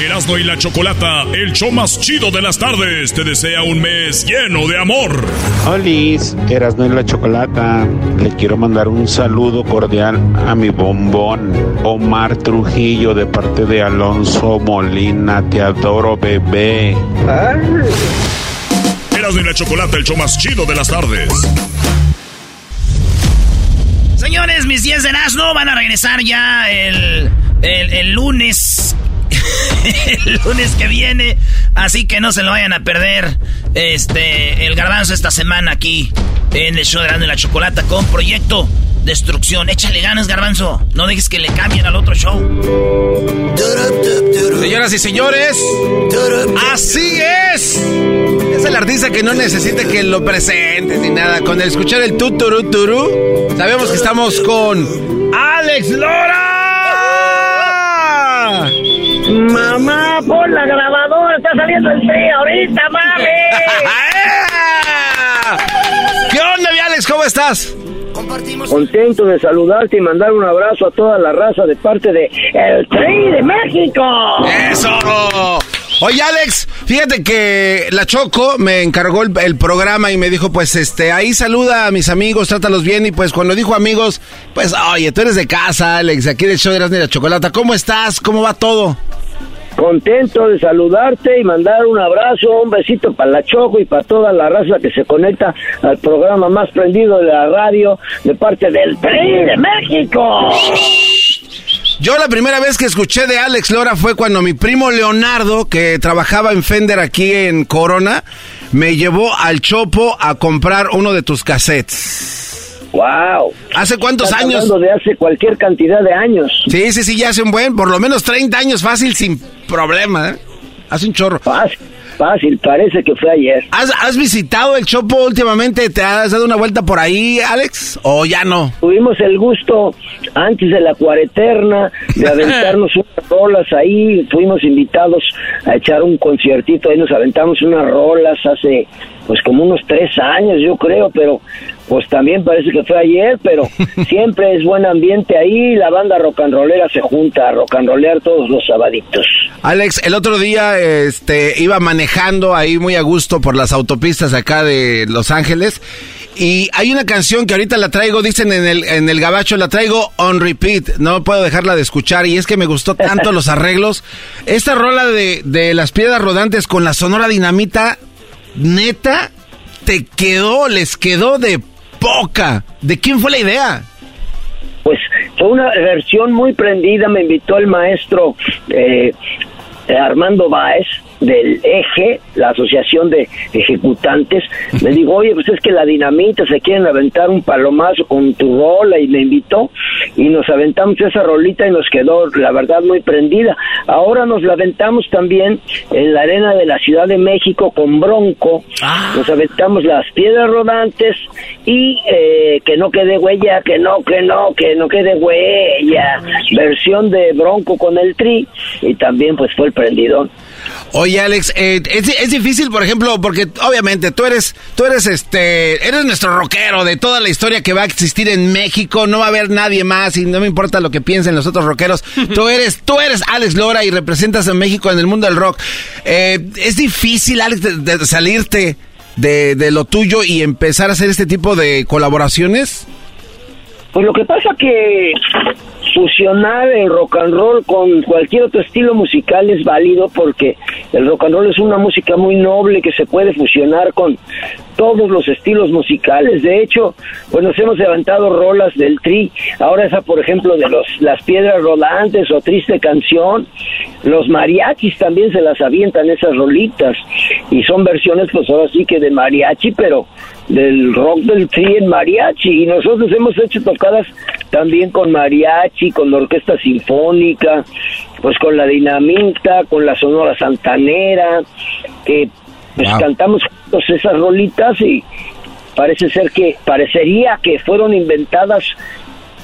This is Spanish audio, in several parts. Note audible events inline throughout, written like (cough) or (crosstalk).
Erasmo y la Chocolata, el show más chido de las tardes, te desea un mes lleno de amor. Olis, Erasmo y la Chocolata, le quiero mandar un saludo cordial a mi bombón Omar Trujillo de parte de Alonso Molina, te adoro bebé. Erasmo y la Chocolata, el show más chido de las tardes. Señores, mis 10 de Erasmo van a regresar ya el, el, el lunes (laughs) el lunes que viene. Así que no se lo vayan a perder. Este, el garbanzo esta semana aquí en el show de Grande la Chocolata con Proyecto Destrucción. Échale ganas, garbanzo. No dejes que le cambien al otro show. Señoras y señores, así es. Es el artista que no necesita que lo presenten ni nada. Con el escuchar el tuturu turu, sabemos que estamos con Alex Lora. Mamá, pon la grabadora, está saliendo el frío ahorita, mami. (laughs) ¿Qué onda, mi Alex? ¿Cómo estás? Contento de saludarte y mandar un abrazo a toda la raza de parte de El Tri de México. ¡Eso! Oye, Alex, fíjate que la Choco me encargó el, programa y me dijo, pues, este, ahí saluda a mis amigos, trátalos bien. Y pues cuando dijo amigos, pues, oye, tú eres de casa, Alex, aquí del show de la Chocolata. ¿Cómo estás? ¿Cómo va todo? Contento de saludarte y mandar un abrazo, un besito para la Choco y para toda la raza que se conecta al programa más prendido de la radio de parte del PRI de México. Yo la primera vez que escuché de Alex Lora fue cuando mi primo Leonardo, que trabajaba en Fender aquí en Corona, me llevó al Chopo a comprar uno de tus cassettes. Wow. ¿Hace cuántos Estás años? hablando de hace cualquier cantidad de años. Sí, sí, sí, ya hace un buen, por lo menos 30 años fácil, sin problema, ¿eh? Hace un chorro. Fácil, fácil, parece que fue ayer. ¿Has, has visitado el Chopo últimamente? ¿Te has dado una vuelta por ahí, Alex? ¿O ya no? Tuvimos el gusto antes de la cuareterna de (laughs) aventarnos unas rolas ahí. Fuimos invitados a echar un conciertito. Ahí nos aventamos unas rolas hace pues como unos tres años yo creo, pero pues también parece que fue ayer, pero (laughs) siempre es buen ambiente ahí. La banda rock and rollera se junta a rock and rollear todos los sabaditos. Alex, el otro día este, iba manejando ahí muy a gusto por las autopistas acá de Los Ángeles. Y hay una canción que ahorita la traigo, dicen en el, en el gabacho, la traigo on repeat. No puedo dejarla de escuchar. Y es que me gustó tanto (laughs) los arreglos. Esta rola de, de las piedras rodantes con la sonora dinamita, neta, te quedó, les quedó de poca. ¿De quién fue la idea? Pues fue una versión muy prendida. Me invitó el maestro eh, Armando Báez del eje, la asociación de ejecutantes, le digo, oye, pues es que la dinamita se quieren aventar un palomazo con tu rola y me invitó y nos aventamos esa rolita y nos quedó, la verdad, muy prendida. Ahora nos la aventamos también en la arena de la Ciudad de México con Bronco, nos aventamos las piedras rodantes y eh, que no quede huella, que no, que no, que no quede huella, versión de Bronco con el tri y también pues fue el prendidón. Oye, Alex, eh, es, es, difícil, por ejemplo, porque obviamente tú eres, tú eres este, eres nuestro rockero de toda la historia que va a existir en México. No va a haber nadie más y no me importa lo que piensen los otros rockeros. (laughs) tú eres, tú eres Alex Lora y representas a México en el mundo del rock. Eh, es difícil, Alex, de, de salirte de, de lo tuyo y empezar a hacer este tipo de colaboraciones. Pues lo que pasa que fusionar el rock and roll con cualquier otro estilo musical es válido porque el rock and roll es una música muy noble que se puede fusionar con todos los estilos musicales. De hecho, pues nos hemos levantado rolas del tri. Ahora esa, por ejemplo, de los las piedras rolantes o triste canción. Los mariachis también se las avientan esas rolitas y son versiones, pues ahora sí que de mariachi, pero del rock del tri en mariachi y nosotros hemos hecho tocadas también con mariachi, con la orquesta sinfónica, pues con la dinamita, con la sonora santanera, que pues cantamos juntos esas rolitas y parece ser que parecería que fueron inventadas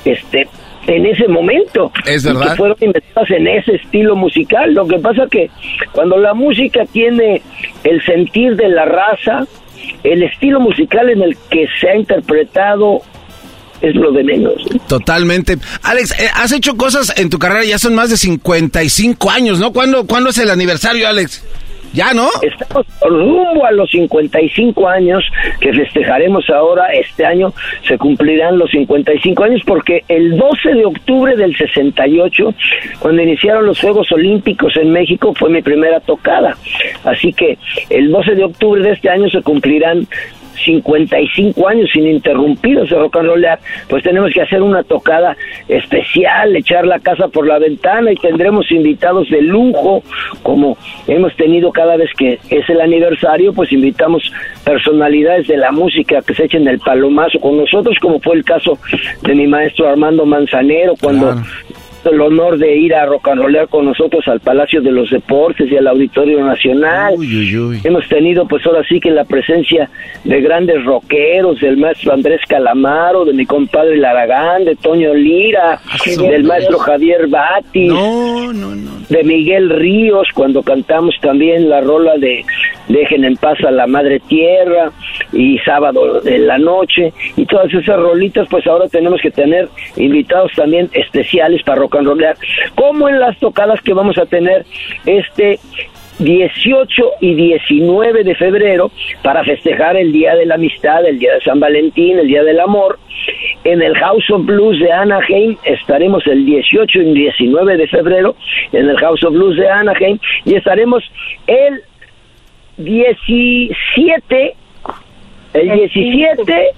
este en ese momento es verdad que fueron inventadas en ese estilo musical. Lo que pasa que cuando la música tiene el sentir de la raza el estilo musical en el que se ha interpretado es lo de menos. Totalmente. Alex, eh, has hecho cosas en tu carrera, ya son más de 55 años, ¿no? ¿Cuándo, ¿cuándo es el aniversario, Alex? Ya, ¿no? Estamos rumbo a los 55 años que festejaremos ahora. Este año se cumplirán los 55 años porque el 12 de octubre del 68, cuando iniciaron los Juegos Olímpicos en México, fue mi primera tocada. Así que el 12 de octubre de este año se cumplirán 55 años ininterrumpidos de rock and rollear, pues tenemos que hacer una tocada especial, echar la casa por la ventana y tendremos invitados de lujo, como hemos tenido cada vez que es el aniversario, pues invitamos personalidades de la música que se echen el palomazo con nosotros, como fue el caso de mi maestro Armando Manzanero, cuando el honor de ir a rollear con nosotros al Palacio de los Deportes y al Auditorio Nacional. Hemos tenido pues ahora sí que la presencia de grandes rockeros, del maestro Andrés Calamaro, de mi compadre Laragán, de Toño Lira, ah, del maestro Javier Batis, de Miguel Ríos, cuando cantamos también la rola de Dejen en paz a la Madre Tierra y Sábado en la Noche y todas esas rolitas pues ahora tenemos que tener invitados también especiales para rock como en las tocadas que vamos a tener este 18 y 19 de febrero para festejar el Día de la Amistad, el Día de San Valentín, el Día del Amor. En el House of Blues de Anaheim estaremos el 18 y 19 de febrero en el House of Blues de Anaheim y estaremos el 17 el 17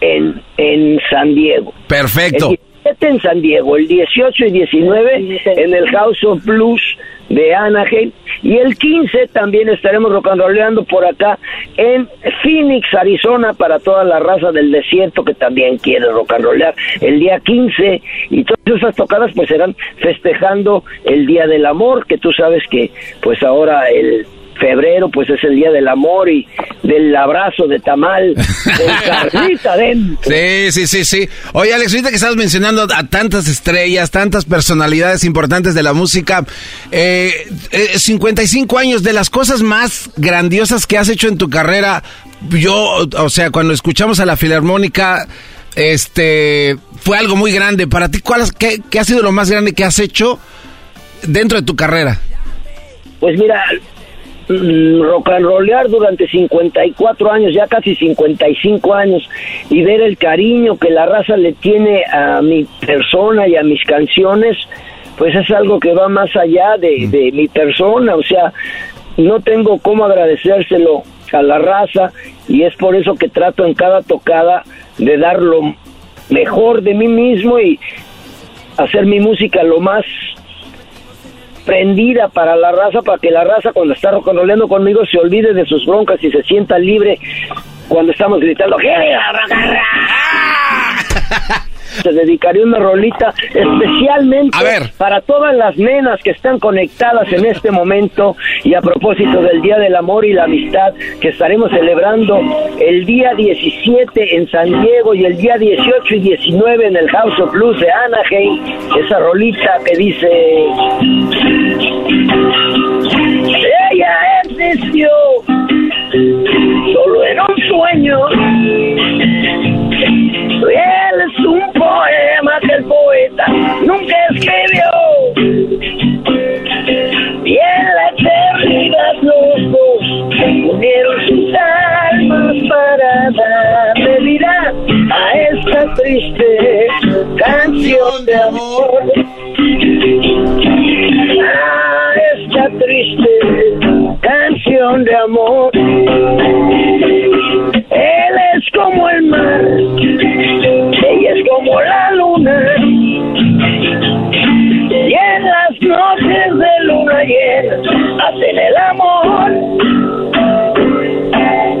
en, en San Diego. Perfecto en San Diego, el 18 y 19 en el House of Blues de Anaheim. Y el 15 también estaremos rocanroleando por acá en Phoenix, Arizona para toda la raza del desierto que también quiere rocanrolear el día 15 y todas esas tocadas pues serán festejando el Día del Amor que tú sabes que pues ahora el febrero pues es el día del amor y del abrazo de tamal (laughs) carnita dentro. Sí, sí, sí, sí. Oye, Alex, ahorita que estás mencionando a tantas estrellas, tantas personalidades importantes de la música, eh, 55 eh, años de las cosas más grandiosas que has hecho en tu carrera, yo, o sea, cuando escuchamos a la Filarmónica, este, fue algo muy grande. Para ti, ¿cuál, qué, qué ha sido lo más grande que has hecho dentro de tu carrera? Pues mira, rock and rollear durante 54 años, ya casi 55 años, y ver el cariño que la raza le tiene a mi persona y a mis canciones, pues es algo que va más allá de, mm. de mi persona, o sea, no tengo cómo agradecérselo a la raza y es por eso que trato en cada tocada de dar lo mejor de mí mismo y hacer mi música lo más prendida para la raza, para que la raza cuando está rocanroleando conmigo se olvide de sus broncas y se sienta libre cuando estamos gritando (laughs) se dedicaría una rolita especialmente para todas las nenas que están conectadas en este momento y a propósito del Día del Amor y la Amistad que estaremos celebrando el día 17 en San Diego y el día 18 y 19 en el House of Blues de Anaheim, esa rolita que dice ella existió solo en un sueño él es un poema que el poeta nunca escribió. Y en la eternidad los dos unieron sus almas para darle vida a esta triste canción de amor. A esta triste canción de amor. Es como el mar, ella es como la luna. Y en las noches de luna llena hacen el amor.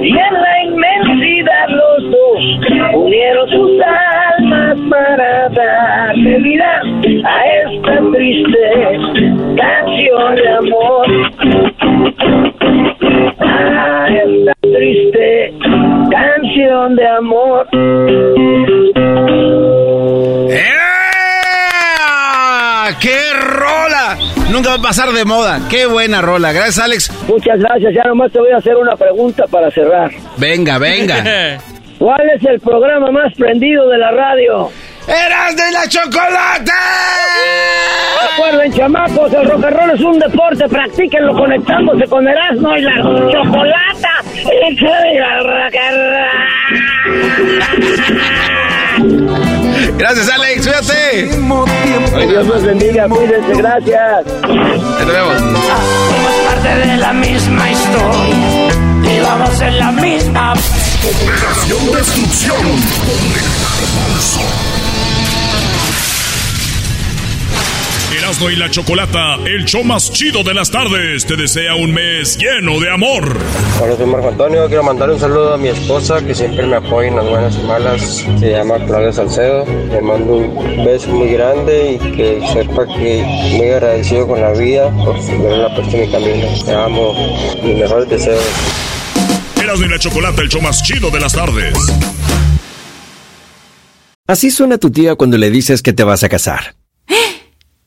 Y en la inmensidad los dos unieron sus almas para darle vida a esta triste canción de amor. Nunca va a pasar de moda. ¡Qué buena rola! Gracias, Alex. Muchas gracias. Ya nomás te voy a hacer una pregunta para cerrar. Venga, venga. (laughs) ¿Cuál es el programa más prendido de la radio? ¡Eras de la chocolate! Recuerden, chamacos, el rock and roll es un deporte, practíquenlo conectándose con Erasmo y la chocolata. Gracias, Alex. Cuídate. Que Dios los bendiga, cuídense, gracias. Nos vemos. Somos parte de la misma historia y vamos en la misma. Operación Destrucción Erasmo y la Chocolata, el show más chido de las tardes, te desea un mes lleno de amor. Hola, soy Marco Antonio. Quiero mandar un saludo a mi esposa que siempre me apoya en las buenas y malas. Se llama Claudia Salcedo. Le mando un beso muy grande y que sepa que muy agradecido con la vida por haberla puesto en mi camino. Te amo. Mis mejores deseos. Erasmo y la Chocolata, el show más chido de las tardes. Así suena tu tía cuando le dices que te vas a casar.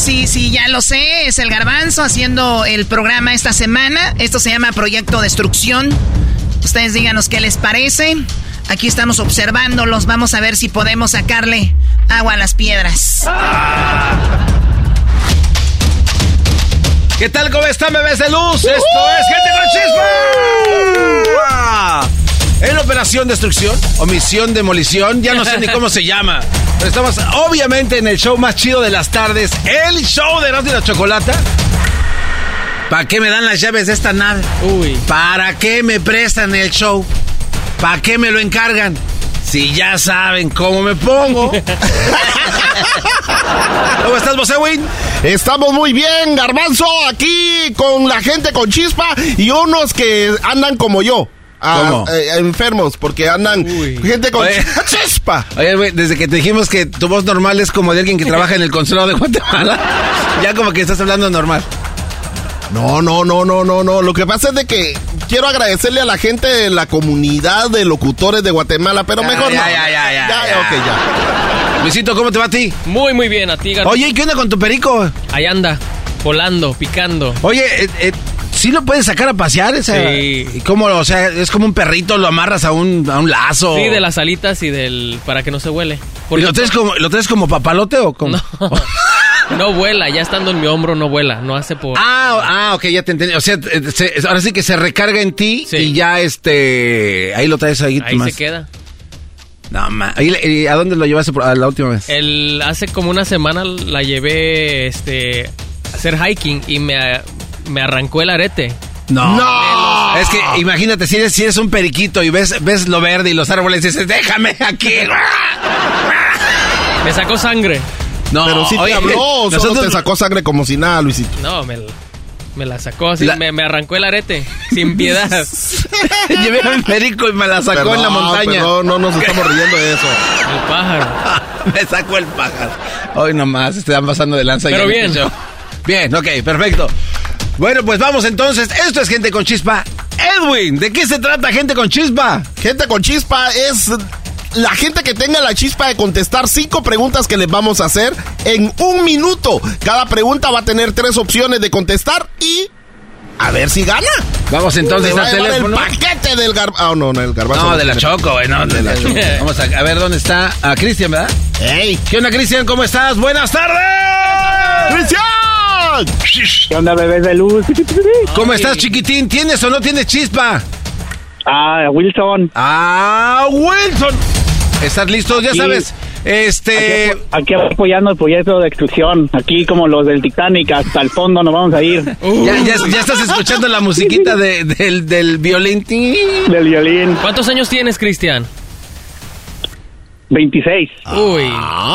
Sí, sí, ya lo sé. Es el garbanzo haciendo el programa esta semana. Esto se llama Proyecto Destrucción. Ustedes díganos qué les parece. Aquí estamos observándolos. Vamos a ver si podemos sacarle agua a las piedras. ¿Qué tal? ¿Cómo están, bebés de luz? Esto es Gente con Chispa. En Operación Destrucción o Misión Demolición, ya no sé ni cómo se llama. Pero estamos obviamente en el show más chido de las tardes, el show de Erasmo y la Chocolata. ¿Para qué me dan las llaves de esta nave? Uy. ¿Para qué me prestan el show? ¿Para qué me lo encargan? Si ya saben cómo me pongo. (laughs) ¿Cómo estás, Bosewin? Estamos muy bien, Garbanzo, aquí con la gente con chispa y unos que andan como yo. Ah, ¿Cómo? eh, enfermos, porque andan gente con Oye. (laughs) chispa. Oye, güey, desde que te dijimos que tu voz normal es como de alguien que trabaja en el consulado de Guatemala, (laughs) ya como que estás hablando normal. No, no, no, no, no, no. Lo que pasa es de que quiero agradecerle a la gente de la comunidad de locutores de Guatemala, pero Ya, mejor ya, no. ya, ya, ya, ya, ya. ok, ya. Luisito, ¿cómo te va a ti? Muy, muy bien, a ti, Gar- Oye, ¿y qué onda con tu perico? Ahí anda, volando, picando. Oye, eh, eh, ¿sí lo puedes sacar a pasear? Esa, Sí. ¿Y ¿Cómo? O sea, es como un perrito, lo amarras a un, a un lazo. Sí, de las alitas y del... para que no se huele. ¿Y lo traes como, lo traes como papalote o como? (laughs) No vuela, ya estando en mi hombro no vuela, no hace por... Ah, ah, ok, ya te entendí. O sea, eh, se- ahora sí que se recarga en ti y ya este. Ahí lo traes ahí. Ahí más. se queda. No, ma. ¿Y a dónde lo llevaste la última vez? El, hace como una semana la llevé este, a hacer hiking y me, me arrancó el arete. No. Es que imagínate, si eres, si eres un periquito y ves, ves lo verde y los árboles y dices, déjame aquí. Me sacó sangre. No, Pero sí te oye, habló, o solo nosotros- te sacó sangre como si nada, Luisito. No, me, me la sacó así, La- me, me arrancó el arete, sin (laughs) piedad. (laughs) Llevé a mi perico y me la sacó Perdón, en la montaña. perdón, no nos estamos riendo de eso. El pájaro. (laughs) me sacó el pájaro. Hoy nomás, están pasando de lanza. Pero ya, bien. Bien, ok, perfecto. Bueno, pues vamos entonces. Esto es Gente con Chispa. Edwin, ¿de qué se trata Gente con Chispa? Gente con chispa es la gente que tenga la chispa de contestar cinco preguntas que les vamos a hacer en un minuto. Cada pregunta va a tener tres opciones de contestar y a ver si gana. Vamos entonces al teléfono. el paquete del garbanzo. Ah, no, no, el garbanzo. No, de la Choco, güey, no, de la Choco. Vamos a, a ver dónde está a Cristian, ¿verdad? ¡Ey! ¿Qué onda, Cristian? ¿Cómo estás? ¡Buenas tardes! ¡Cristian! ¿Qué onda, bebés de luz? ¿Cómo estás, chiquitín? ¿Tienes o no tienes chispa? Ah, Wilson. Ah, Wilson. ¿Estás listo? Ya sabes. Este. Aquí, aquí apoyando el proyecto de extrusión. Aquí como los del Titanic, hasta el fondo nos vamos a ir. Ya, ya- ya estás escuchando la musiquita de- del, del violín. Del violín. ¿Cuántos años tienes, Cristian? 26. Uy.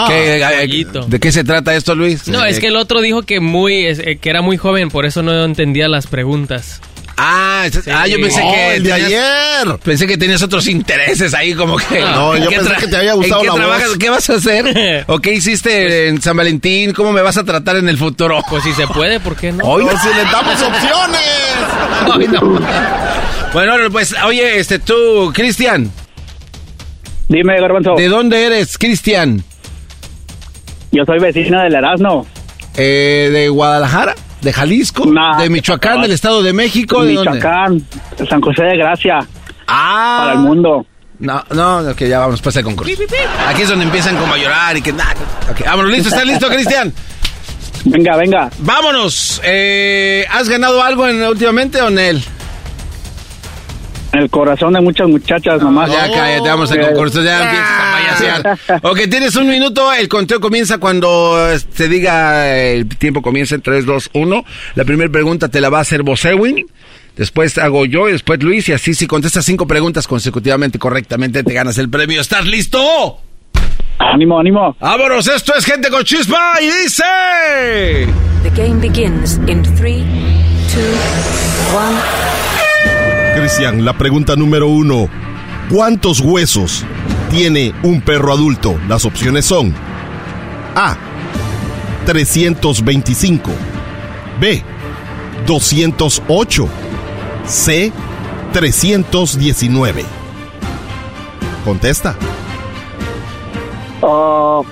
¿Qué- eh, pollito. ¿De qué se trata esto, Luis? No, es que el otro dijo que muy eh, que era muy joven, por eso no entendía las preguntas. Ah, es- ah, yo pensé que. el de tenías- ayer. Pensé que tenías otros intereses ahí, como que. No, ¿en yo pensé que te había gustado ¿en qué la voz. trabajas? ¿Qué vas a hacer? (laughs) ¿O qué hiciste en San Valentín? ¿Cómo me vas a tratar en el futuro? Pues si se puede, ¿por qué no? Hoy Pero si les damos opciones. (laughs) Ay, no. Bueno, pues, oye, este, tú, Cristian, Dime, Garbanzo. ¿de dónde eres, Cristian? Yo soy vecina del Erasmo. Eh, ¿De Guadalajara? ¿De Jalisco? Nah, ¿De Michoacán? ¿Del Estado de México? ¿De dónde? Michoacán. San José de Gracia. Ah. Para el mundo. No, no, que ya vamos, pasa el concurso. Aquí es donde empiezan como a llorar y que... nah, ok, vámonos, listo, ¿estás listo, Cristian? Venga, venga. Vámonos. Eh, ¿Has ganado algo en, últimamente o en él? En el corazón de muchas muchachas nomás. Ya cállate, vamos al concurso, ya empiezas a payasear. (laughs) Ok, tienes un minuto, el conteo comienza cuando eh, se diga el tiempo comienza en 3, 2, 1. La primera pregunta te la va a hacer vos, Edwin. Después hago yo y después Luis. Y así si contestas cinco preguntas consecutivamente correctamente te ganas el premio. ¿Estás listo? Ánimo, ánimo. Vámonos, esto es Gente con Chispa y dice... The game begins in three, two, one. Cristian, la pregunta número uno. ¿Cuántos huesos tiene un perro adulto? Las opciones son A. 325. B. 208. C. 319. Contesta. Oh,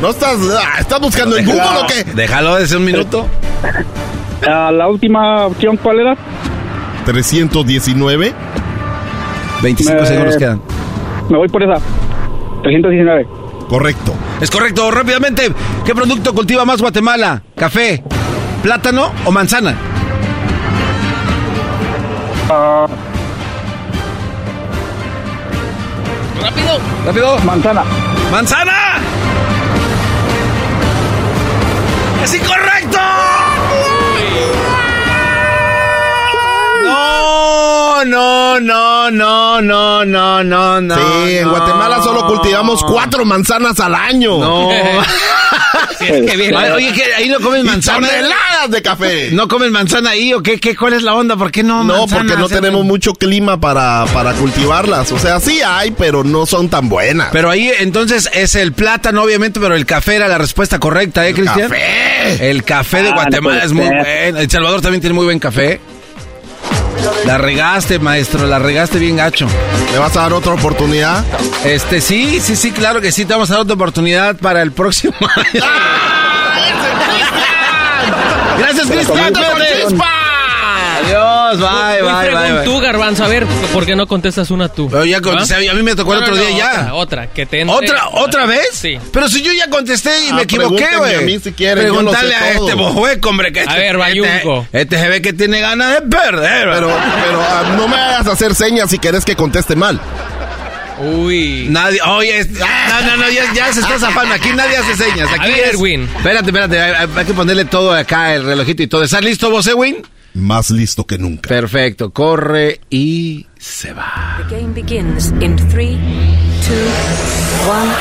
¿No estás, ah, estás buscando en Google o qué? Déjalo desde un minuto. (laughs) la última opción, ¿cuál era? 319. 25 Me- segundos quedan. Me voy por esa. 319. Correcto. Es correcto, rápidamente. ¿Qué producto cultiva más Guatemala? ¿Café, plátano o manzana? Ah, ¡Rápido! Rápido. manzana. ¡Manzana! ¡Es incorrecto! No, no, no, no, no, no, no, no. sí, en no. Guatemala solo cultivamos cuatro manzanas al año. No. (laughs) Pues, qué bien. Oye, ahí no comen manzana. toneladas de café. ¿No comen manzana ahí o qué? qué ¿Cuál es la onda? ¿Por qué no No, porque no Edwin? tenemos mucho clima para, para cultivarlas. O sea, sí hay, pero no son tan buenas. Pero ahí entonces es el plátano, obviamente, pero el café era la respuesta correcta, ¿eh, Cristian? ¡Café! El café de Ah, no Guatemala es muy bueno. El Salvador también tiene muy buen café. La regaste, maestro, la regaste bien gacho. ¿Me vas a dar otra oportunidad? Este, sí, sí, sí, claro que sí. Te vamos a dar otra oportunidad para el próximo año. (laughs) Gracias, Cristian. ¡Con cuídate. Adiós, bye, Muy bye, fregón bye, bye. tú, Garbanzo. A ver, ¿por qué no contestas una tú? Pero ya contesté, a mí me tocó el No, otro no, día no, ya. Otra, otra, que te entre- ¿Otra, ¿Otra vez? Sí. Pero si yo ya contesté y Ah, me equivoqué, güey. a mí si Pregúntale sé a todo. este bojueco, hombre. Que A este, ver, Bayunco. Este, este se ve que tiene ganas de perder, Pero, pero ah, no me hagas hacer señas si querés que conteste mal. Uy. Nadie, oye, es- no, no, no, ya, ya se está zafando. Aquí nadie hace señas. Aquí A ver, es- Erwin. Espérate, espérate. Hay, hay- hay que ponerle todo acá, el relojito y todo. ¿Estás listo vos, Edwin? Más listo que nunca. Perfecto. Corre y se va. The game begins in three, two, one.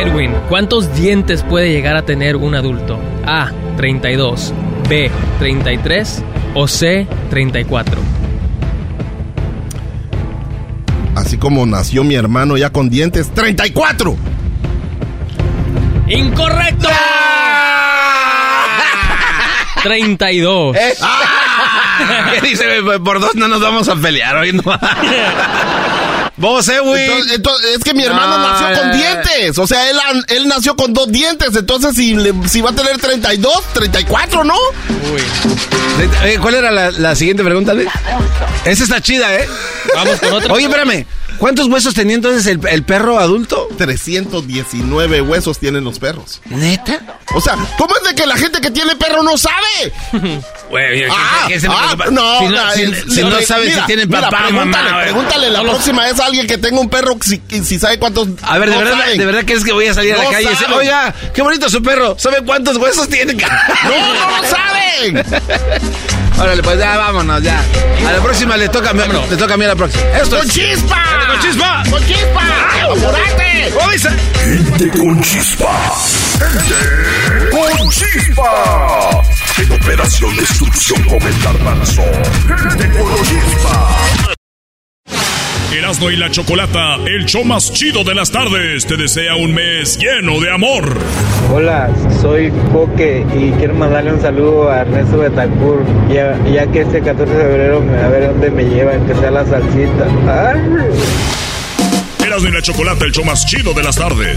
Edwin, ¿cuántos dientes puede llegar a tener un adulto? A, 32, B, 33 o C, 34. Así como nació mi hermano ya con dientes. ¡34! ¡Incorrecto! 32. Eh. ¿Qué dice? Por dos no nos vamos a pelear hoy, ¿no? (laughs) Vos. Entonces, entonces, es que mi hermano No, nació con eh. dientes. O sea, él, él nació con dos dientes. Entonces, si, le- si va a tener 32, 34, ¿no? Uy. Eh, ¿Cuál era la, la siguiente pregunta? Esa está chida, ¿eh? Vamos con otra. Oye, espérame. ¿Cuántos huesos tenía entonces el, el perro adulto? 319 huesos tienen los perros. ¿Neta? O sea, ¿cómo es de que la gente que tiene perro no sabe? (laughs) Güey, Ah, ¿qué se me ah, no, Si no, si- eh, si no saben mira, si tienen mira, papá o pregúntale, mamá. Pregúntale la No próxima vez a alguien que tenga un perro si, si sabe cuántos. A ver, ¿de, no verdad, saben. ¿de verdad crees que voy a salir a la calle y decir, oiga, qué bonito su perro? ¿Sabe cuántos huesos tiene? (laughs) ¡No, no lo saben! (laughs) Órale, pues ya vámonos, ya. A la próxima le toca, me- le toca a mí a la próxima. Esto ¡Con es... chispa! ¡Con chispa! ¡Con chispa! ¡Apurate! ¿Cómo dice? Gente con chispa. Gente con chispa. En operación destrucción con el garbanzo. Gente con chispa. Erasmo y la Chocolata, el show más chido de las tardes, te desea un mes lleno de amor. Hola, soy Coque y quiero mandarle un saludo a Ernesto Betancourt, ya, ya que este 14 de febrero a ver dónde me llevan, que sea la salsita. Ay. Erasmo y la Chocolata, el show más chido de las tardes.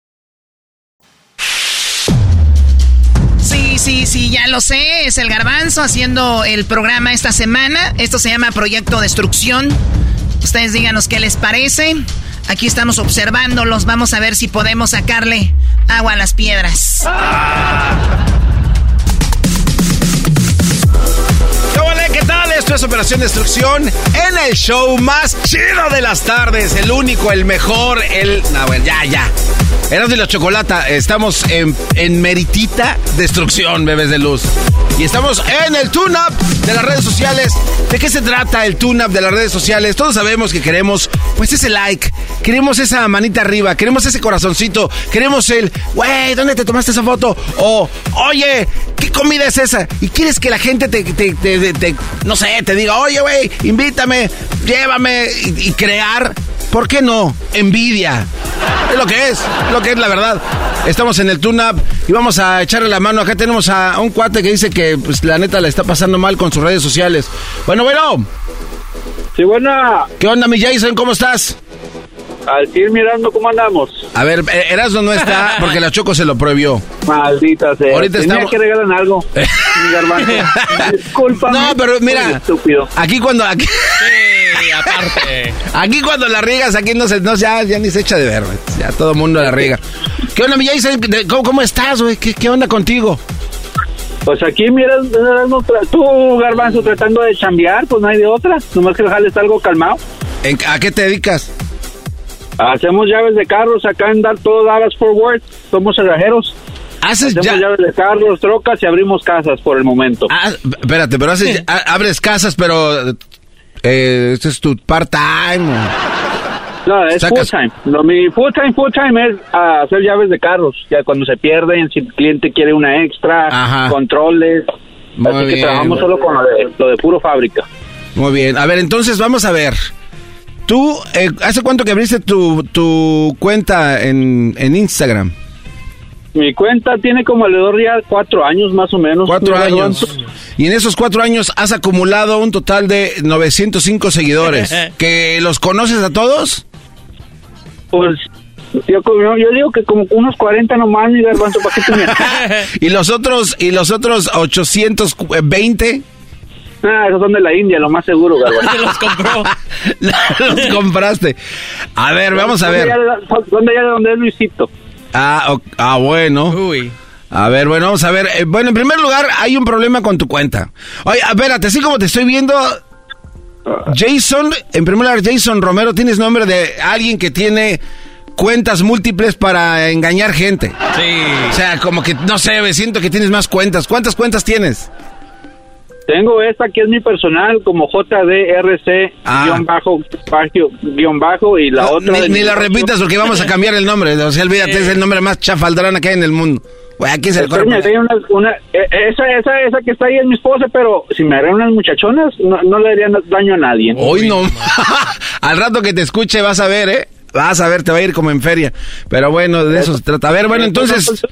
Sí, sí, ya lo sé. Es el garbanzo haciendo el programa esta semana. Esto se llama Proyecto Destrucción. Ustedes díganos qué les parece. Aquí estamos observándolos. Vamos a ver si podemos sacarle agua a las piedras. ¿Qué ole? ¿Qué tal? Esto es Operación Destrucción en el show más chido de las tardes. El único, el mejor, el... No, bueno, ya, ya. Eras de la chocolata. Estamos en, en meritita destrucción, bebés de luz. Y estamos en el tune-up de las redes sociales. ¿De qué se trata el tune-up de las redes sociales? Todos sabemos que queremos, pues, ese like. Queremos esa manita arriba. Queremos ese corazoncito. Queremos el, güey, ¿dónde te tomaste esa foto? O, oye, ¿qué comida es esa? Y quieres que la gente te, te- te- te- te- no sé, te diga, oye, güey, invítame, llévame y, y crear ¿Por qué no? Envidia. Es lo que es, lo que es la verdad. Estamos en el tune-up y vamos a echarle la mano. Acá tenemos a, un cuate que dice que pues, la neta la está pasando mal con sus redes sociales. Bueno, bueno. Sí, buena. ¿Qué onda, mi Jason? ¿Cómo estás? Al ir mirando cómo andamos. A ver, eh, Erasmo no está (laughs) porque la Choco se lo prohibió. Maldita sea. Ahorita Tenía estamos- que regalan algo. (laughs) Mi garbanzo. Disculpa. No, pero mira, Estúpido. aquí cuando aquí, Sí, aparte. (laughs) aquí cuando la riegas, aquí no se no, ya, ya ni se echa de ver, güey. Ya todo el mundo la riega. ¿Qué onda, mi ¿Cómo, cómo estás, güey? ¿Qué, ¿Qué onda contigo? Pues aquí, mira, tú, Garbanzo, tratando de chambear, pues no hay de otra. Nomás que dejarle estar algo calmado. ¿En- ¿A qué te dedicas? Hacemos llaves de carros acá en Dar todo Dallas Forward. Somos cerrajeros. Haces Hacemos ya- llaves de carros, trocas y abrimos casas por el momento. Ah, espérate, pero haces, abres casas, pero eh, este es tu part-time. o- No, es Sacas- full time. Lo, mi full time, full time es hacer llaves de carros. Ya cuando se pierden, si el cliente quiere una extra, Ajá. controles. Muy Así que trabajamos solo con lo de, lo de puro fábrica. Muy bien. A ver, entonces vamos a ver. Tú, eh, ¿hace cuánto que abriste tu, tu cuenta en, en Instagram? Mi cuenta tiene como alrededor ya cuatro años más o menos. Cuatro años. Y en esos cuatro años has acumulado un total de 905 seguidores. (laughs) ¿Que los conoces a todos? Pues yo, digo que como unos 40 nomás, mi garbanzo, ¿para qué te? (laughs) ¿Y los otros, y los otros 820? Ah, esos son de la India, lo más seguro, garbanzo. (laughs) los compró. (laughs) los compraste. A ver, vamos a ver. allá de- Son de allá de donde es Luisito. Ah, o- ah, bueno. Uy. A ver, bueno, vamos a ver. Eh, bueno, en primer lugar, hay un problema con tu cuenta. Oye, espérate, así como te estoy viendo, Jason, en primer lugar, Jason Romero, tienes nombre de alguien que tiene cuentas múltiples para engañar gente. Sí. O sea, como que, no sé, me siento que tienes más cuentas. ¿Cuántas cuentas tienes? Tengo esta que es mi personal como JDRC Ah. guion bajo guion bajo y la otra Ni, la repitas porque vamos a cambiar el nombre. O sea, olvídate, es el nombre más chafaldrana que hay en el mundo. Güey, aquí se Espérame, una, una- eh, esa, esa, esa que está ahí es mi esposa, pero si me harían unas muchachonas, no, no le harían daño a nadie. Hoy no. (laughs) Al rato que te escuche vas a ver, ¿eh? Vas a ver, te va a ir como en feria. Pero bueno, de eso se trata. A ver, bueno, entonces...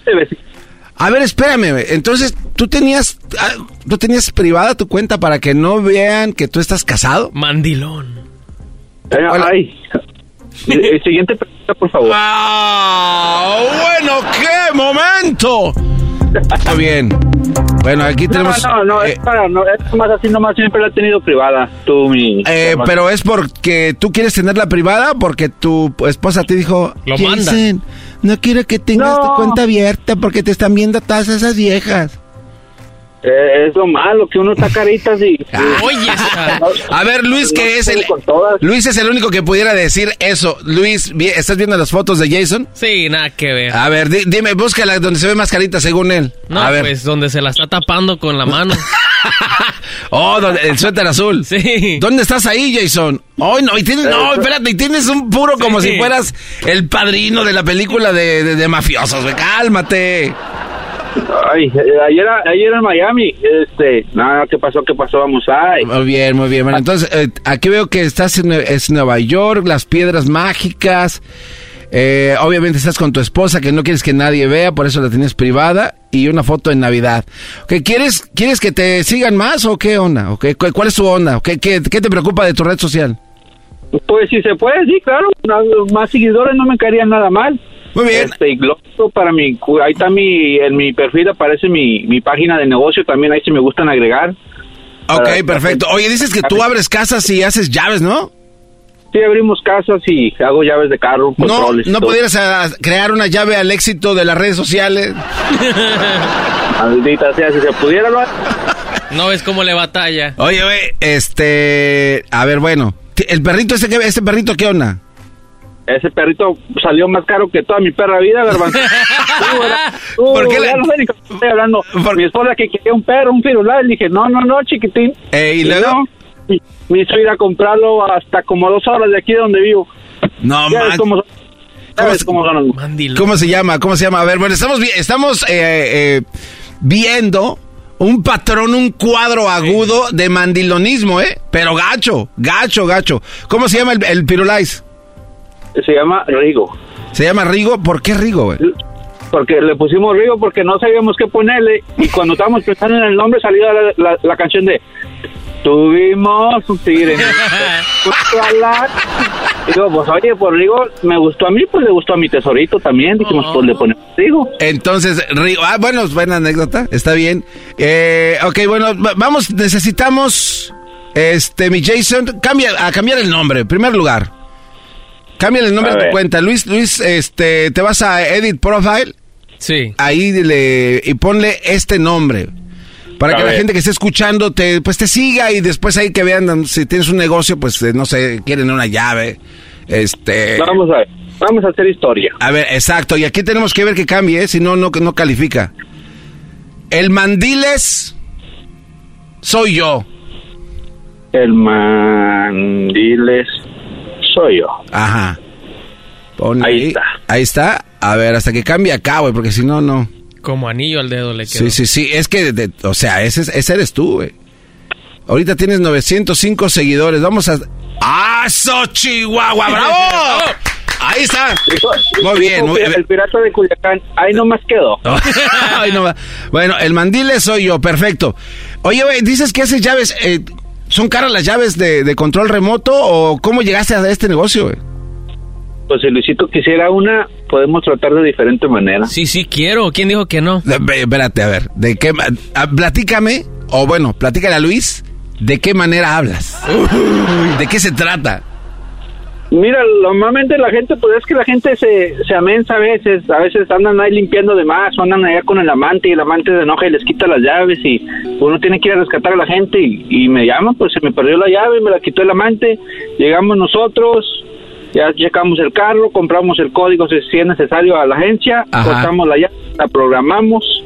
A ver, espérame. Entonces, ¿tú tenías, ah, ¿tú tenías privada tu cuenta para que no vean que tú estás casado? Mandilón. Eh, ay. (laughs) Eh, eh, siguiente pregunta, por favor. ¡Ah! ¡Bueno, qué momento! Muy bien. Bueno, aquí No, tenemos... no, no, eh, es para, no, es más así nomás, siempre la he tenido privada, tú, mi... eh, pero es porque tú quieres tenerla privada o porque tu esposa te dijo... Lo "Jason, no quiero que tengas tu cuenta abierta porque te están viendo todas esas viejas. Eh, es lo malo, que uno está caritas y... (laughs) Oye, esa- (laughs) A ver, Luis, que es el... Luis es el único que pudiera decir eso. Luis, vi- ¿estás viendo las fotos de Jason? Sí, nada que ver. A ver, di- dime, búscala donde se ve más carita según él. No, a ver. pues donde se la está tapando con la mano. (laughs) Oh, donde- el suéter azul. Sí. ¿Dónde estás ahí, Jason? Oh, no, y tienes, no, espérate, y tienes un puro como Sí. si fueras el padrino de la película de, de- de mafiosos, güey. Cálmate. Ay, eh, ayer, ayer en Miami, este, nada, ¿qué pasó? ¿Qué pasó? Vamos a... Muy bien, muy bien. Bueno, entonces, eh, aquí veo que estás en es Nueva York, las piedras mágicas. Eh, obviamente estás con tu esposa que no quieres que nadie vea, por eso la tienes privada. Y una foto en Navidad. ¿Qué ¿Quieres, ¿Quieres que te sigan más o qué onda? ¿O qué- cu- ¿Cuál es tu onda? ¿O ¿Qué, qué, qué te preocupa de tu red social? Pues si se puede, sí, claro, más seguidores no me caerían nada mal. Muy bien. Este, para mi, ahí está mi, en mi perfil aparece mi, mi página de negocio también, ahí si me gustan agregar. Ok, Para- perfecto. Oye, dices que tú abres casas y haces llaves, ¿no? Sí, abrimos casas y hago llaves de carro, No, controles. no pudieras ah, crear una llave al éxito de las redes sociales. (laughs) Maldita sea, si se pudiera No (laughs) ves cómo le batalla. Oye, güey, este, a ver, bueno, el perrito este, que- este perrito, ¿qué onda? Ese perrito salió más caro que toda mi perra vida, garbanzo. (laughs) ¿Por qué le- no sé ni cómo estoy hablando. Mi esposa que quería un perro, un firulais, le dije, no, no, no, chiquitín. Eh, ¿y luego? no, me hizo ir a comprarlo hasta como dos horas de aquí donde vivo. No, man. cómo cómo son los- ¿Cómo se llama? ¿Cómo se llama? A ver, bueno, estamos, estamos eh, eh, viendo un patrón, un cuadro agudo de mandilonismo, ¿eh? Pero gacho, gacho, gacho. ¿Cómo se llama el, el pirulais? Se llama Rigo. ¿Se llama Rigo? ¿Por qué Rigo, güey? Porque le pusimos Rigo porque no sabíamos qué ponerle. Y cuando estábamos pensando en el nombre salía la, la- la canción de Tuvimos un tigre. (laughs) en el justo al lado". Y digo, pues oye, por Rigo me gustó a mí, pues le gustó a mi tesorito también. Dijimos, pues le ponemos Rigo. Entonces, Rigo, ah, bueno, buena anécdota, está bien. Eh, ok, bueno, va- vamos, necesitamos, este, mi Jason, cambia, a cambiar el nombre, en primer lugar. Cambia el nombre A de tu cuenta. Luis, Luis, este, te vas a Edit Profile. Sí. Ahí le, y ponle este nombre. Para A que la gente que esté escuchando te, pues te siga y después ahí que vean si tienes un negocio, pues eh, no sé, quieren una llave. Este. Vamos a ver, vamos a hacer historia. A ver, exacto. Y aquí tenemos que ver que cambie, ¿eh? si no, no, no califica. El mandiles soy yo. El mandiles soy yo. Ajá. Pon ahí, está. Ahí está. A ver, hasta que cambie acá, güey, porque si no, no. Como anillo al dedo le quedó. Sí, sí, sí. Es que, de- o sea, ese, es- ese eres tú, güey. Ahorita tienes 905 seguidores. Vamos a... ¡Ah, Chihuahua! (laughs) ¡Bravo! Ahí está. Muy bien, muy bien. El pirata de Culiacán, ahí nomás quedó. (laughs) Bueno, el mandile soy yo, perfecto. Oye, güey, dices que haces llaves. eh, ¿Son caras las llaves de, de control remoto o cómo llegaste a este negocio, güey? Pues si Luisito quisiera una, podemos tratar de diferente manera. Sí, sí, quiero. ¿Quién dijo que no? De- ve- Espérate, a ver, ¿de qué? ma- ah, platícame, o bueno, platícale a Luis, ¿de qué manera hablas? ¿De qué se trata? Mira, normalmente la gente, pues es que la gente se, se amensa a veces, a veces andan ahí limpiando de más, o andan allá con el amante y el amante se enoja y les quita las llaves y uno tiene que ir a rescatar a la gente y, y me llaman, pues se me perdió la llave, me la quitó el amante, llegamos nosotros, ya checamos el carro, compramos el código si es necesario a la agencia, cortamos la llave, la programamos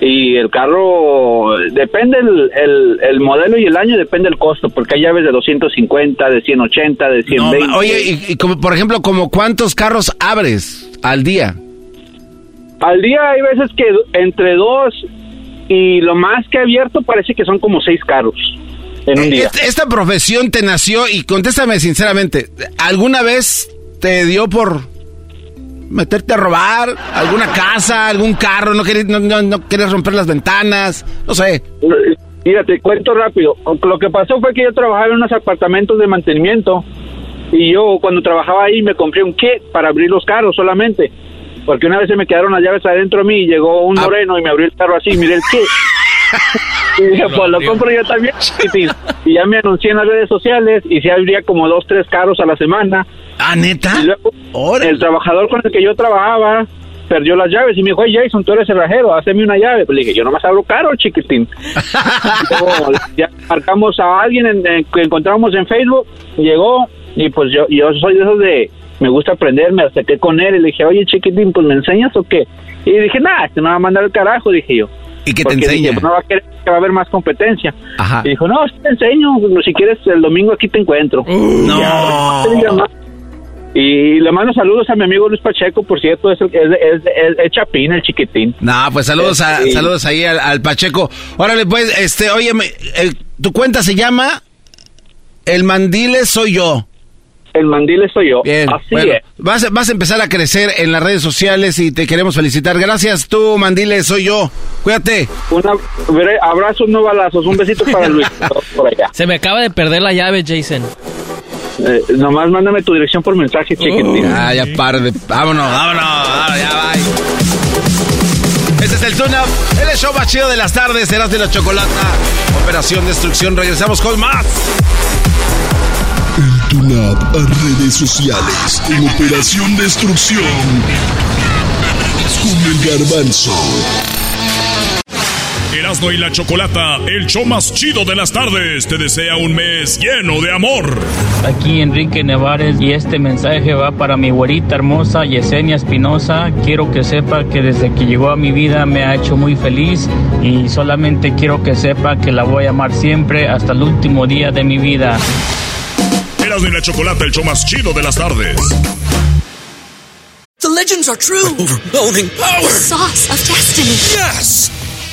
y el carro depende el, el, el modelo y el año depende el costo porque hay llaves de 250 de 180 de 120 No, oye, y, y como, por ejemplo, como ¿cuántos carros abres al día? Al día hay veces que entre dos y lo más que he abierto parece que son como seis carros en un día. Este- Esta profesión te nació y contéstame sinceramente, ¿alguna vez te dio por meterte a robar alguna casa, algún carro, no querías, no, no- no querías romper las ventanas, no sé? Mira, te cuento rápido. Lo que pasó fue que yo trabajaba en unos apartamentos de mantenimiento y yo cuando trabajaba ahí me compré un kit para abrir los carros solamente. Porque una vez se me quedaron las llaves adentro de mí y llegó un moreno y me abrió el carro así, miré el kit. (laughs) Y dije, pues lo compro yo también. Y ya me anuncié en las redes sociales y se abría como dos, tres carros a la semana. ¿Ah, neta? Luego, el trabajador con el que yo trabajaba perdió las llaves y me dijo, hey Jason, tú eres cerrajero, hazme una llave. Pues le dije, yo nomás abro caro, chiquitín. (laughs) Luego ya marcamos a alguien en- en- que encontramos en Facebook, llegó y pues yo, yo soy de esos de, me gusta aprender, me acerqué con él y le dije, oye chiquitín, pues me enseñas o qué? Y dije, nada, este me va a mandar el carajo, dije yo. ¿Y qué te enseña? dije, pues, no va a querer que va a haber más competencia. Ajá. Y dijo, no, te enseño, si quieres el domingo aquí te encuentro. no. Y ya, Y le mando saludos a mi amigo Luis Pacheco, por cierto, es, el- es, es, es- es Chapín, el chiquitín. No, pues saludos a, Sí. saludos ahí al, al Pacheco. Órale, pues, este, oye, tu cuenta se llama El Mandile Soy Yo. El Mandile Soy Yo. Bien, Así bueno, es. Vas, a- vas a empezar a crecer en las redes sociales y te queremos felicitar. Gracias, tú, Mandile Soy Yo. Cuídate. Una, veré, abrazos, no balazos. Un besito para Luis (laughs) por allá. Se me acaba de perder la llave, Jason. Eh, nomás mándame tu dirección por mensaje, chiquitín. Ah, ya par de... Vámonos, vámonos, vámonos, ya va. Este es el Tune Up, el show más chido de las tardes, serás de la chocolata. Operación Destrucción, regresamos con más. El Tunab a redes sociales en Operación Destrucción. Con el garbanzo. Erasmo y la Chocolata, el show más chido de las tardes, te desea un mes lleno de amor. Aquí Enrique Nevares y este mensaje va para mi güerita hermosa Yesenia Espinosa. Quiero que sepa que desde que llegó a mi vida me ha hecho muy feliz y solamente quiero que sepa que la voy a amar siempre hasta el último día de mi vida. Erasmo y la Chocolata, el show más chido de las tardes. The legends are true. overwhelming power! The sauce of destiny. Yes!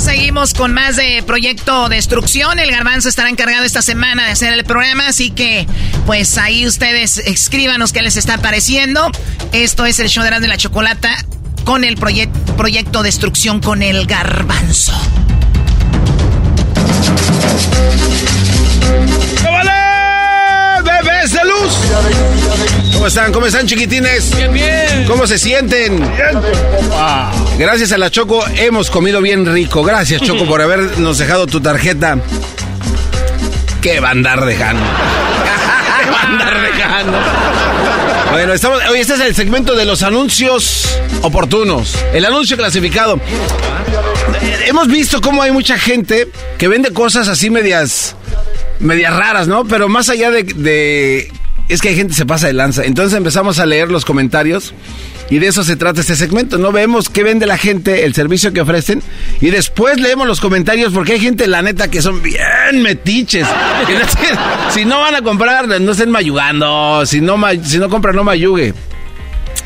Seguimos con más de Proyecto Destrucción. El Garbanzo estará encargado esta semana de hacer el programa, así que pues ahí ustedes escríbanos qué les está pareciendo. Esto es el show de de la Chocolata con el Proyecto Destrucción con el Garbanzo. bebés de luz. ¿Cómo están? ¿Cómo están, chiquitines? Bien, bien. ¿Cómo se sienten? Bien. Gracias a la Choco hemos comido bien rico. Gracias, Choco, por habernos dejado tu tarjeta. ¿Qué va a andar dejando? (laughs) ¿Qué va a andar dejando? Bueno, estamos, hoy este es el segmento de los anuncios oportunos. El anuncio clasificado. Hemos visto cómo hay mucha gente que vende cosas así medias medias raras, ¿no? Pero más allá de, Es que hay gente que se pasa de lanza. Entonces empezamos a leer los comentarios y de eso se trata este segmento. No vemos qué vende la gente, el servicio que ofrecen y después leemos los comentarios porque hay gente, la neta, que son bien metiches. (laughs) si no van a comprar, no estén mayugando. Si no, si no compran, no mayugue.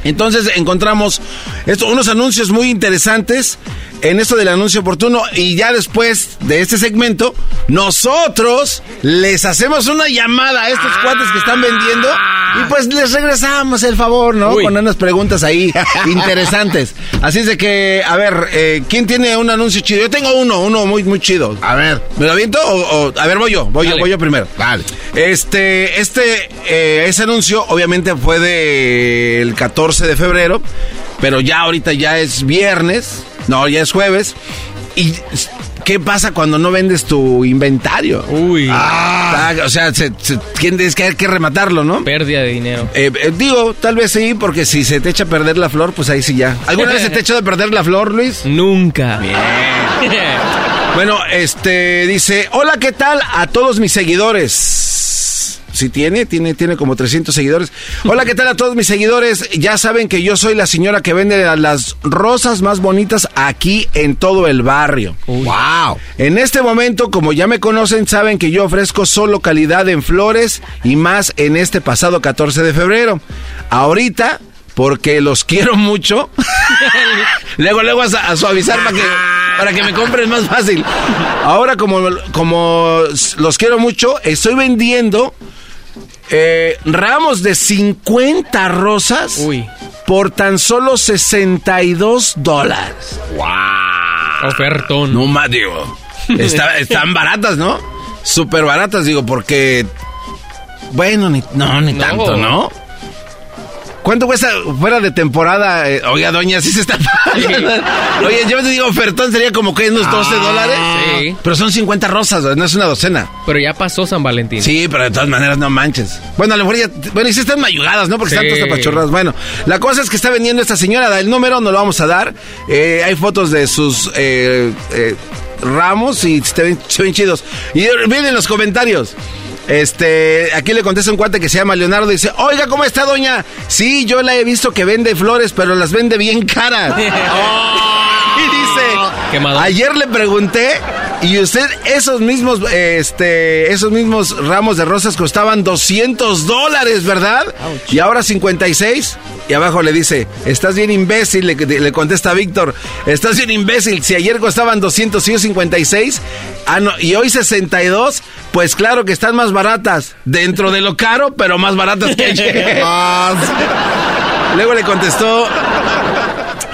Entonces encontramos esto, unos anuncios muy interesantes en esto del anuncio oportuno y ya después de este segmento, nosotros les hacemos una llamada a estos cuates que están vendiendo y pues les regresamos el favor, ¿no? Con unas preguntas ahí (laughs) interesantes. Así es de que, a ver, eh, ¿quién tiene un anuncio chido? Yo tengo uno, uno muy, muy chido. A ver, ¿me lo aviento o, a ver, voy yo, voy yo, voy yo primero. Vale. Este, este, eh, ese anuncio obviamente fue del 14 de febrero, pero ya ahorita ya es viernes. No, ya es jueves. Y ¿qué pasa cuando no vendes tu inventario? Uy. Ah, o sea, se, tienes que hay que rematarlo, ¿no? Pérdida de dinero. Eh, eh, digo, tal vez sí, porque si se te echa a perder la flor, pues ahí sí ya. ¿Alguna vez se te (laughs) echado a perder la flor, Luis? Nunca. Bien. (laughs) bueno, este dice, hola, ¿qué tal a todos mis seguidores? Sí tiene, tiene, tiene como 300 seguidores. Hola, ¿qué tal a todos mis seguidores? Ya saben que yo soy la señora que vende las rosas más bonitas aquí en todo el barrio. Wow. En este momento, como ya me conocen, saben que yo ofrezco solo calidad en flores y más en este pasado 14 de febrero. Ahorita porque los (laughs) quiero mucho. (laughs) luego, luego a, suavizar para que, para que me compren más fácil. Ahora, como, como los quiero mucho, estoy vendiendo eh, ramos de 50 rosas por tan solo 62 dólares. ¡Wow! Ofertón. No más, digo. (laughs) están baratas, ¿no? Súper baratas, digo, porque. Bueno, ni, no, ni tanto, ¿no? ¿Cuánto cuesta fuera de temporada? Eh, oiga, doña, sí se está (laughs) Oye, yo te digo, ofertón sería como que unos 12 ah, dólares. Sí. Pero son 50 rosas, no es una docena. Pero ya pasó San Valentín. Sí, pero de todas maneras no manches. Bueno, a lo mejor ya. Bueno, y si están mayugadas, ¿no? Porque están todas tapachorradas. Bueno, la cosa es que está vendiendo esta señora. El número, no lo vamos a dar. Eh, hay fotos de sus. Eh, ramos y se ven, se ven chidos. Y vienen los comentarios. Este, aquí le contesta un cuate que se llama Leonardo y dice, oiga, ¿cómo está doña? Sí, yo la he visto que vende flores, pero las vende bien caras. (laughs) (laughs) y dice, ayer le pregunté y usted esos mismos, este, esos mismos ramos de rosas costaban 200 dólares, ¿verdad? Y ahora 56. Y abajo le dice, estás bien imbécil, le, contesta Víctor, estás bien imbécil, si ayer costaban 200 y 56, ah, no, y hoy 62, pues claro que están más baratas, dentro de lo caro, pero más baratas que ayer. (laughs) Luego le contestó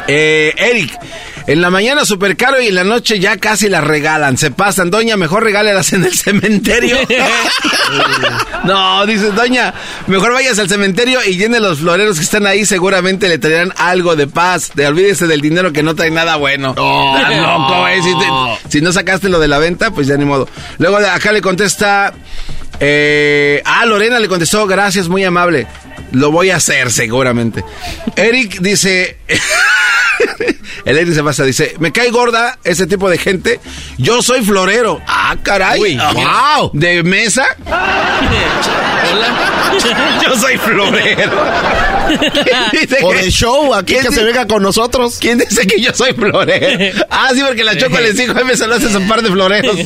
eh, Eric, en la mañana súper caro y en la noche ya casi las regalan. Se pasan, doña, mejor regálelas en el cementerio. (laughs) no, dice, doña, mejor vayas al cementerio y llene los floreros que están ahí. Seguramente le traerán algo de paz. De, olvídese del dinero que no trae nada bueno. no, eh. si, no sacaste lo de la venta, pues ya ni modo. Luego acá le contesta Eh, ah, Lorena le contestó, gracias, muy amable. Lo voy a hacer seguramente. Eric dice... (laughs) El Eric se pasa, dice, me cae gorda ese tipo de gente. Yo soy florero. Ah, caray. Uy, wow. ¿De mesa? (laughs) Yo soy florero. (laughs) Dice O que- de show, aquí ¿Quién que se venga con nosotros. ¿Quién dice que yo soy florero? Ah, sí, porque la Choco les dijo, me solo haces un par de floreros.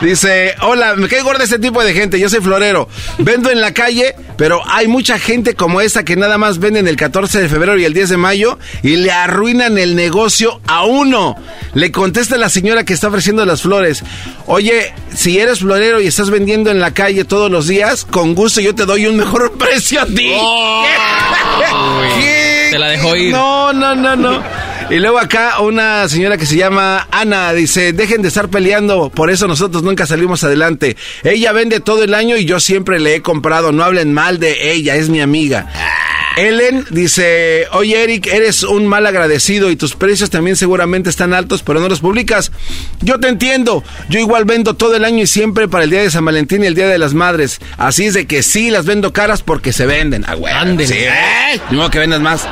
Dice, hola, me cae gorda este tipo de gente, yo soy florero. Vendo en la calle, pero hay mucha gente como esta que nada más venden el 14 de febrero y el 10 de mayo y le arruinan el negocio a uno. Le contesta la señora que está ofreciendo las flores. Oye, si eres florero y estás vendiendo en la calle todos los días, con gusto yo te doy un mejor (laughs) precio a ti. (laughs) ¿Qué? Te la dejó ir. No, no, no, no. Y luego acá una señora que se llama Ana dice, dejen de estar peleando, por eso nosotros nunca salimos adelante. Ella vende todo el año y yo siempre le he comprado, no hablen mal de ella, es mi amiga. Ellen dice, oye Eric, eres un mal agradecido y tus precios también seguramente están altos, pero no los publicas. Yo te entiendo, yo igual vendo todo el año y siempre para el día de San Valentín y el día de las madres. Así es de que sí las vendo caras porque se venden. Ah, güey. Sí, ¿eh? Ni modo que vendas más.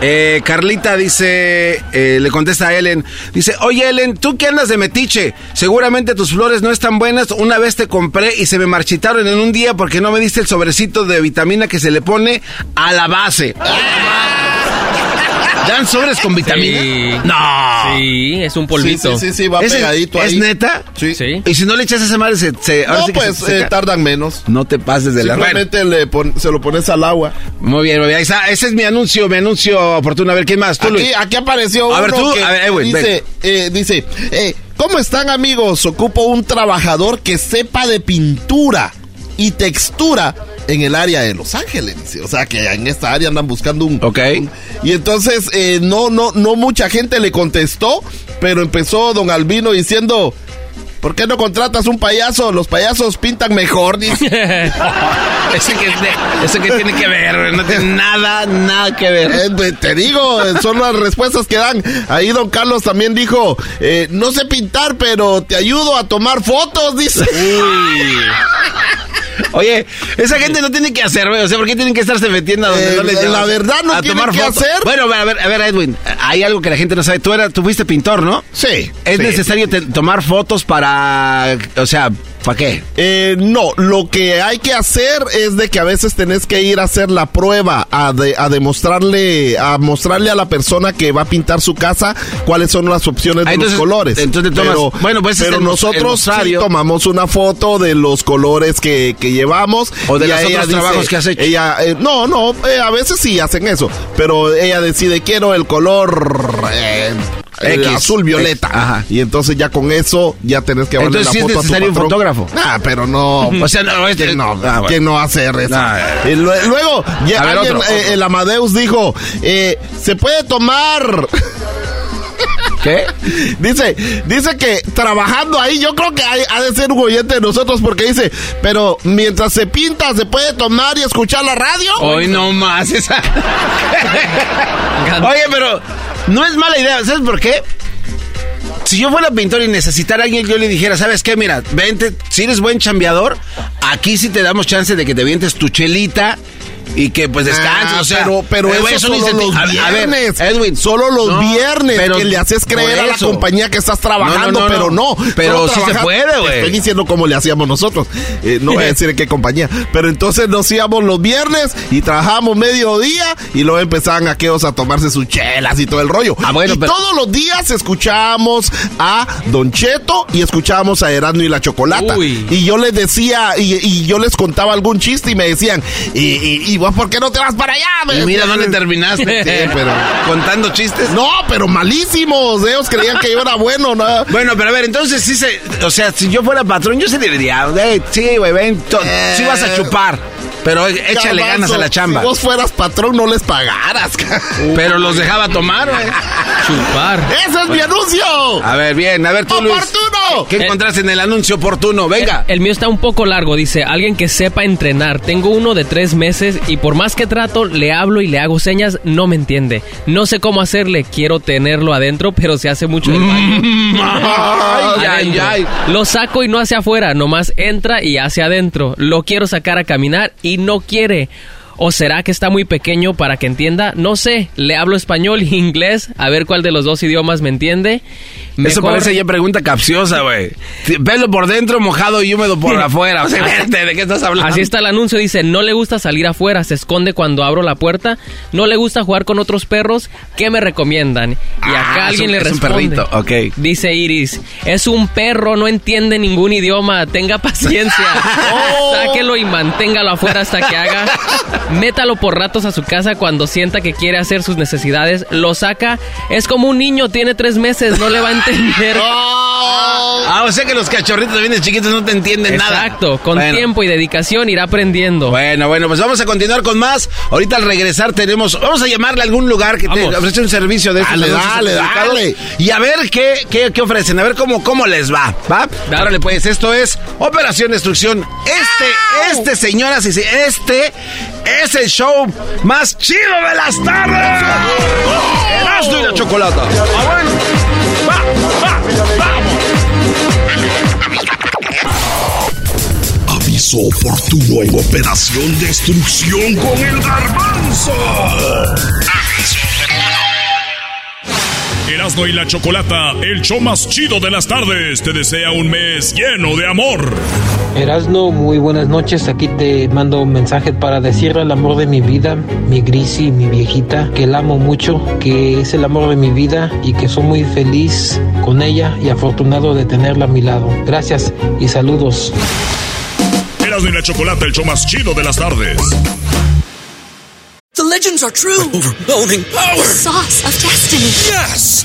Eh, Carlita dice, eh, le contesta a Ellen, dice, oye Ellen, ¿tú qué andas de metiche? Seguramente tus flores no están buenas. Una vez te compré y se me marchitaron en un día porque no me diste el sobrecito de vitamina que se le pone a la base. ¿Dan sobres con vitamina? Sí. No. Sí, es un polvito. Sí, sí, sí, va ¿Es, pegadito ¿Es ahí. neta? Sí. Sí. Y si no le echas esa madre, se, se- ahora No, sí que pues se eh, tardan menos. No te pases de la Simplemente le pon- se lo pones al agua. Muy bien, muy bien. Ahí está. Ese es mi anuncio, mi anuncio oportuno. A ver, ¿quién más? Tú, Aquí, Luis. aquí apareció A ver, uno tú, que a ver, eh, güey, dice, eh, dice, eh, ¿cómo están amigos? Ocupo un trabajador que sepa de pintura y textura en el área de Los Ángeles. dice. O sea que en esta área andan buscando un... Ok. un- y entonces eh, no, no, no mucha gente le contestó, pero empezó don Albino diciendo... ¿Por qué no contratas un payaso? Los payasos pintan mejor, dice. (laughs) Ese que, ese que tiene que ver, güey, no tiene nada, nada que ver. Eh, te digo, son las respuestas que dan. Ahí don Carlos también dijo, eh, no sé pintar, pero te ayudo a tomar fotos, dice. Oye, esa gente no tiene que hacer, güey. O sea, ¿por qué tienen que estarse metiendo a donde Eh, no les la verdad no a tienen tomar que hacer. Bueno, a ver, a ver, Edwin, hay algo que la gente no sabe. Tú, eras, tú fuiste pintor, ¿no? Sí. ¿Es sí. necesario tomar fotos para, o sea, ¿para qué? Eh, no, lo que hay que hacer es de que a veces tenés que ir a hacer la prueba, a, de- a demostrarle, a mostrarle a la persona que va a pintar su casa cuáles son las opciones de Ah, entonces- los colores. entonces tomas- pero, bueno, pues es pero el mos- el nosotros sí tomamos una foto de los colores que, que llevamos. O de los otros trabajos que has hecho. Ella, eh, no, no, eh, a veces sí hacen eso, pero ella decide quiero el color eh, X, azul violeta. X, ajá. Y entonces ya con eso ya tenés que darle la sí es foto a tu necesario un fotógrafo. Ah, pero no. (laughs) O sea, no, este- ¿Quién no, ah, bueno. ¿quién no hacer eso? Ah, Y lue- luego, ya A ver, alguien, otro, eh, el Amadeus dijo, eh, se puede tomar... ¿Qué? Dice, dice que trabajando ahí, yo creo que hay- ha de ser un oyente de nosotros porque dice, pero mientras se pinta, ¿se puede tomar y escuchar la radio? Hoy no más esa. (laughs) Oye, pero no es mala idea, ¿sabes por qué? Si yo fuera pintor y necesitara a alguien, yo le dijera, ¿sabes qué? Mira, vente, si eres buen chambeador, aquí sí te damos chance de que te vientes tu chelita y que pues descanses. Ah, o sea, pero, pero eso güey, es un solo los a ver, viernes. Edwin. Solo los No, viernes pero que le haces creer a la eso. compañía que estás trabajando, No, no, no, pero no. Pero sí se puede, güey. Estoy diciendo cómo le hacíamos nosotros. Eh, no voy a decir en qué compañía. Pero entonces nos íbamos los viernes y trabajábamos mediodía y luego empezaban aquellos a tomarse sus chelas y todo el rollo. Ah, bueno, y pero- todos los días escuchábamos a Don Cheto y escuchábamos a Erasmo y la Chocolata. Uy. Y yo les decía, y, y yo les contaba algún chiste y me decían, ¿y, y, y vos por qué no te vas para allá? Y mira dónde terminaste. (laughs) Sí, pero... Contando chistes. No, pero malísimos. Ellos creían que yo era bueno, ¿no? (laughs) Bueno, pero a ver, entonces sí se. O sea, si yo fuera patrón, yo se diría, "Ey, sí, güey, ven, Eh. sí vas a chupar. Pero échale ganas a la chamba. Si vos fueras patrón, no les pagaras. (laughs) Pero los dejaba tomar, güey. Chupar. ¡Ese es mi anuncio! A ver, bien, a ver tú, Luis. ¡Oportuno! ¿Qué encontraste en el anuncio oportuno? Venga. El, el mío está un poco largo, dice, alguien que sepa entrenar. Tengo uno de tres meses y por más que trato, le hablo y le hago señas, no me entiende. No sé cómo hacerle, quiero tenerlo adentro, pero se hace mucho (laughs) el baño. Ay, ay, ay. Lo saco y no hacia afuera, nomás entra y hacia adentro. Lo quiero sacar a caminar y no quiere. ¿O será que está muy pequeño para que entienda? No sé, le hablo español e (laughs) inglés, a ver cuál de los dos idiomas me entiende. Eso Mejor- parece ya pregunta capciosa, güey. Pelo por dentro, mojado y húmedo por (laughs) afuera. O sea, vete, ¿de qué estás hablando? Así está el anuncio, dice, no le gusta salir afuera, se esconde cuando abro la puerta, no le gusta jugar con otros perros, ¿qué me recomiendan? Y acá Ah, alguien es le un- es un responde. perrito, ok. Dice Iris, es un perro, no entiende ningún idioma, tenga paciencia. (laughs) Sáquelo y manténgalo afuera hasta que haga. Métalo por ratos a su casa cuando sienta que quiere hacer sus necesidades, lo saca, es como un niño, tiene tres meses, no le va a entender. (laughs) Ah, o sea que los cachorritos también de chiquitos no te entienden nada. Exacto, con Bueno. tiempo y dedicación irá aprendiendo. Bueno, bueno, pues vamos a continuar con más. Ahorita al regresar tenemos, vamos a llamarle a algún lugar que te ofrece un servicio de estos Dale, anuncios dale, certificados. dale. Y a ver qué, qué, qué ofrecen, a ver cómo, cómo les va, ¿va? Árale, pues, esto es Operación Destrucción. Este, este, señoras y se- este es el show más chido de las tardes. Erasmo y la chocolata. Ah, bueno. Aviso oportuno en Operación Destrucción con el Garbanzo. Erasmo y la Chocolata, el show más chido de las tardes, te desea un mes lleno de amor. Erasno, muy buenas noches. Aquí te mando un mensaje para decirle al amor de mi vida, mi Grisi, mi viejita, que la amo mucho, que es el amor de mi vida y que soy muy feliz con ella y afortunado de tenerla a mi lado. Gracias y saludos. Erasmo y la Chocolata, el show más chido de las tardes. The legends are true. Overwhelming power! The sauce of destiny. Yes!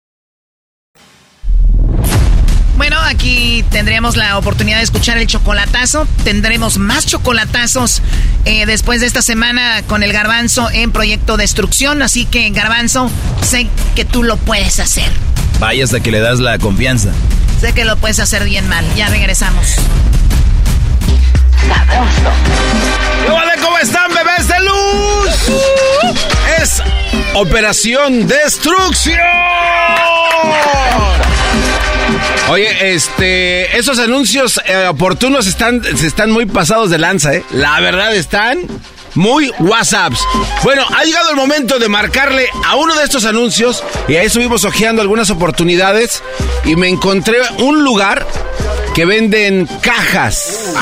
Bueno, aquí tendremos la oportunidad de escuchar el chocolatazo. Tendremos más chocolatazos eh, después de esta semana con el garbanzo en Proyecto Destrucción. Así que, garbanzo, sé que tú lo puedes hacer. Vaya hasta que le das la confianza. Sé que lo puedes hacer bien mal. Ya regresamos. ¿Cómo están, bebés de luz? Es Operación Destrucción. Oye, este, esos anuncios eh, oportunos están, están muy pasados de lanza, ¿eh? La verdad están muy WhatsApps. Bueno, ha llegado el momento de marcarle a uno de estos anuncios y ahí estuvimos hojeando algunas oportunidades y me encontré un lugar que venden cajas.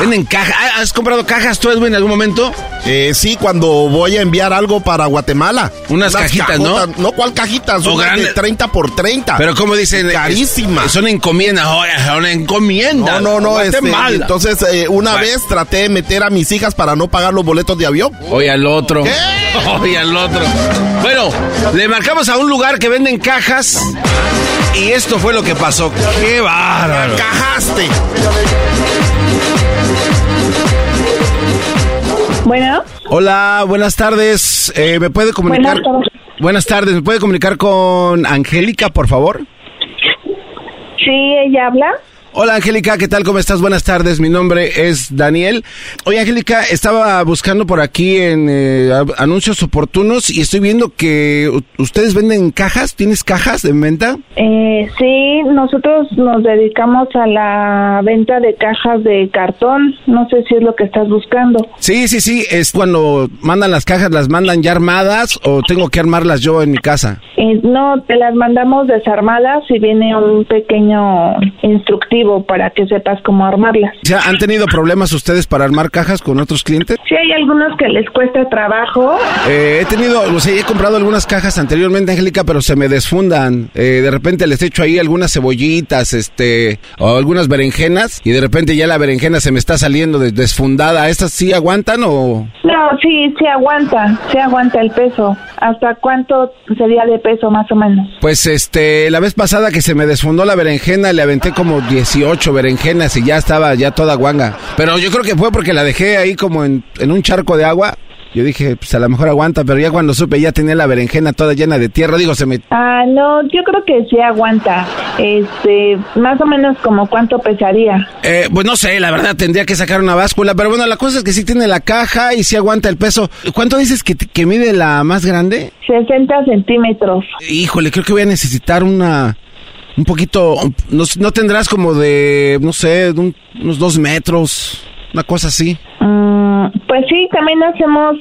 Venden cajas. ¿Ah, ¿Has comprado cajas tú, Edwin, en algún momento? Eh, sí, cuando voy a enviar algo para Guatemala. Unas cajitas, ¿no? cajotas- No, ¿cuál cajitas? Unas de grandes. 30 por 30. Pero como dicen, Carísimas. es- son encomiendas, son encomiendas. No, no, no. Este, entonces, eh, una vez traté de meter a mis hijas para no pagar los boletos de avión. Oye al otro. (laughs) Oye al otro. Bueno, le marcamos a un lugar que venden cajas y esto fue lo que pasó. ¡Qué bárbaro! ¡Cajaste! Bueno, Hola, buenas tardes. Eh, ¿Me puede comunicar? Buenas tardes. Buenas tardes. ¿Me puede comunicar con Angélica, por favor? sí, ella habla. Hola Angélica, ¿qué tal? ¿Cómo estás? Buenas tardes, mi nombre es Daniel. Oye Angélica, estaba buscando por aquí en eh, anuncios oportunos y estoy viendo que ustedes venden cajas, ¿tienes cajas de venta? Eh, sí, nosotros nos dedicamos a la venta de cajas de cartón. No sé si es lo que estás buscando. Sí, sí, sí, es cuando mandan las cajas, las mandan ya armadas o tengo que armarlas yo en mi casa. Eh, no, te las mandamos desarmadas y viene un pequeño instructivo para que sepas cómo armarlas. Sea, ¿Han tenido problemas ustedes para armar cajas con otros clientes? Sí hay algunos que les cuesta trabajo. Eh, he tenido, o sea, he comprado algunas cajas anteriormente, Angélica, pero se me desfundan. Eh, de repente les echo ahí algunas cebollitas, este, o algunas berenjenas, y de repente ya la berenjena se me está saliendo des- desfundada. ¿Estas sí aguantan o...? No, sí, sí aguanta, sí aguanta el peso. ¿Hasta cuánto sería de peso más o menos? Pues este, la vez pasada que se me desfundó la berenjena, le aventé como 18 berenjenas y ya estaba ya toda guanga. Pero yo creo que fue porque la dejé ahí como en, en un charco de agua. Yo dije, pues a lo mejor aguanta, pero ya cuando supe ya tenía la berenjena toda llena de tierra, digo, se me... Ah, no, yo creo que sí aguanta. Este, más o menos como cuánto pesaría. Eh, pues no sé, la verdad tendría que sacar una báscula, pero bueno, la cosa es que sí tiene la caja y sí aguanta el peso. ¿Cuánto dices que, que mide la más grande? 60 centímetros. Híjole, creo que voy a necesitar una... Un poquito... No, no tendrás como de, no sé, de un- unos dos metros, una cosa así. Mm, pues sí, también hacemos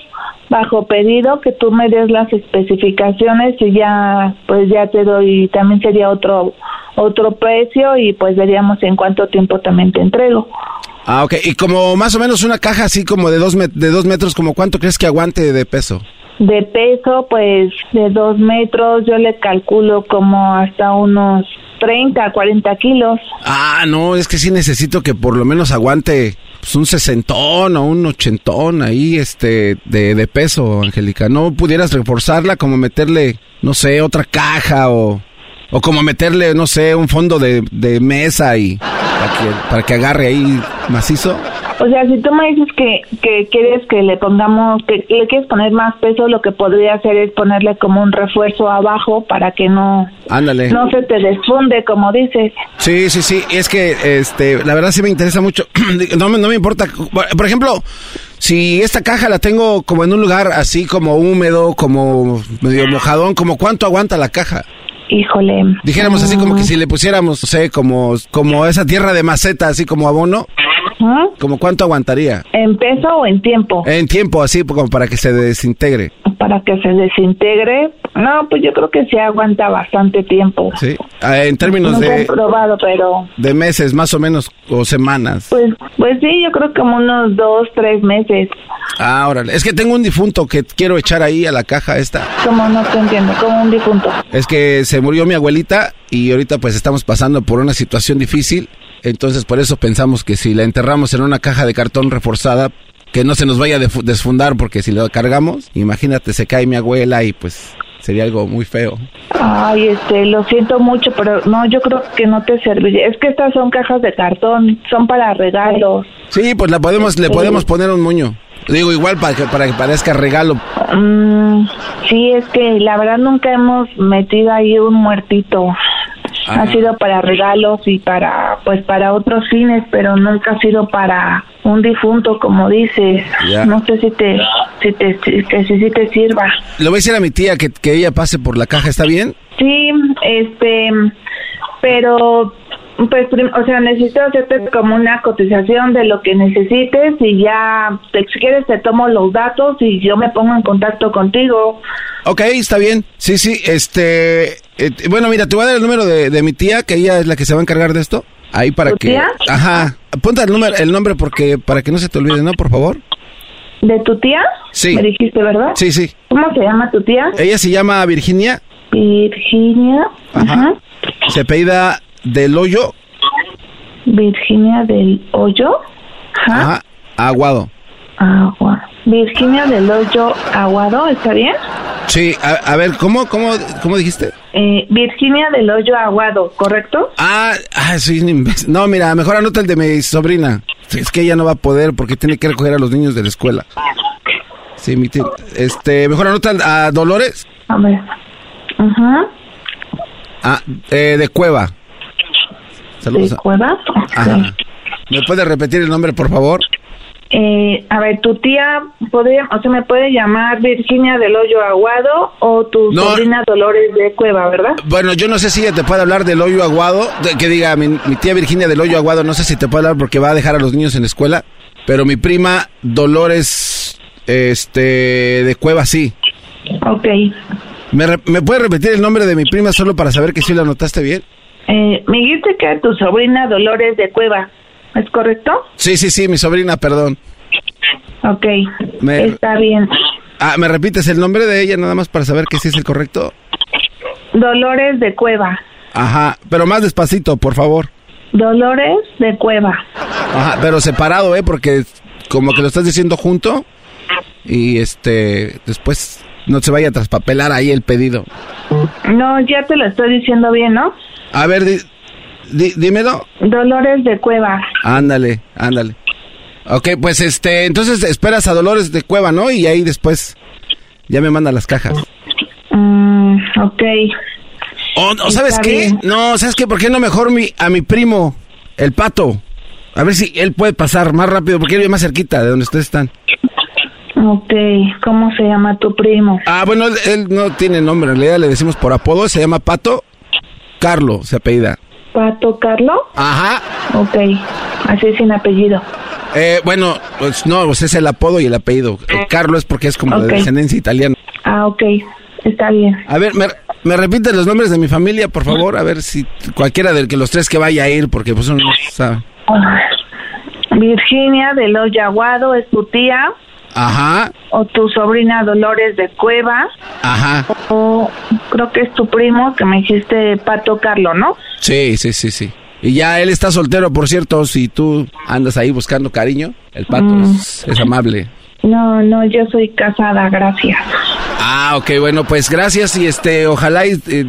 bajo pedido que tú me des las especificaciones y ya, pues ya te doy, también sería otro otro precio y pues veríamos en cuánto tiempo también te entrego. Ah, ok. Y como más o menos una caja así como de dos, met- de dos metros, como cuánto crees que aguante de peso? De peso, pues de dos metros, yo le calculo como hasta unos 30, 40 kilos. Ah, no, es que sí necesito que por lo menos aguante pues, un sesentón o un ochentón ahí, este, de, de peso, Angélica. ¿No pudieras reforzarla como meterle, no sé, otra caja o, o como meterle, no sé, un fondo de, de mesa y para que, para que agarre ahí macizo? O sea, si tú me dices que, que quieres que le pongamos, que le quieres poner más peso, lo que podría hacer es ponerle como un refuerzo abajo para que no, Ándale. no se te desfunde, como dices. Sí, sí, sí. Es que, este, la verdad sí me interesa mucho. (clears throat) no, me, no me importa. Por por ejemplo, si esta caja la tengo como en un lugar así como húmedo, como medio mojadón, como cuánto aguanta la caja. Híjole. Dijéramos así como que si le pusiéramos, no sé, como, como esa tierra de maceta, así como abono, Ajá. como cuánto aguantaría. ¿En peso o en tiempo? En tiempo, así como para que se desintegre. Para que se desintegre. No, pues yo creo que sí aguanta bastante tiempo. Sí. Ah, En términos he de, probado, pero de meses, más o menos, o semanas. pues, pues sí, yo creo que como unos dos, tres meses. Ah, órale. Es que tengo un difunto que quiero echar ahí a la caja esta. Como no te entiendo, como un difunto. Es que se murió mi abuelita y ahorita pues estamos pasando por una situación difícil. Entonces por eso pensamos que si la enterramos en una caja de cartón reforzada, que no se nos vaya a desfundar porque si la cargamos, imagínate, se cae mi abuela y pues sería algo muy feo. Ay, este, lo siento mucho, pero no, yo creo que no te serviría. Es que estas son cajas de cartón, son para regalos. Sí, pues la podemos, le podemos poner un moño. Digo, igual para que, para que parezca regalo. Mm, sí, es que la verdad nunca hemos metido ahí un muertito. Ha sido para regalos y para, pues, para otros fines, pero nunca ha sido para un difunto, como dices. Ya. No sé si te, si te, si, si te sirva. Le voy a decir a mi tía que, que ella pase por la caja, ¿está bien? Sí, este, pero, pues, o sea, necesito hacerte como una cotización de lo que necesites y ya, te- si quieres, te tomo los datos y yo me pongo en contacto contigo. Ok, está bien. Sí, sí, este... eh, bueno, mira, te voy a dar el número de, de mi tía, que ella es la que se va a encargar de esto. Ahí para ¿Tu que... tía? Ajá. Apunta el número, el nombre porque para que no se te olvide, ¿no? Por favor. ¿De tu tía? Sí. Me dijiste, ¿verdad? Sí, sí. ¿Cómo se llama tu tía? Ella se llama Virginia, Virginia. Ajá. se apellida Del Hoyo, Virginia del Hoyo. Ajá. ajá, Aguado. Agua. Virginia del Hoyo Aguado, ¿está bien? Sí, a, a ver, ¿cómo, cómo, cómo dijiste? Eh, Virginia del Hoyo Aguado, ¿correcto? Ah, ah, imbécil. No, mira, mejor anota el de mi sobrina. Es que ella no va a poder porque tiene que recoger a los niños de la escuela. Sí, mi tía. Este, mejor anota a Dolores. A ver. Ajá. Ah, eh, de Cueva. Saludos. ¿Me puede repetir el nombre, por favor? Eh, a ver, tu tía podría, o sea, me puede llamar Virginia del Hoyo Aguado o tu No. sobrina Dolores de Cueva, ¿verdad? Bueno, yo no sé si ella te puede hablar del hoyo aguado, de- que diga mi, mi tía Virginia del hoyo aguado, no sé si te puede hablar porque va a dejar a los niños en la escuela, pero mi prima Dolores, este, de Cueva sí. Ok. ¿Me, re- ¿Me puede repetir el nombre de mi prima solo para saber que sí lo anotaste bien? Eh, me dijiste que tu sobrina Dolores de Cueva, ¿es correcto? Sí, sí, sí, mi sobrina, perdón. Ok, Me- está bien. Ah, ¿me repites el nombre de ella nada más para saber que sí es el correcto? Dolores de Cueva. Ajá, pero más despacito, por favor. Dolores de Cueva. Ajá, pero separado, ¿eh? Porque como que lo estás diciendo junto y este después no se vaya a traspapelar ahí el pedido. No, ya te lo estoy diciendo bien, ¿no? A ver, di- di- dímelo. Dolores de Cueva. Ándale, ándale. Ok, pues este, entonces esperas a Dolores de Cueva, ¿no? Y ahí después ya me manda las cajas. Mm, ok. O, ¿sabes qué? bien. No, ¿sabes qué? ¿Por qué no mejor mi, a mi primo, el pato? A ver si él puede pasar más rápido, porque él vive más cerquita de donde ustedes están. Ok, ¿cómo se llama tu primo? Ah, bueno, él, él no tiene nombre, en realidad le decimos por apodo, se llama Pato Carlo, se apellida. ¿Pato Carlo? Ajá. Ok, así sin apellido. Eh, bueno, pues no, pues es el apodo y el apellido. Eh, Carlo es porque es como Ok. de descendencia italiana. Ah, ok, está bien. A ver, ¿me, me repites los nombres de mi familia, por favor? A ver si cualquiera de los tres que vaya a ir, porque pues uno no sabe. Ah, Virginia de los Yaguado es tu tía, Ajá, o tu sobrina Dolores de Cueva, ajá. o creo que es tu primo que me dijiste Pato Carlo, ¿no? Sí, sí, sí, sí. Y ya él está soltero, por cierto, si tú andas ahí buscando cariño, el pato Mm. es, es amable. No, no, yo soy casada, gracias. Ah, ok, bueno, pues gracias y este, ojalá y, eh, eh,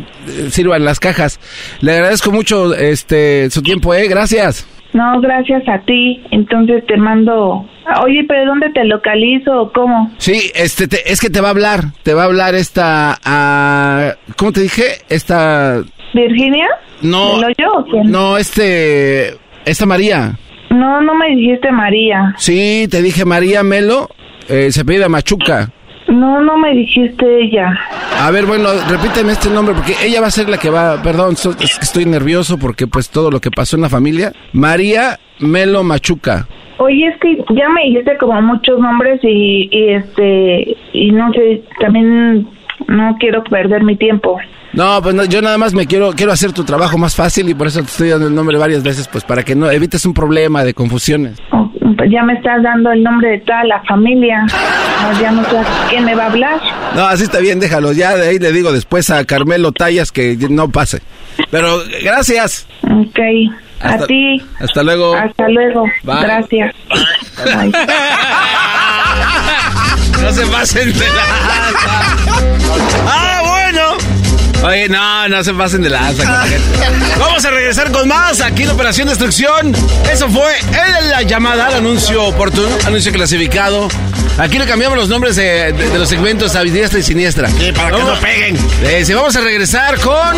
sirvan las cajas. Le agradezco mucho este su tiempo, eh, gracias. No, gracias a ti. Entonces te mando. Oye, pero ¿dónde te localizo o cómo? Sí, este, te- es que te va a hablar, te va a hablar esta, ah, ¿cómo te dije? Esta, ¿Virginia? no, ¿Del hoyo o quién? no, este, esta María. No, no me dijiste María. Sí, te dije María Melo, eh, se apellida Machuca. No, no me dijiste ella. A ver, bueno, repíteme este nombre porque ella va a ser la que va, perdón, so- es que estoy nervioso porque pues todo lo que pasó en la familia. María Melo Machuca. Oye, es que ya me dijiste como muchos nombres y, y este, y no sé, también no quiero perder mi tiempo. No, pues no, yo nada más me quiero quiero hacer tu trabajo más fácil y por eso te estoy dando el nombre varias veces, pues para que no evites un problema de confusiones. Oh, pues ya me estás dando el nombre de toda la familia. No, ya no sé quién me va a hablar. No, así está bien, déjalo. Ya de ahí le digo después a Carmelo Tallas que no pase. Pero gracias. Ok, Hasta- a ti. Hasta luego. Hasta luego. Bye. Gracias. Bye. (laughs) No se pasen de lanza. (laughs) Oye, no, no se pasen de lanza la. Vamos a regresar con más aquí en Operación Destrucción. Eso fue en la llamada al anuncio oportuno, anuncio clasificado. Aquí le cambiamos los nombres de, de- de los segmentos a diestra y siniestra. Sí, para que no peguen. sí, vamos a regresar con.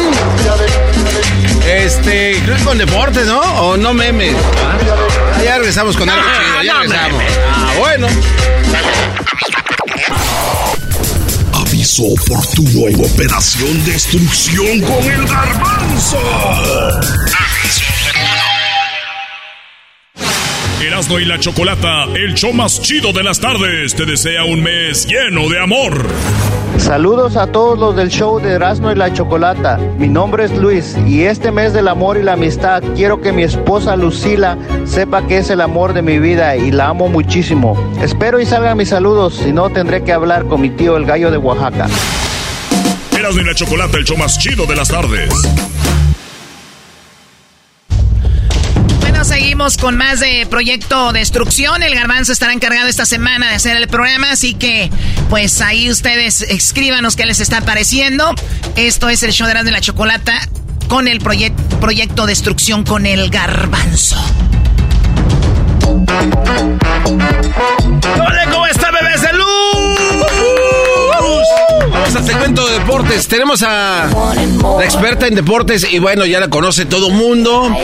Este, creo que con deportes, ¿no? O no memes. Ah, ya regresamos con algo (laughs) chido, ya regresamos. Ah, bueno. Aviso oportuno en Operación Destrucción con el Garbanzo. Erasmo y la Chocolata, el show más chido de las tardes, te desea un mes lleno de amor. Saludos a todos los del show de Erasmo y la Chocolata. Mi nombre es Luis y este mes del amor y la amistad quiero que mi esposa Lucila sepa que es el amor de mi vida y la amo muchísimo. Espero y salgan mis saludos, si no tendré que hablar con mi tío el gallo de Oaxaca. Erasmo y la Chocolata, el show más chido de las tardes. Con más de Proyecto Destrucción. El Garbanzo estará encargado esta semana de hacer el programa, así que pues ahí ustedes escríbanos qué les está pareciendo. Esto es el show de la Chocolata con el proye- Proyecto Destrucción con el Garbanzo. Hola, ¿cómo está, bebés de luz? Deportes. Tenemos a la experta en deportes y bueno, ya la conoce todo mundo.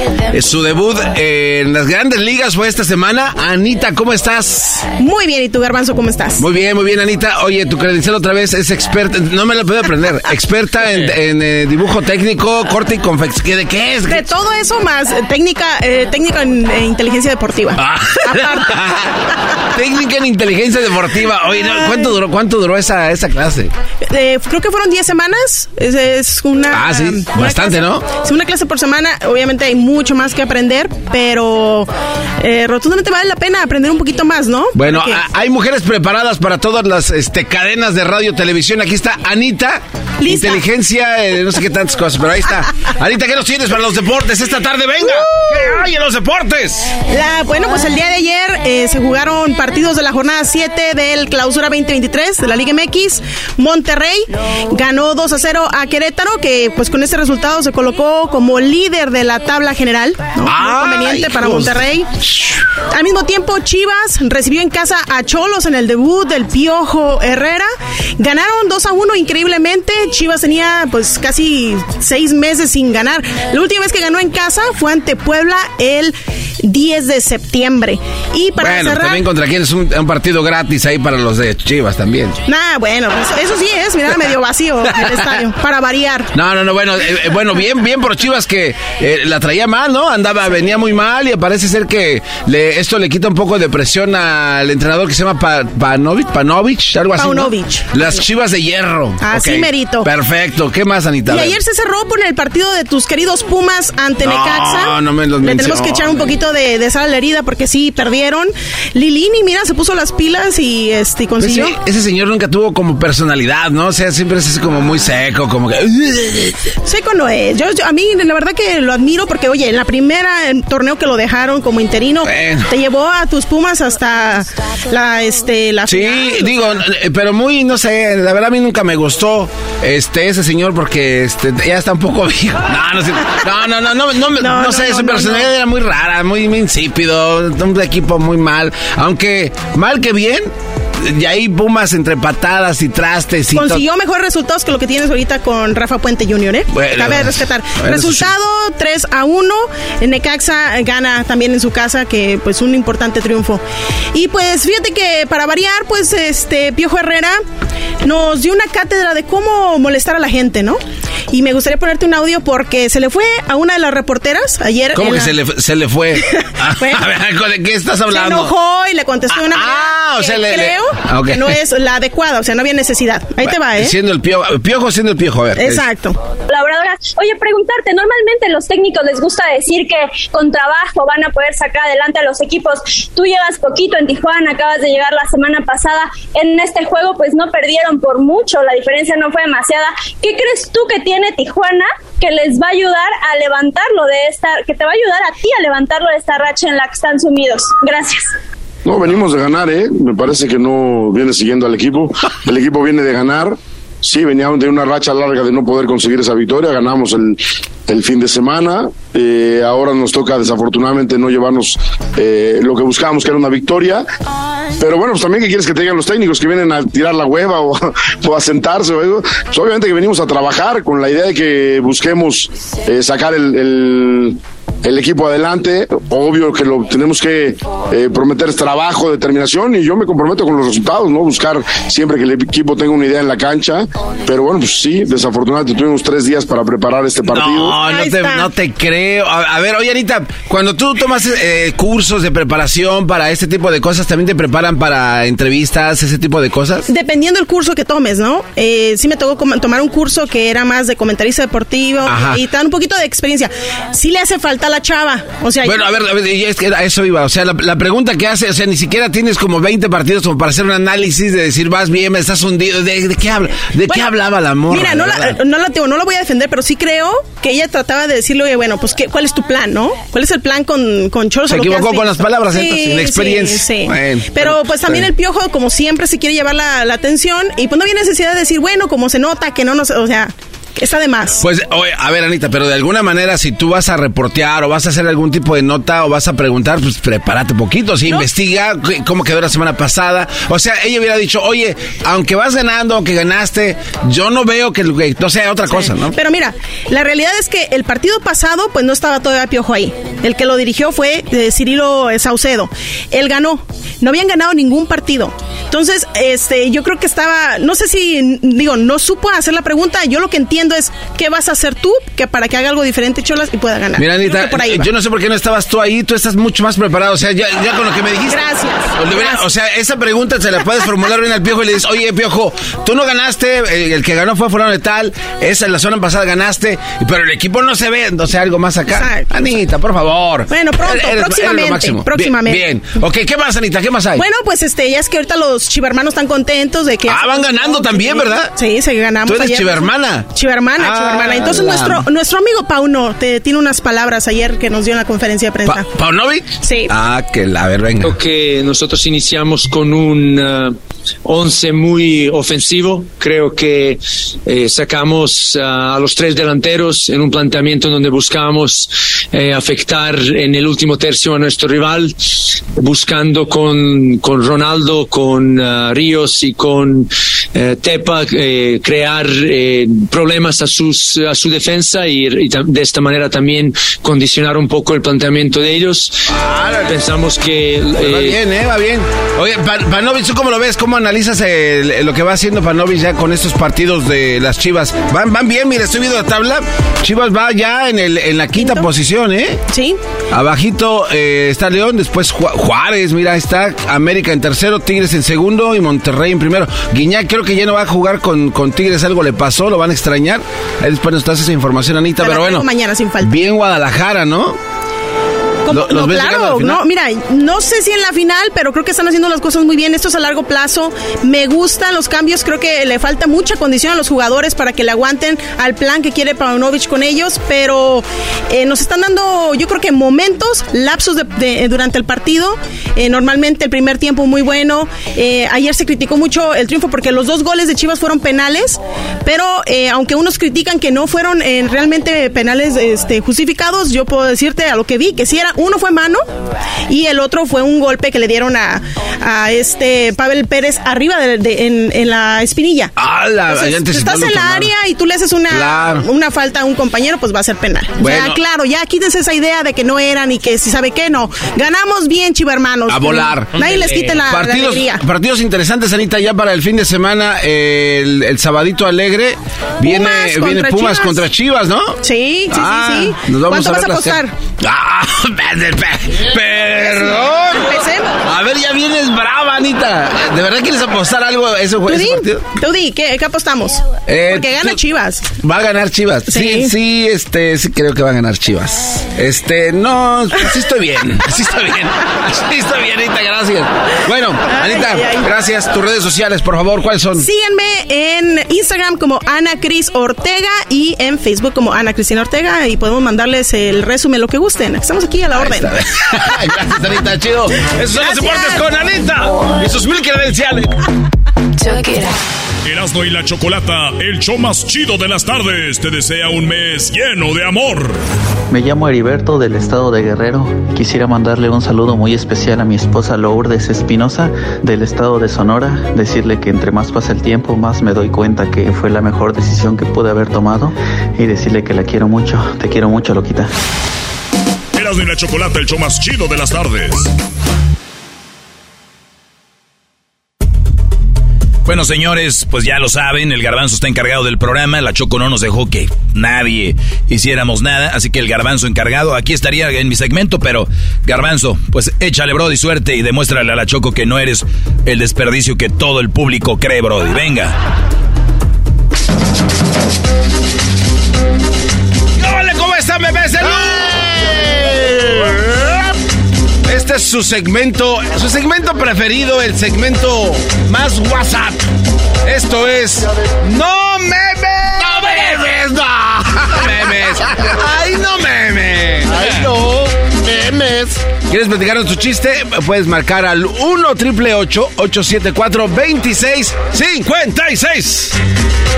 Su debut en las grandes ligas fue esta semana. Anita, ¿cómo estás? Muy bien, ¿y tú, Garbanzo, cómo estás? Muy bien, muy bien, Anita. Oye, tu credencial otra vez es experta, no me la puedo aprender. (laughs) Experta en, en, eh, dibujo técnico, corte y confección. ¿De qué es? De todo eso más eh, técnica, eh, técnica en eh, inteligencia deportiva. Ah. (laughs) Técnica en inteligencia deportiva. Oye, ¿cuánto duró, cuánto duró esa, esa clase? Eh, creo que fueron 10 semanas. Es, es una. Ah, sí, una bastante, clase- ¿no? Es una clase por semana. Obviamente hay mucho más que aprender, pero eh, rotundamente vale la pena aprender un poquito más, ¿no? Bueno, Porque- hay mujeres preparadas para todas las este, cadenas de radio televisión. Aquí está Anita. Lista. Inteligencia, eh, no sé qué tantas cosas, pero ahí está. Anita, ¿qué nos tienes para los deportes esta tarde? ¡Venga! ¿Qué hay en los deportes? La- bueno, pues el día de ayer eh, se jugaron partidos de la jornada 7 del Clausura 2023 de la Liga MX. Monterrey ganó 2 a 0 a Querétaro, que pues con ese resultado se colocó como líder de la tabla general. ¿no? Muy ¡Ay, conveniente para! Monterrey. Al mismo tiempo, Chivas recibió en casa a Cholos en el debut del Piojo Herrera. Ganaron 2 a 1 increíblemente. Chivas tenía pues casi seis meses sin ganar. La última vez que ganó en casa fue ante Puebla el 10 de septiembre. Y para bueno, cerrar... también contra quién es un, un partido gratis ahí para los de Chivas también. Nah, bueno, pues, eso sí es, mira, medio vacío (laughs) el estadio, para variar. No, no, no, bueno, eh, eh, bueno, bien, bien por Chivas que eh, la traía mal, ¿no? Andaba, venía muy mal y parece ser que le, esto le quita un poco de presión al entrenador que se llama Pa- Panovich, Panovich, algo así. ¿no? Paunovic. Las Chivas de hierro. Así Ok, merito. Perfecto. ¿Qué más, Anita? Y ayer se cerró por el partido de tus queridos Pumas ante No, Necaxa. no me los Le tenemos que echar un poquito de, de sal a la herida porque sí, perdieron. Lilini, mira, se puso las pilas y este Pues consiguió. sí, ese señor nunca tuvo como personalidad, ¿no? O sea, siempre es así como muy seco, como que... Seco no es. Yo, yo- a mí, la verdad que lo admiro porque, oye, en la primera eh, torneo que lo dejaron como interino, Bueno. te llevó a tus Pumas hasta la, este, la Sí, final. digo, eh, pero muy, no sé, la verdad a mí nunca me gustó este ese señor porque este ya está un poco (laughs) viejo. No, no, sé, no, no, no, no, no, No, no no, sé, no, su no, personalidad no. era muy rara, muy, muy insípido, un equipo muy mal, aunque mal que bien, y ahí Pumas entre patadas y trastes y. Consiguió mejores resultados que lo que tienes ahorita con Rafa Puente Jr., ¿eh? Bueno, Cabe rescatar. bueno, Resultado 3 a 1. Necaxa gana también en su casa, que pues un importante triunfo. Y pues fíjate que para variar, pues este Piojo Herrera nos dio una cátedra de cómo molestar a la gente, ¿no? Y me gustaría ponerte un audio porque se le fue a una de las reporteras ayer. ¿Cómo que la- se le, se le fue? (laughs) Ah, (laughs) a ver, ¿de qué estás se hablando? enojó y le contestó de una ah, o sea, le- creo Ah, que no es la adecuada, o sea, no había necesidad. Ahí te va, ¿eh? Siendo el piojo, piojo siendo el piojo, a ver. Exacto. Colaboradora, oye, preguntarte, normalmente los técnicos les gusta decir que con trabajo van a poder sacar adelante a los equipos. Tú llevas poquito en Tijuana, acabas de llegar la semana pasada. En este juego, pues no perdieron por mucho, la diferencia no fue demasiada. ¿Qué crees tú que tiene Tijuana que les va a ayudar a levantarlo de esta, que te va a ayudar a ti a levantarlo de esta racha en la que están sumidos? Gracias. No, venimos de ganar, ¿eh? Me parece que no viene siguiendo al equipo. (laughs) El equipo viene de ganar. Sí, veníamos de una racha larga de no poder conseguir esa victoria. Ganamos el, el fin de semana. Eh, ahora nos toca, desafortunadamente, no llevarnos eh, lo que buscábamos, que era una victoria. Pero bueno, pues también, ¿qué quieres que te digan los técnicos que vienen a tirar la hueva o, a- (laughs) o a sentarse? o algo? Pues obviamente que venimos a trabajar con la idea de que busquemos eh, sacar el- el el equipo adelante. Obvio que lo tenemos que eh, prometer es trabajo, determinación y yo me comprometo con los resultados, ¿no? Buscar siempre que el equipo tenga una idea en la cancha. Pero bueno, pues sí, desafortunadamente tuvimos tres días para preparar este partido. No, no te, no te creo. A, a ver, oye, Anita, cuando tú tomas eh, cursos de preparación para este tipo de cosas, ¿también te preparan para entrevistas, ese tipo de cosas? Dependiendo del curso que tomes, ¿no? Eh, sí me tocó tomar un curso que era más de comentarista deportivo Ajá. y te dan un poquito de experiencia. Sí le hace falta a la chava. O sea, Bueno, a ver, a ver, es que eso iba. O sea, la, la pregunta que hace, o sea, ni siquiera tienes como 20 partidos como para hacer un análisis de decir, vas bien, me estás hundido. ¿De, de qué, habla, de qué hablaba la morra? Mira, no la, no, la, digo, no la voy a defender, pero sí creo que ella trataba de decirle, oye, bueno, pues, ¿qué, ¿cuál es tu plan, no? ¿Cuál es el plan con, con Cholos? Se equivocó con las palabras, entonces, sin experiencia. Sí, sí. Bueno, pero, pero, pues también el piojo, como siempre, se quiere llevar la, la atención y pues no había necesidad de decir, bueno, como se nota que no nos, o sea, está de más. Pues, oye, a ver, Anita, pero de alguna manera, si tú vas a reportear o vas a hacer algún tipo de nota o vas a preguntar, pues prepárate poquito. Si investiga cómo quedó la semana pasada. O sea, ella hubiera dicho, oye, aunque vas ganando, aunque ganaste, yo no veo que, que no sea otra cosa, ¿no? Pero mira, la realidad es que el partido pasado, pues no estaba todavía Piojo ahí. El que lo dirigió fue eh, Cirilo eh, Saucedo. Él ganó. no habían ganado ningún partido. Entonces, este, yo creo que estaba, no sé si, digo, no supo hacer la pregunta. Yo lo que entiendo es, ¿qué vas a hacer tú que para que haga algo diferente, Cholas, y pueda ganar? Mira, Anita, yo no sé por qué no estabas tú ahí, tú estás mucho más preparado. O sea, ya, ya con lo que me dijiste. Gracias. O, sea, esa pregunta se la puedes formular bien al piojo y le dices, oye, piojo, tú no ganaste, eh, el que ganó fue fulano de tal, esa en la zona pasada ganaste, pero el equipo no se ve, o sea, algo más acá. Anita, por favor. Bueno, pronto, Eres- eres próximamente. Bien, próximamente. Bien, Ok, ¿qué más, Anita? ¿Qué más hay? Bueno, pues este, ya es que ahorita los chivermanos están contentos de que. Ah, van ganando también, ¿verdad? Sí, se ganamos. Tú eres ayer. chivermana. Chivermana, Ah, chivermana. Entonces, la- nuestro, nuestro amigo Pauno te tiene unas palabras ayer que nos dio en la conferencia de prensa. ¿Paunovic? Sí. Ah, que la, a ver, venga. Creo que nosotros iniciamos con un uh, once muy ofensivo. Creo que eh, sacamos uh, a los tres delanteros en un planteamiento donde buscamos eh, afectar en el último tercio a nuestro rival, buscando con, con Ronaldo, con uh, Ríos y con eh, Tepa eh, crear eh, problemas a, sus, a su defensa y, y de esta manera también condicionar un poco el planteamiento de ellos. Pensamos que... Va eh, bien, ¿eh? Va bien. Oye, Pa- Panovich, ¿tú cómo lo ves? ¿Cómo analizas el- lo que va haciendo Panovich ya con estos partidos de las Chivas? Van, van bien, mira, estoy viendo la tabla. Chivas va ya en, el, en la quinta posición, ¿eh? Sí. Abajito eh, está León, después Ju- Juárez, mira, está América en tercero, Tigres en segundo y Monterrey en primero. Guiñac creo que ya no va a jugar con, con Tigres, algo le pasó, lo van a extrañar. Ahí después nos das esa información, Anita, pero traigo bueno. mañana sin falta. Bien Guadalajara, ¿no? ¿Cómo? Lo- ¿los no, claro, no, mira, no sé si en la final, pero creo que están haciendo las cosas muy bien. Esto es a largo plazo. Me gustan los cambios, creo que le falta mucha condición a los jugadores para que le aguanten al plan que quiere Paunovic con ellos, pero eh, nos están dando, yo creo que momentos, lapsos de- de- durante el partido. Eh, normalmente el primer tiempo muy bueno. Eh, ayer se criticó mucho el triunfo porque los dos goles de Chivas fueron penales, pero aunque unos critican que no fueron realmente penales este, justificados, yo puedo decirte a lo que vi que sí era, uno fue mano y el otro fue un golpe que le dieron a, a este Pavel Pérez arriba de, de- en, en la espinilla. Entonces, Ya si anticipó estás en la área y tú le haces una, Claro. una falta a un compañero, pues va a ser penal. O sea, Bueno. claro, ya quítense esa idea de que no eran y que si sabe qué, no. Ganamos bien, chiva hermanos. A volar. Nadie les quite la, la partidos, alegría. partidos interesantes, Anita, ya para el fin de semana, el, el sabadito alegre. Viene Pumas viene contra Pumas Chivas. contra Chivas, ¿no? Sí, sí, Ah, sí, sí. nos vamos ¿Cuánto a vas a la apostar? (laughs) Ah, perdón. Empecemos. A ver, ya vienes brava, Anita. ¿De verdad quieres apostar algo a ese, partido? tú di, ¿qué, qué apostamos? Eh, Porque gana tú- Chivas. Va a ganar Chivas. Sí. Sí. sí, este, sí creo que va a ganar Chivas. Este, no, así estoy bien. Así estoy bien. (laughs) Así estoy bien, Anita, gracias. Bueno, Anita, Ay, ay. gracias. Tus redes sociales, por favor, ¿cuáles son? Síganme en Instagram como Ana Cris Ortega y en Facebook como Ana Cristina Ortega y podemos mandarles el resumen, lo que gusten. Estamos aquí a la orden. (laughs) Gracias, Anita, chido. Esos son los Gracias. deportes con Anita y sus mil credenciales. Erasmo y la Chocolata, el show más chido de las tardes, te desea un mes lleno de amor. Me llamo Heriberto del estado de Guerrero. Quisiera mandarle un saludo muy especial a mi esposa Lourdes Espinosa del estado de Sonora. Decirle que entre más pasa el tiempo, más me doy cuenta que fue la mejor decisión que pude haber tomado. Y decirle que la quiero mucho. Te quiero mucho, Loquita. Erasmo y la Chocolata, el show más chido de las tardes. Bueno, señores, pues ya lo saben, el garbanzo está encargado del programa, la Choco no nos dejó que nadie hiciéramos nada, así que el garbanzo encargado, aquí estaría en mi segmento, pero garbanzo, pues échale, Brody, suerte y demuéstrale a la Choco que no eres el desperdicio que todo el público cree, Brody. Venga. ¡Hola, ¿cómo están, bebés de luz? Este es su segmento, su segmento preferido, el segmento más WhatsApp. Esto es No memes. No memes, no. memes. Ay, no memes. Ay, no, memes. ¿Quieres platicarnos tu chiste? Puedes marcar al 1 triple 874 2656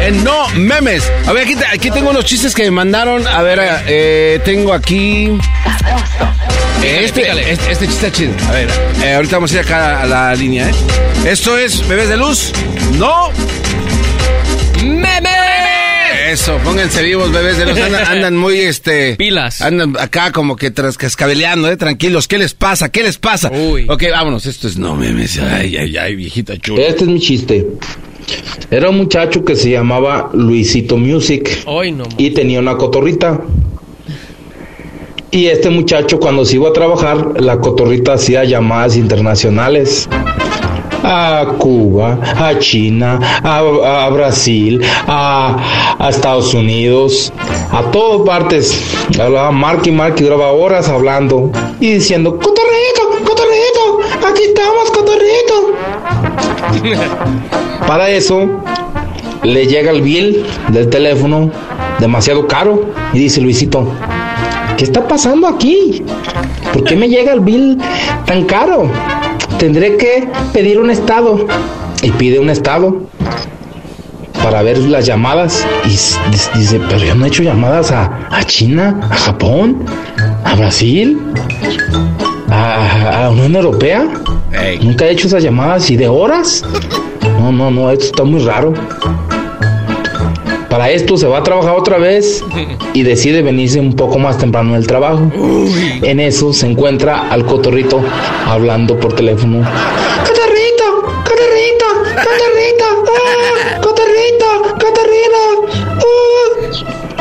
En No Memes. A ver, aquí, aquí tengo unos chistes que me mandaron. A ver, eh, tengo aquí. Este, este, este chiste chido. A ver, eh, ahorita vamos a ir acá a la línea, ¿eh? Esto es Bebés de Luz. No. ¡Meme! Eso. Pónganse vivos, bebés. De los andan, (laughs) andan muy, este... Pilas. Andan acá como que tras cascabeleando, ¿eh? Tranquilos. ¿Qué les pasa? ¿Qué les pasa? Uy. Ok, vámonos. Esto es no memes. Ay, ay, ay, viejita chula. Este es mi chiste. Era un muchacho que se llamaba Luisito Music Hoy no. y tenía una cotorrita. Y este muchacho cuando se iba a trabajar, la cotorrita hacía llamadas internacionales. A Cuba, a China, a, a Brasil, a, a Estados Unidos, a todas partes. Hablaba marca y marca y duraba horas hablando y diciendo, cotorrito, cotorrito, aquí estamos, cotorrito. (laughs) Para eso le llega el bill del teléfono demasiado caro y dice Luisito, ¿qué está pasando aquí? ¿Por qué me llega el bill tan caro? Tendré que pedir un estado. Y pide un estado para ver las llamadas. Y dice, pero yo no he hecho llamadas a, a China, a Japón, a Brasil, a, a la Unión Europea. Nunca he hecho esas llamadas y de horas. No, no, no, esto está muy raro. Para esto se va a trabajar otra vez y decide venirse un poco más temprano del trabajo. En eso se encuentra al cotorrito hablando por teléfono. ¡Cotorrito! ¡Cotorrito! ¡Cotorrito! ¡Ah! ¡Cotorrito! ¡Cotorrito!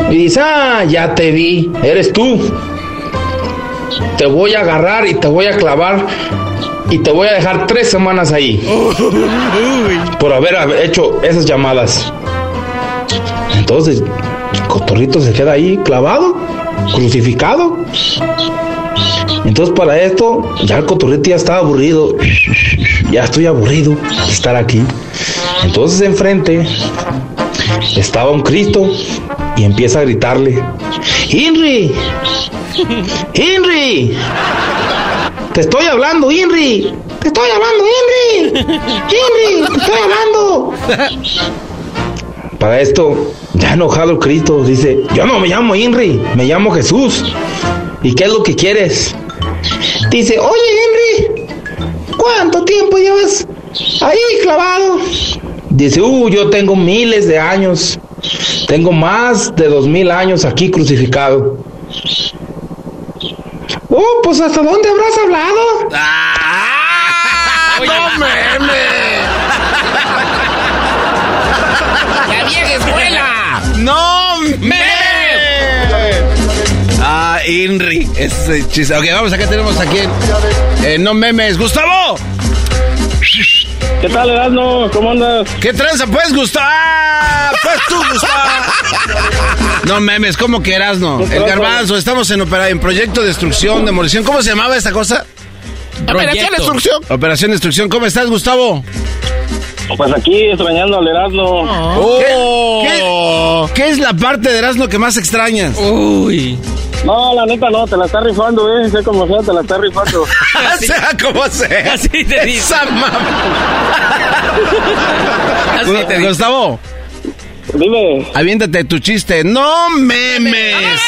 ¡Ah! Y dice, ah, ya te vi, eres tú. Te voy a agarrar y te voy a clavar y te voy a dejar tres semanas ahí (laughs) por haber hecho esas llamadas. Entonces, Cotorrito se queda ahí clavado, crucificado. Entonces, para esto, ya el Cotorrito ya estaba aburrido. Ya estoy aburrido de estar aquí. Entonces, enfrente estaba un Cristo y empieza a gritarle: ¡Henry! ¡Henry! ¡Te estoy hablando, Henry! ¡Te estoy hablando, Henry! ¡Henry! ¡Te estoy hablando! Para esto, ya enojado el Cristo dice, yo no me llamo Henry, me llamo Jesús. ¿Y qué es lo que quieres? Dice, oye Henry, ¿cuánto tiempo llevas ahí clavado? Dice, uh, yo tengo miles de años. Tengo más de dos mil años aquí crucificado. Oh, pues ¿hasta dónde habrás hablado? (laughs) ¡No ¡La ¡No me! Ah, Inri. Ese chiste. Ok, vamos, acá tenemos aquí en, en No Memes. ¡Gustavo! ¿Qué tal, Erasmo? ¿Cómo andas? ¿Qué tranza, pues, Gustavo? ¡Ah! Pues tú, Gustavo. No memes, ¿cómo que eras, no? El garbanzo, estamos en, opera, en proyecto de destrucción, demolición. ¿Cómo se llamaba esta cosa? Operación Destrucción. Operación Destrucción. ¿Cómo estás, Gustavo? Pues aquí extrañando al Erasmo. Oh. ¿Qué, qué- qué es la parte de Erasmo que más extrañas? Uy. No, la neta no, te la está rifando, eh. Sé como sea, te la está rifando. (laughs) sea (laughs) como sea. Así te dice. Esa (laughs) Así te dice. Gustavo. Dime. Aviéntate tu chiste. ¡No memes!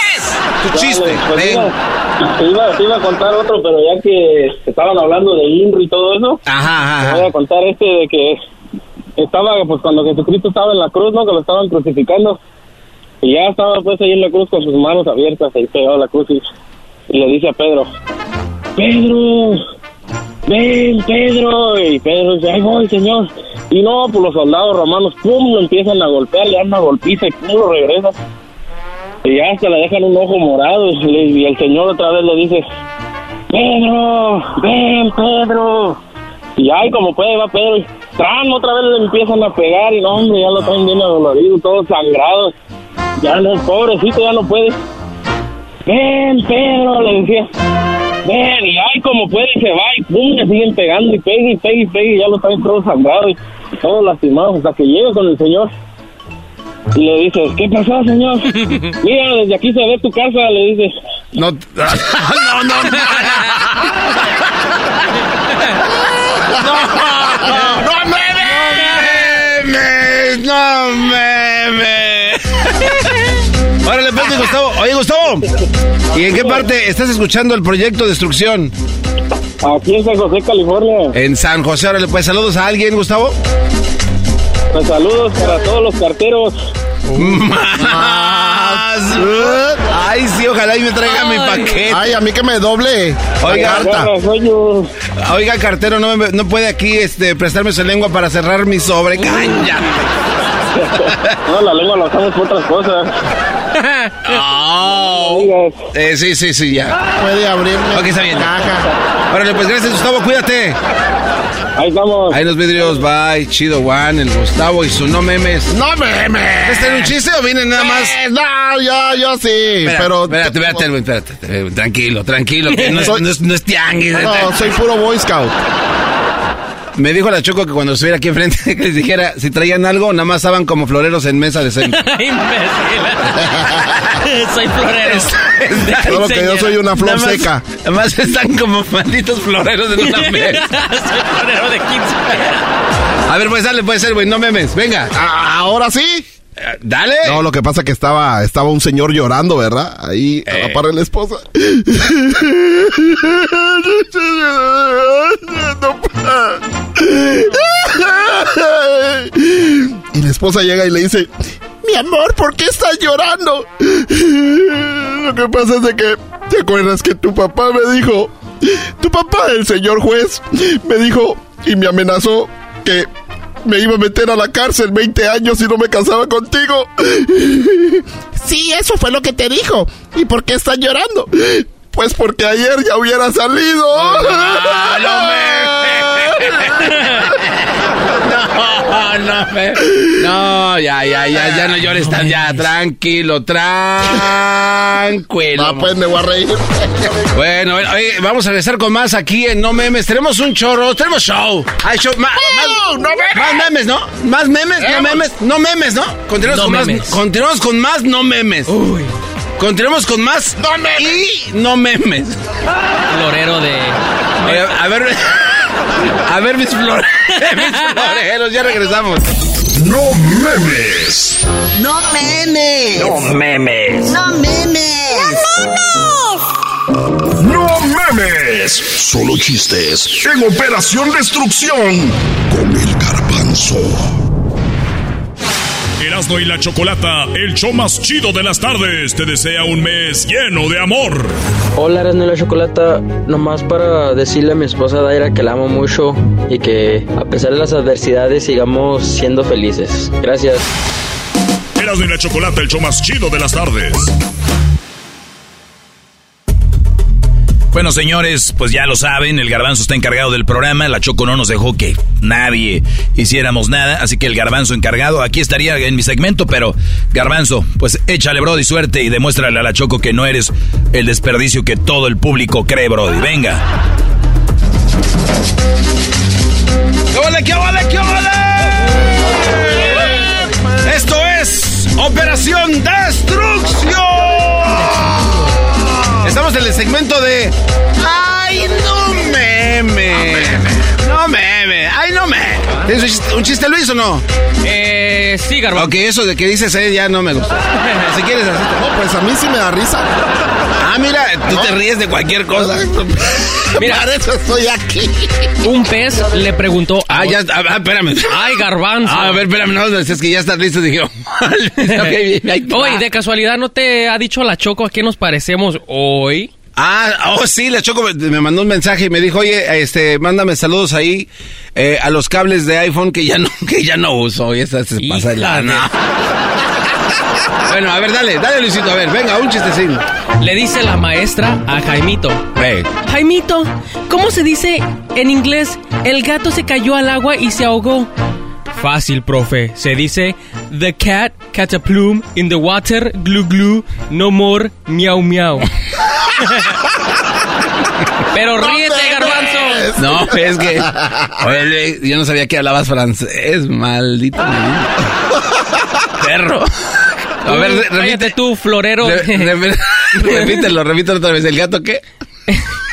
Tu chiste. Dale, pues ven. iba, te iba, te iba a contar otro, pero ya que estaban hablando de INRI y todo eso, Ajá, te ajá. voy a contar este de que estaba, pues cuando Jesucristo estaba en la cruz, ¿no? Que lo estaban crucificando. Y ya estaba pues ahí en la cruz con sus manos abiertas, ahí pegado a la cruz y, le dice a Pedro, Pedro, ven Pedro. Y Pedro dice, ahí voy señor. Y no, pues los soldados romanos, pum, lo empiezan a golpear, le dan una golpiza y pum, lo regresan. Y ya hasta le dejan un ojo morado y, y el señor otra vez le dice, Pedro, ven Pedro. Y ay, como puede, va Pedro. ¡Tran! otra vez le empiezan a pegar y no, hombre, ya lo traen bien adolorido, todo sangrado. Ya no, pobrecito, ya no puede. Ven, Pedro, le decía. Ven, y ay, como puede, y se va y pum, le siguen pegando y pegue y pegue y pegue, y ya lo traen todo sangrado y todo lastimado hasta que llega con el señor. Y le dice, ¿qué pasó, señor? (laughs) Mira, desde aquí se ve tu casa, le dice. No, (laughs) no, no, (laughs) no. No, no memes, no memes. (laughs) Órale, pues, Gustavo. Oye, Gustavo. ¿Y en qué parte estás escuchando el proyecto Destrucción? Aquí en San José, California. En San José. Órale, pues, saludos a alguien, Gustavo. Pues saludos para todos los carteros. (laughs) Más. (laughs) Ay, sí, ojalá y me traiga mi paquete. Ay, a mí que me doble. Oiga, Carta. Oiga, cartero, no, me- no puede aquí este, prestarme su lengua para cerrar mi sobre. Cállate. (laughs) No, la lengua la usamos por otras cosas. Oh. Eh, sí, sí, sí, ya. Puede abrirme. Ok, está bien. Órale, pues gracias, Gustavo, cuídate. Ahí estamos. Ahí los vidrios, bye. Chido, Juan, el Gustavo y su no memes. ¡No memes! ¿Este era un chiste o viene nada más? Eh, no, yo, yo sí, Espera, pero... Espérate, espérate, espérate, espérate, Tranquilo, tranquilo, que no es, (laughs) Soy- no es- no es tianguis. No, soy puro Boy Scout. Me dijo la Choco que cuando estuviera aquí enfrente (laughs) que les dijera si traían algo, nada más estaban como floreros en mesa de centro. (laughs) Imbécil. (laughs) Soy florero. Solo que yo soy una flor Nada más- seca. Nada más están como malditos floreros en una mesa. Soy florero de 15 A ver, pues dale, puede ser, güey, no memes, venga. Ah, Ahora sí. Dale. No, lo que pasa que estaba, estaba un señor llorando, ¿verdad? Ahí a la par de la esposa. (laughs) Y la esposa llega y le dice, mi amor, ¿por qué estás llorando? Lo que pasa es de que, ¿te acuerdas que tu papá me dijo, tu papá, el señor juez, me dijo y me amenazó que me iba a meter a la cárcel 20 años si no me casaba contigo? Sí, eso fue lo que te dijo. ¿Y por qué estás llorando? Pues porque ayer ya hubiera salido. (laughs) (laughs) No, no, me- no, ya, ya, ya, ya no llores tan, ya, tranquilo, tranquilo. Ah, pues me voy a reír. Bueno, bueno, oye, vamos a regresar con más aquí en No Memes. Tenemos un chorro, tenemos show. Hay show, ma- más, más memes, ¿no? Más memes, no memes, no memes, ¿no? Continuamos No con memes. más, continuamos con más no memes. Continuamos con más no memes. y no memes. Florero de. Oye, a ver, (laughs) a ver mis, flore- (laughs) mis floreros, ya regresamos. No memes. No memes. No memes. No memes. No memes. Solo chistes en Operación Destrucción con el garbanzo. Erasmo y la Chocolata, el show más chido de las tardes, te desea un mes lleno de amor. Hola, Erasmo y la Chocolata. Nomás para decirle a mi esposa Daira que la amo mucho y que a pesar de las adversidades sigamos siendo felices. Gracias. Erasmo y la Chocolata, el show más chido de las tardes. Bueno, señores, pues ya lo saben, el garbanzo está encargado del programa, la Choco no nos dejó que nadie hiciéramos nada, así que el garbanzo encargado aquí estaría en mi segmento, pero garbanzo, pues échale, Brody, suerte y demuéstrale a la Choco que no eres el desperdicio que todo el público cree, Brody. Venga. ¡Qué vale, qué vale, qué vale! Esto es Operación Destrucción. Estamos en el segmento de ¡Ay, no meme! No ¡ay, no meme! ¿Tienes un chiste, un chiste, Luis, o no? Eh, sí, Garbanzo. Ok, eso de que dices eh, ya no me gusta. (laughs) si quieres así. No, pues a mí sí me da risa. Ah, mira, tú te ríes de cualquier cosa. (laughs) Mira. Para eso estoy aquí. Un pez le preguntó. Ah, ya, ah, ah, espérame. Ay, garbanzo. Ah, a ver, espérame, no, es que ya estás listo, dije. (laughs) ok, bien, ahí te va. Oye, de casualidad, ¿no te ha dicho la Choco a qué nos parecemos hoy? Ah, oh sí, la Choco me, mandó un mensaje y me dijo, oye, este, mándame saludos ahí eh, a los cables de iPhone que ya no, (laughs) que ya no uso. Y esa se pasa de lana. (laughs) Bueno, a ver, dale, dale Luisito, a ver, venga, un chistecín. Le dice la maestra a Jaimito. Ve. Jaimito, ¿cómo se dice en inglés el gato se cayó al agua y se ahogó? Fácil, profe. Se dice The cat catch a plume in the water, glue glue, no more, miau miau. (laughs) Pero ríete, garbanzo. No, es que, oye, yo no sabía que hablabas francés, maldito. Perro. A ver, repite. tú, florero. re- re- repítelo, repítelo otra vez. ¿El gato qué? (laughs)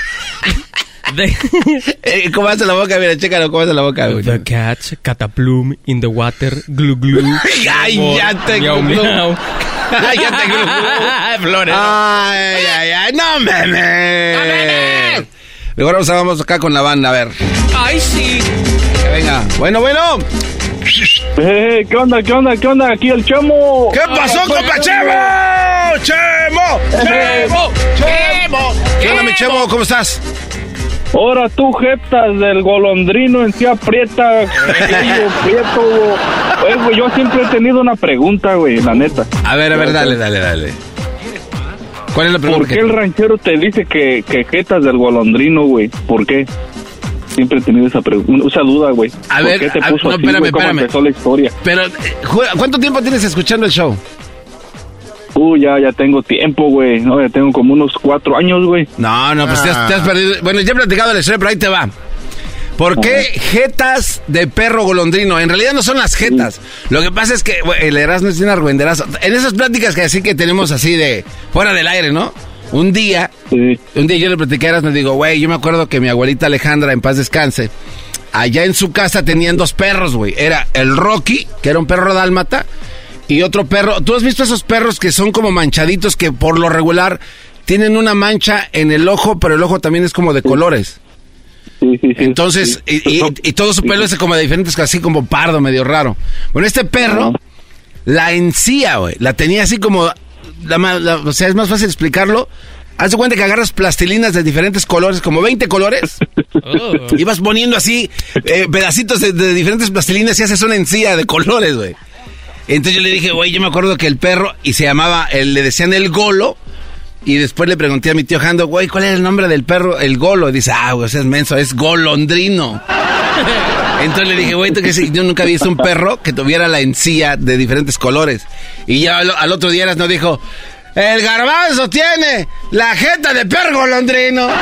The, (laughs) Eh, ¿Cómo hace la boca? Mira, chécalo, ¿cómo hace la boca? güey? the cat catch a plume in the water, glue glue. (laughs) Ay, no ya te miau (laughs) miau. Ay, ya te glue, Florero. Ay, ay, ay, no memes. Mejor vamos, vamos acá con la banda, a ver. Ay, sí. Que venga. Bueno, bueno. Eh, ¿Qué onda, qué onda, qué onda? Aquí el Chemo. ¿Qué pasó, compa Chemo? ¡Chemo! ¡Chemo! ¡Chemo! ¿Qué onda, mi Chemo? ¿Cómo estás? Ahora tú, jetas del golondrino en sí aprieta, (laughs) prieto, güey. güey, yo siempre he tenido una pregunta, güey, la neta. A ver, a ver, dale, dale, dale. ¿Cuál es la pregunta? ¿Por qué el ranchero te dice que, que jetas del golondrino, güey? ¿Por qué? Siempre he tenido esa pregunta, esa duda, güey. A ¿Por ver, qué te a- puso no, así, espérame, güey? ¿Cómo espérame. empezó la historia? Pero, eh, ¿cuánto tiempo tienes escuchando el show? Uh, ya, ya tengo tiempo, güey. No, ya tengo como unos cuatro años, güey. No, no, pues te, has, te has perdido. Bueno, ya he platicado la historia, pero ahí te va. ¿Por qué jetas de perro golondrino? En realidad no son las jetas. Lo que pasa es que güey, el Erasmo es un argüenderazo. En esas pláticas que así que tenemos así de fuera del aire, ¿no? Un día, un día yo le platicé a Erasmo y digo, güey, yo me acuerdo que mi abuelita Alejandra, en paz descanse, allá en su casa tenían dos perros, güey. Era el Rocky, que era un perro dálmata, y otro perro. ¿Tú has visto esos perros que son como manchaditos que por lo regular tienen una mancha en el ojo, pero el ojo también es como de colores? Entonces, y, y- (laughs) y todo su pelo es como de diferentes, así como pardo, medio raro. Bueno, este perro, la encía, güey, la tenía así como, la la- o sea, es más fácil explicarlo. Haz de cuenta que agarras plastilinas de diferentes colores, como 20 colores, (laughs) y vas poniendo así eh, pedacitos de, de diferentes plastilinas y haces una encía de colores, güey. Entonces yo le dije, güey, yo me acuerdo que el perro, y se llamaba, el- le decían el golo, y después le pregunté a mi tío Jando, güey, ¿cuál era el nombre del perro? El golo. Y dice, ah, güey, ese es menso, es golondrino. Entonces le dije, güey, ¿tú qué sé? yo nunca había visto un perro que tuviera la encía de diferentes colores. Y ya al, al otro día nos dijo, el garbanzo tiene la jeta de perro golondrino. (laughs)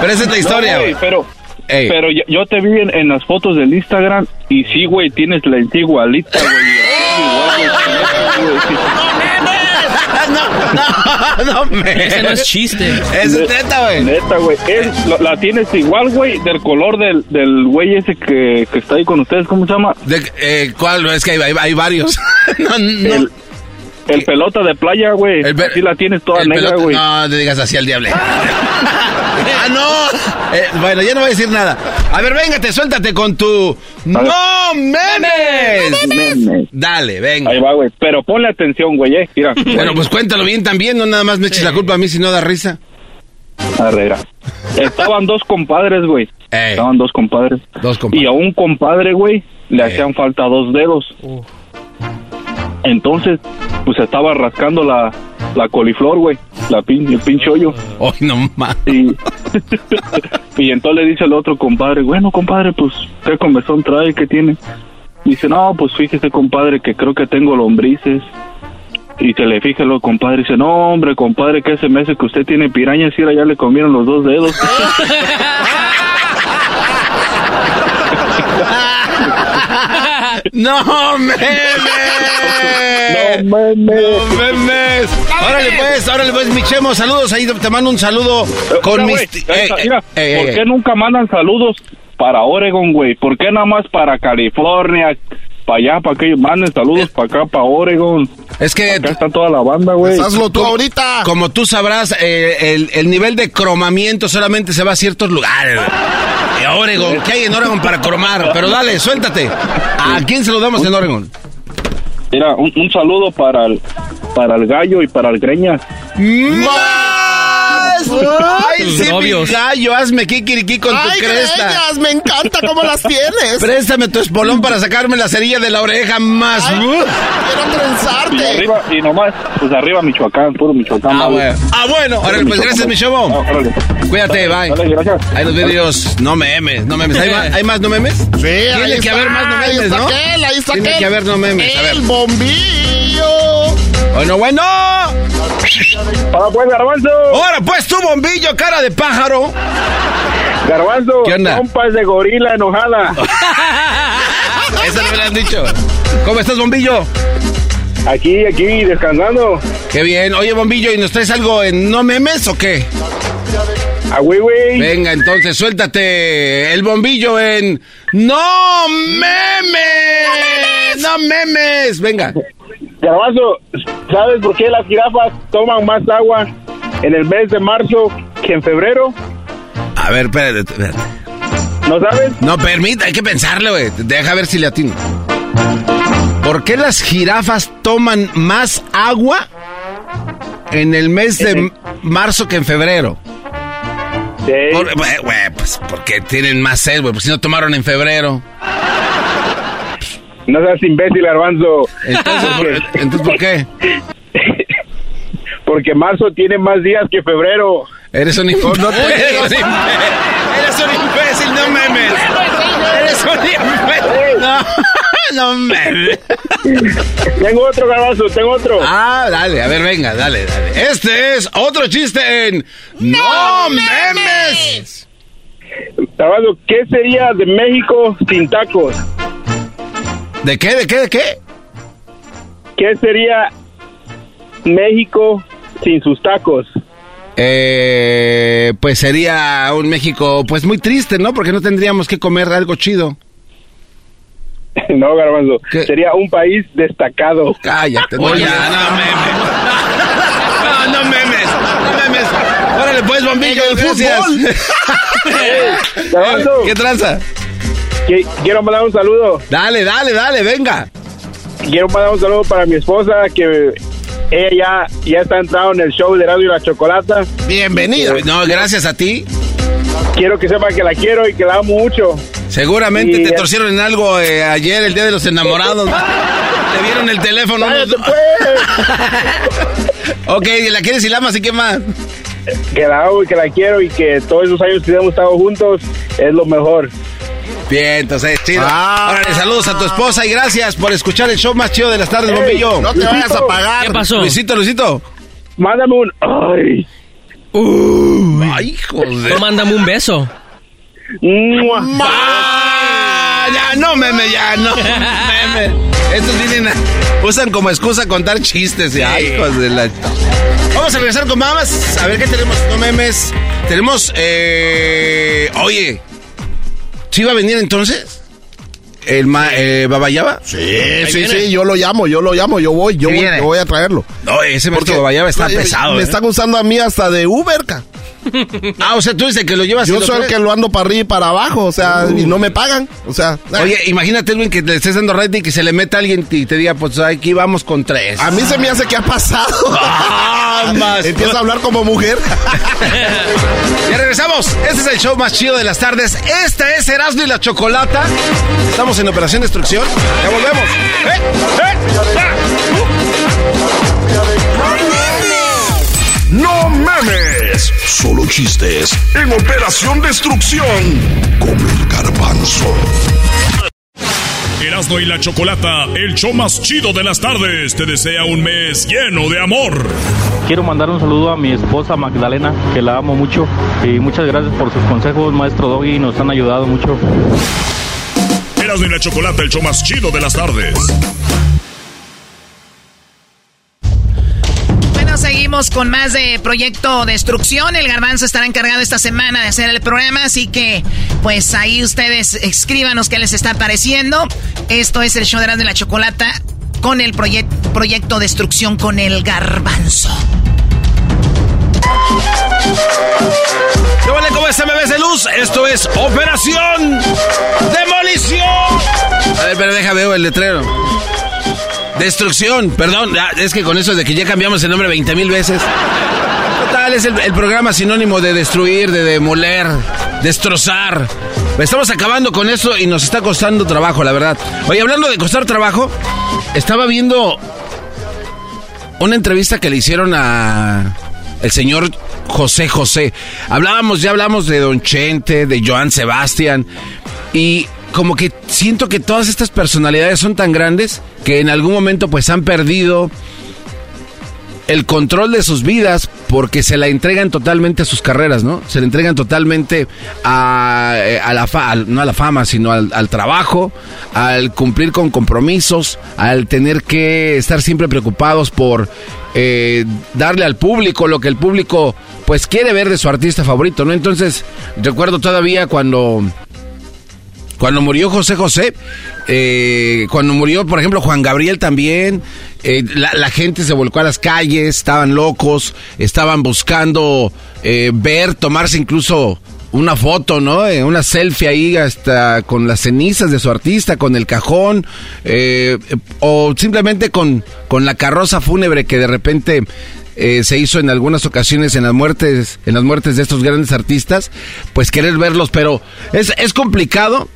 Pero esa es la historia, No, güey. pero, Ey. pero yo, yo te vi en, en las fotos del Instagram y sí, güey, tienes la igualita, güey. no, no, me. Ese no es chiste. Es neta, güey. Neta, güey. La tienes igual, güey, del color del, del güey ese que, que está ahí con ustedes. ¿Cómo se llama? De- eh, ¿Cuál? Es que hay, hay- hay varios. no, no. El, el pelota de playa, güey. Así la tienes toda negra, güey. No, te digas así al diablo. ¡Ah, no! Eh, bueno, ya no voy a decir nada. A ver, véngate, suéltate con tu... ¡No memes! Memes. Dale, venga. Ahí va, güey. Pero ponle atención, güey, eh. Mira. Bueno, pues cuéntalo bien también, no nada más me eches la culpa a mí si no da risa. Arrera. Estaban dos compadres, güey. Estaban dos compadres. Dos Y a un compadre, güey, le hacían falta dos dedos. Entonces, pues estaba rascando la, la coliflor, güey. La pin, el pinche hoyo. Ay, no más. Y, (laughs) y entonces le dice el otro compadre, bueno, compadre, pues, ¿qué comezón trae? ¿Qué tiene? Dice, no, pues fíjese, compadre, que creo que tengo lombrices. Y se le fija el compadre y dice, no, hombre, compadre, que ese mes que usted tiene pirañas y ahora ya le comieron los dos dedos. (laughs) ¡No memes! ¡No memes! ¡No memes! Órale pues, órale pues, mi Chemo, saludos ahí, te mando un saludo con Mira, mis... eh, esa- eh, mira, eh, ¿por eh, qué nunca mandan saludos para Oregon, güey? ¿Por qué nada más para California? Para allá, para que manden saludos para acá, para Oregon. Es que... Acá está toda la banda, güey. tú ahorita. Como tú sabrás, eh, el, el nivel de cromamiento solamente se va a ciertos lugares. Eh, Oregon, ¿qué hay en Oregon para cromar? Pero dale, suéltate. ¿A quién se lo damos en Oregon? Mira, un, un saludo para el, para el gallo y para el greña. ¡Más! ¡Ay, Tus sí, mi novios. gallo! Hazme kikiriki con tu ¡Ay, cresta. greñas! Me encanta cómo las tienes. Préstame tu espolón para sacarme la cerilla de la oreja más. Ay, Uh. Quiero Y trenzarte. arriba, y nomás, pues arriba Michoacán, puro Michoacán. Ah, bueno. Ah, bueno. Órale, pues gracias, mi chavo. Ah, órale. Cuídate, bye. Dale, gracias. Ahí los vídeos. No memes, no memes. ¿Hay más, ¿hay más no memes? Sí, Tiene ahí que está, haber más no ahí memes, está ¿no? aquel, ahí está Tiene aquel. que haber no memes. El bombillo. Bueno, bueno. Para pues, Garbanzo. Ahora pues tu bombillo, cara de pájaro. Garbanzo. ¿Qué onda? Compas de gorila enojada. (laughs) Eso no me lo han dicho. ¿Cómo estás, bombillo? Aquí, aquí, descansando. Qué bien. Oye, bombillo, ¿y nos traes algo en no memes o qué? A güey, güey. Venga, entonces suéltate el bombillo en no memes. No memes. Venga. Garbanzo, ¿sabes por qué las jirafas toman más agua en el mes de marzo que en febrero? A ver, espérate, espérate. ¿No sabes? No, permita, hay que pensarle, güey. Deja ver si le atino. ¿Por qué las jirafas toman más agua en el mes de marzo que en febrero? Por- güey, güey, pues porque tienen más sed, güey. Pues si no tomaron en febrero. No seas imbécil, Garbanzo. Entonces, ¿por, entonces, ¿por qué? (laughs) Porque marzo tiene más días que febrero. Eres un imbécil. Eres un. Eres un imbécil, no memes. Eres un imbécil. No, (laughs) no memes. Tengo otro, Garbanzo, tengo otro. Ah, dale, a ver, venga, dale, dale. Este es otro chiste en No Memes. Garbanzo, ¿qué sería de México sin tacos? ¿De qué, de qué, de qué? ¿Qué sería México sin sus tacos? Eh, pues sería un México, pues muy triste, ¿no? Porque no tendríamos que comer algo chido. (laughs) No, Garbanzo. Sería un país destacado. Cállate, no, no memes. No, no memes, no memes. Órale, pues, bombillo, En el gracias. (laughs) Garbanzo. ¿Qué tranza? Quiero mandar un saludo. Dale, dale, dale, venga. Quiero mandar un saludo para mi esposa que ella ya, ya está entrado en el show de Radio y la Chocolata. Bienvenida. No, gracias a ti. Quiero que sepa que la quiero y que la amo mucho. Seguramente Y- te torcieron en algo eh, ayer, el día de los enamorados. te vieron el teléfono. Cállate, ok, la quieres y la amas y qué más. Que la amo y que la quiero y que todos esos años que hemos estado juntos es lo mejor. Bien, entonces, chido. Ah. Órale, saludos a tu esposa y gracias por escuchar el show más chido de las tardes, Ey, bombillo. no te vayas a apagar. ¿Qué pasó? Luisito, Luisito. Mándame un... Ay. Ay, joder. No, mándame un beso. Ah, ya, no meme, ya, no (laughs) meme. Estos vienen a- usan como excusa contar chistes. y ay, hijos de la... Vamos a regresar con mamás. A ver qué tenemos, no memes. Tenemos, eh... Oye, ¿sí va a venir entonces? ¿El ma, eh, Babayaba? Sí, sí, sí, yo lo llamo, yo lo llamo, yo voy, yo voy, viene. yo voy a traerlo. No, ese Porque Babayaba está Oye, pesado. Me ¿eh? están usando a mí hasta de Uber, ca. (laughs) Ah, o sea, tú dices que lo llevas Yo soy el que lo ando para arriba y para abajo, o sea, y no me pagan, o sea. Oye, imagínate, Edwin, que le estés dando red y que se le meta a alguien y te diga, pues aquí vamos con tres. A mí se me hace que ha pasado. (laughs) Ah, más. (laughs) Empieza a hablar como mujer. Ya regresamos. Este es el show más chido de las tardes. Esta es Erasmo y la Chocolata. Estamos en Operación Destrucción. Ya volvemos. ¡Eh! No memes, solo chistes en Operación Destrucción con el garbanzo. Erasmo y la Chocolata, el show más chido de las tardes, te desea un mes lleno de amor. Quiero mandar un saludo a mi esposa Magdalena, que la amo mucho. Y muchas gracias por sus consejos, maestro Doggy, nos han ayudado mucho. Erasmo y la Chocolata, el show más chido de las tardes. Bueno, seguimos con más de Proyecto Destrucción. El Garbanzo estará encargado esta semana de hacer el programa, así que pues ahí ustedes escríbanos qué les está pareciendo. Esto es el show de Erasmo y la Chocolata con el proyec- Proyecto Destrucción con el Garbanzo. ¿Qué vale? ¿Cómo está, bebés de luz? Esto es Operación Demolición. A ver, pero deja veo el letrero. Destrucción, perdón, ya, es que con eso de que ya cambiamos el nombre 20 mil veces. Total, es el programa sinónimo de destruir, de demoler, destrozar. Estamos acabando con eso y nos está costando trabajo, la verdad. Oye, hablando de costar trabajo, estaba viendo una entrevista que le hicieron a el señor José José. Hablábamos, ya hablamos de Don Chente, de Joan Sebastián y como que siento que todas estas personalidades son tan grandes que en algún momento pues han perdido el control de sus vidas porque se la entregan totalmente a sus carreras, ¿no? Se le entregan totalmente a, eh, a la fa- no a la fama, sino al, al trabajo, al cumplir con compromisos, al tener que estar siempre preocupados por eh, darle al público lo que el público pues quiere ver de su artista favorito, ¿no? Entonces, recuerdo todavía cuando cuando murió José José, eh, cuando murió, por ejemplo, Juan Gabriel también, eh, la, gente se volcó a las calles, estaban locos, estaban buscando eh, ver, tomarse incluso una foto, ¿no? Eh, una selfie ahí hasta con las cenizas de su artista, con el cajón, eh, o simplemente con, con la carroza fúnebre que de repente eh, se hizo en algunas ocasiones en las muertes, en las muertes de estos grandes artistas, pues querer verlos, pero es, es complicado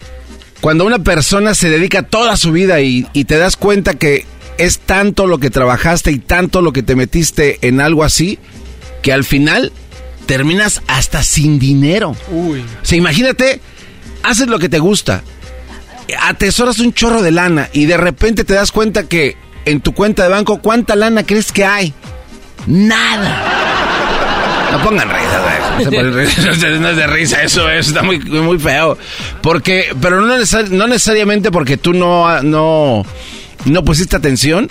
cuando una persona se dedica toda su vida y, y te das cuenta que es tanto lo que trabajaste y tanto lo que te metiste en algo así, que al final terminas hasta sin dinero. Uy. O sea, imagínate, haces lo que te gusta, atesoras un chorro de lana y de repente te das cuenta que en tu cuenta de banco, ¿cuánta lana crees que hay? Nada. No pongan risa, güey. (laughs) No es de risa eso, eso está muy, muy feo. Porque, pero no, no necesariamente porque tú no, no, no pusiste atención.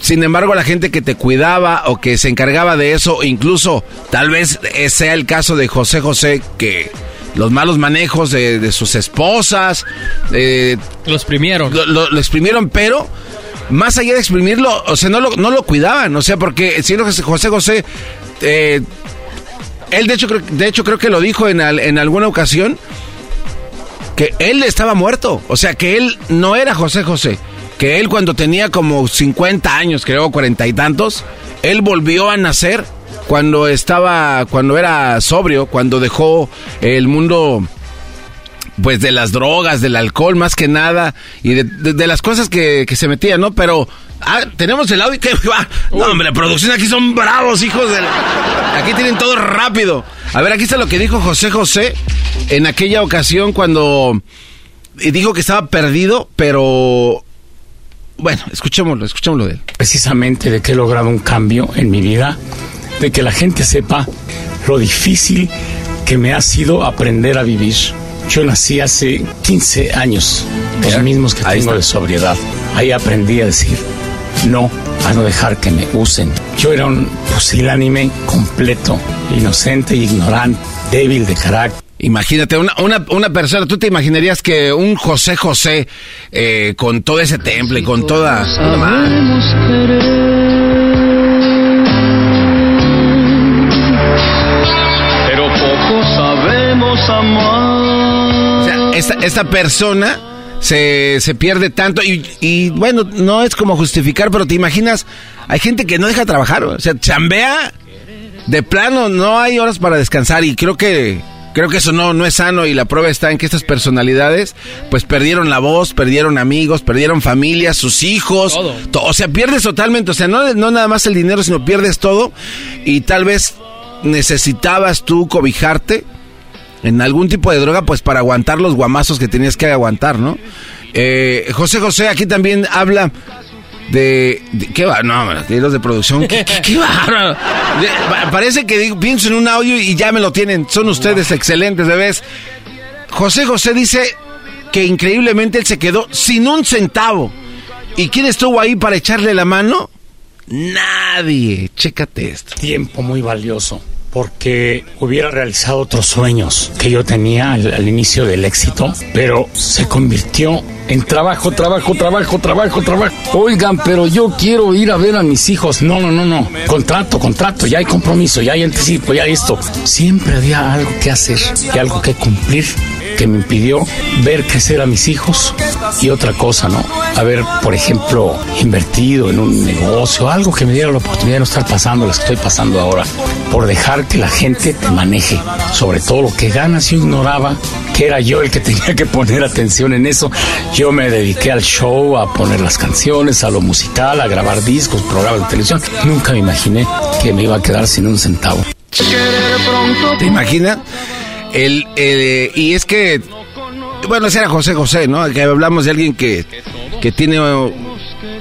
Sin embargo, la gente que te cuidaba o que se encargaba de eso, incluso tal vez sea el caso de José José, que los malos manejos de, sus esposas. Eh, lo exprimieron. Lo, exprimieron, pero más allá de exprimirlo, o sea, no lo, no lo cuidaban. O sea, porque siendo José José, eh, él de hecho, de hecho creo que lo dijo en, en alguna ocasión, que él estaba muerto. O sea, que él no era José José que él cuando tenía como 50 años, creo, cuarenta y tantos, él volvió a nacer cuando estaba, cuando era sobrio, cuando dejó el mundo pues de las drogas, del alcohol más que nada y de, las cosas que, se metían, ¿no? Pero ah, tenemos el audio que (laughs) va. No, hombre, la producción aquí son bravos, hijos de... Aquí tienen todo rápido. A ver, aquí está lo que dijo José José en aquella ocasión cuando dijo que estaba perdido, pero bueno, escuchémoslo, escuchémoslo de él. Precisamente de que he logrado un cambio en mi vida, de que la gente sepa lo difícil que me ha sido aprender a vivir. Yo nací hace 15 años, los mismos que tengo de sobriedad. Ahí aprendí a decir no, a no dejar que me usen. Yo era un pusilánime completo, inocente ignorante, débil de carácter Imagínate, una, una, una, persona, tú te imaginarías que un José José eh, con todo ese temple, con toda... Pero poco sabemos amar. Esta, esta persona se, se pierde tanto y, y, bueno, no es como justificar, pero te imaginas, hay gente que no deja trabajar, o sea, chambea de plano, no hay horas para descansar y creo que Creo que eso no, no es sano y la prueba está en que estas personalidades pues perdieron la voz, perdieron amigos, perdieron familias, sus hijos. Todo. o sea, pierdes totalmente, o sea, no, no nada más el dinero, sino pierdes todo y tal vez necesitabas tú cobijarte en algún tipo de droga pues para aguantar los guamazos que tenías que aguantar, ¿no? Eh, José José aquí también habla de, ¿qué va? No, los de producción, ¿qué, va? parece que pienso en un audio y ya me lo tienen. Son ustedes excelentes, bebés. José José dice que increíblemente él se quedó sin un centavo. ¿Y quién estuvo ahí para echarle la mano? Nadie. Chécate esto. Tiempo muy valioso porque hubiera realizado otros sueños que yo tenía al, inicio del éxito, pero se convirtió en trabajo, trabajo, trabajo, trabajo, trabajo. Oigan, pero yo quiero ir a ver a mis hijos. No, no, no, no. Contrato, contrato, ya hay compromiso, ya hay anticipo, ya hay esto. Siempre había algo que hacer y algo que cumplir que me impidió ver crecer a mis hijos y otra cosa, ¿no? Haber, por ejemplo, invertido en un negocio, algo que me diera la oportunidad de no estar pasando las que estoy pasando ahora, por dejar que la gente te maneje, sobre todo lo que ganas. Yo ignoraba que era yo el que tenía que poner atención en eso. Yo me dediqué al show, a poner las canciones, a lo musical, a grabar discos, programas de televisión. Nunca me imaginé que me iba a quedar sin un centavo. ¿Te imaginas? El, y es que, bueno, ese era José José, ¿no? Que hablamos de alguien que, que tiene,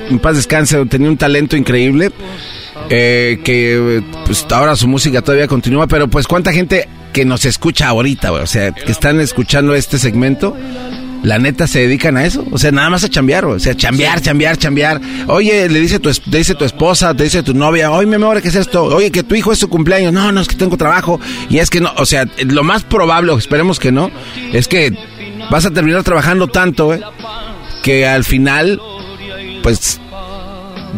en paz descanse, tenía un talento increíble. Eh, que pues ahora su música todavía continúa, pero pues cuánta gente que nos escucha ahorita, o sea, que están escuchando este segmento, la neta se dedican a eso. O sea, nada más a chambear, o sea, chambear, chambear, chambear. Oye, le dice tu, dice tu esposa, te dice tu novia, oye, mi amor, ¿qué es esto? Oye, que tu hijo es su cumpleaños. No, no, es que tengo trabajo. Y es que no, o sea, lo más probable, esperemos que no, es que vas a terminar trabajando tanto, eh, que al final, pues,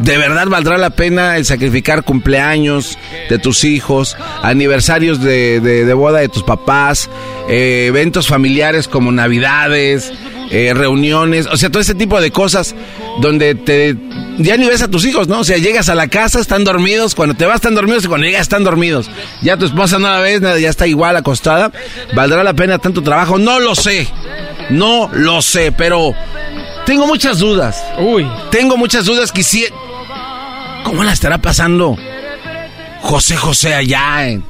¿De verdad valdrá la pena el sacrificar cumpleaños de tus hijos, aniversarios de, de- de boda de tus papás, eh, eventos familiares como navidades, eh, reuniones, o sea, todo ese tipo de cosas donde te ya ni ves a tus hijos, ¿no? O sea, llegas a la casa, están dormidos, cuando te vas están dormidos y cuando llegas están dormidos. Ya tu esposa no la ves, ya está igual acostada. ¿Valdrá la pena tanto trabajo? No lo sé. No lo sé, pero tengo muchas dudas. Uy. Tengo muchas dudas que sí. ¿Cómo la estará pasando José José allá? En,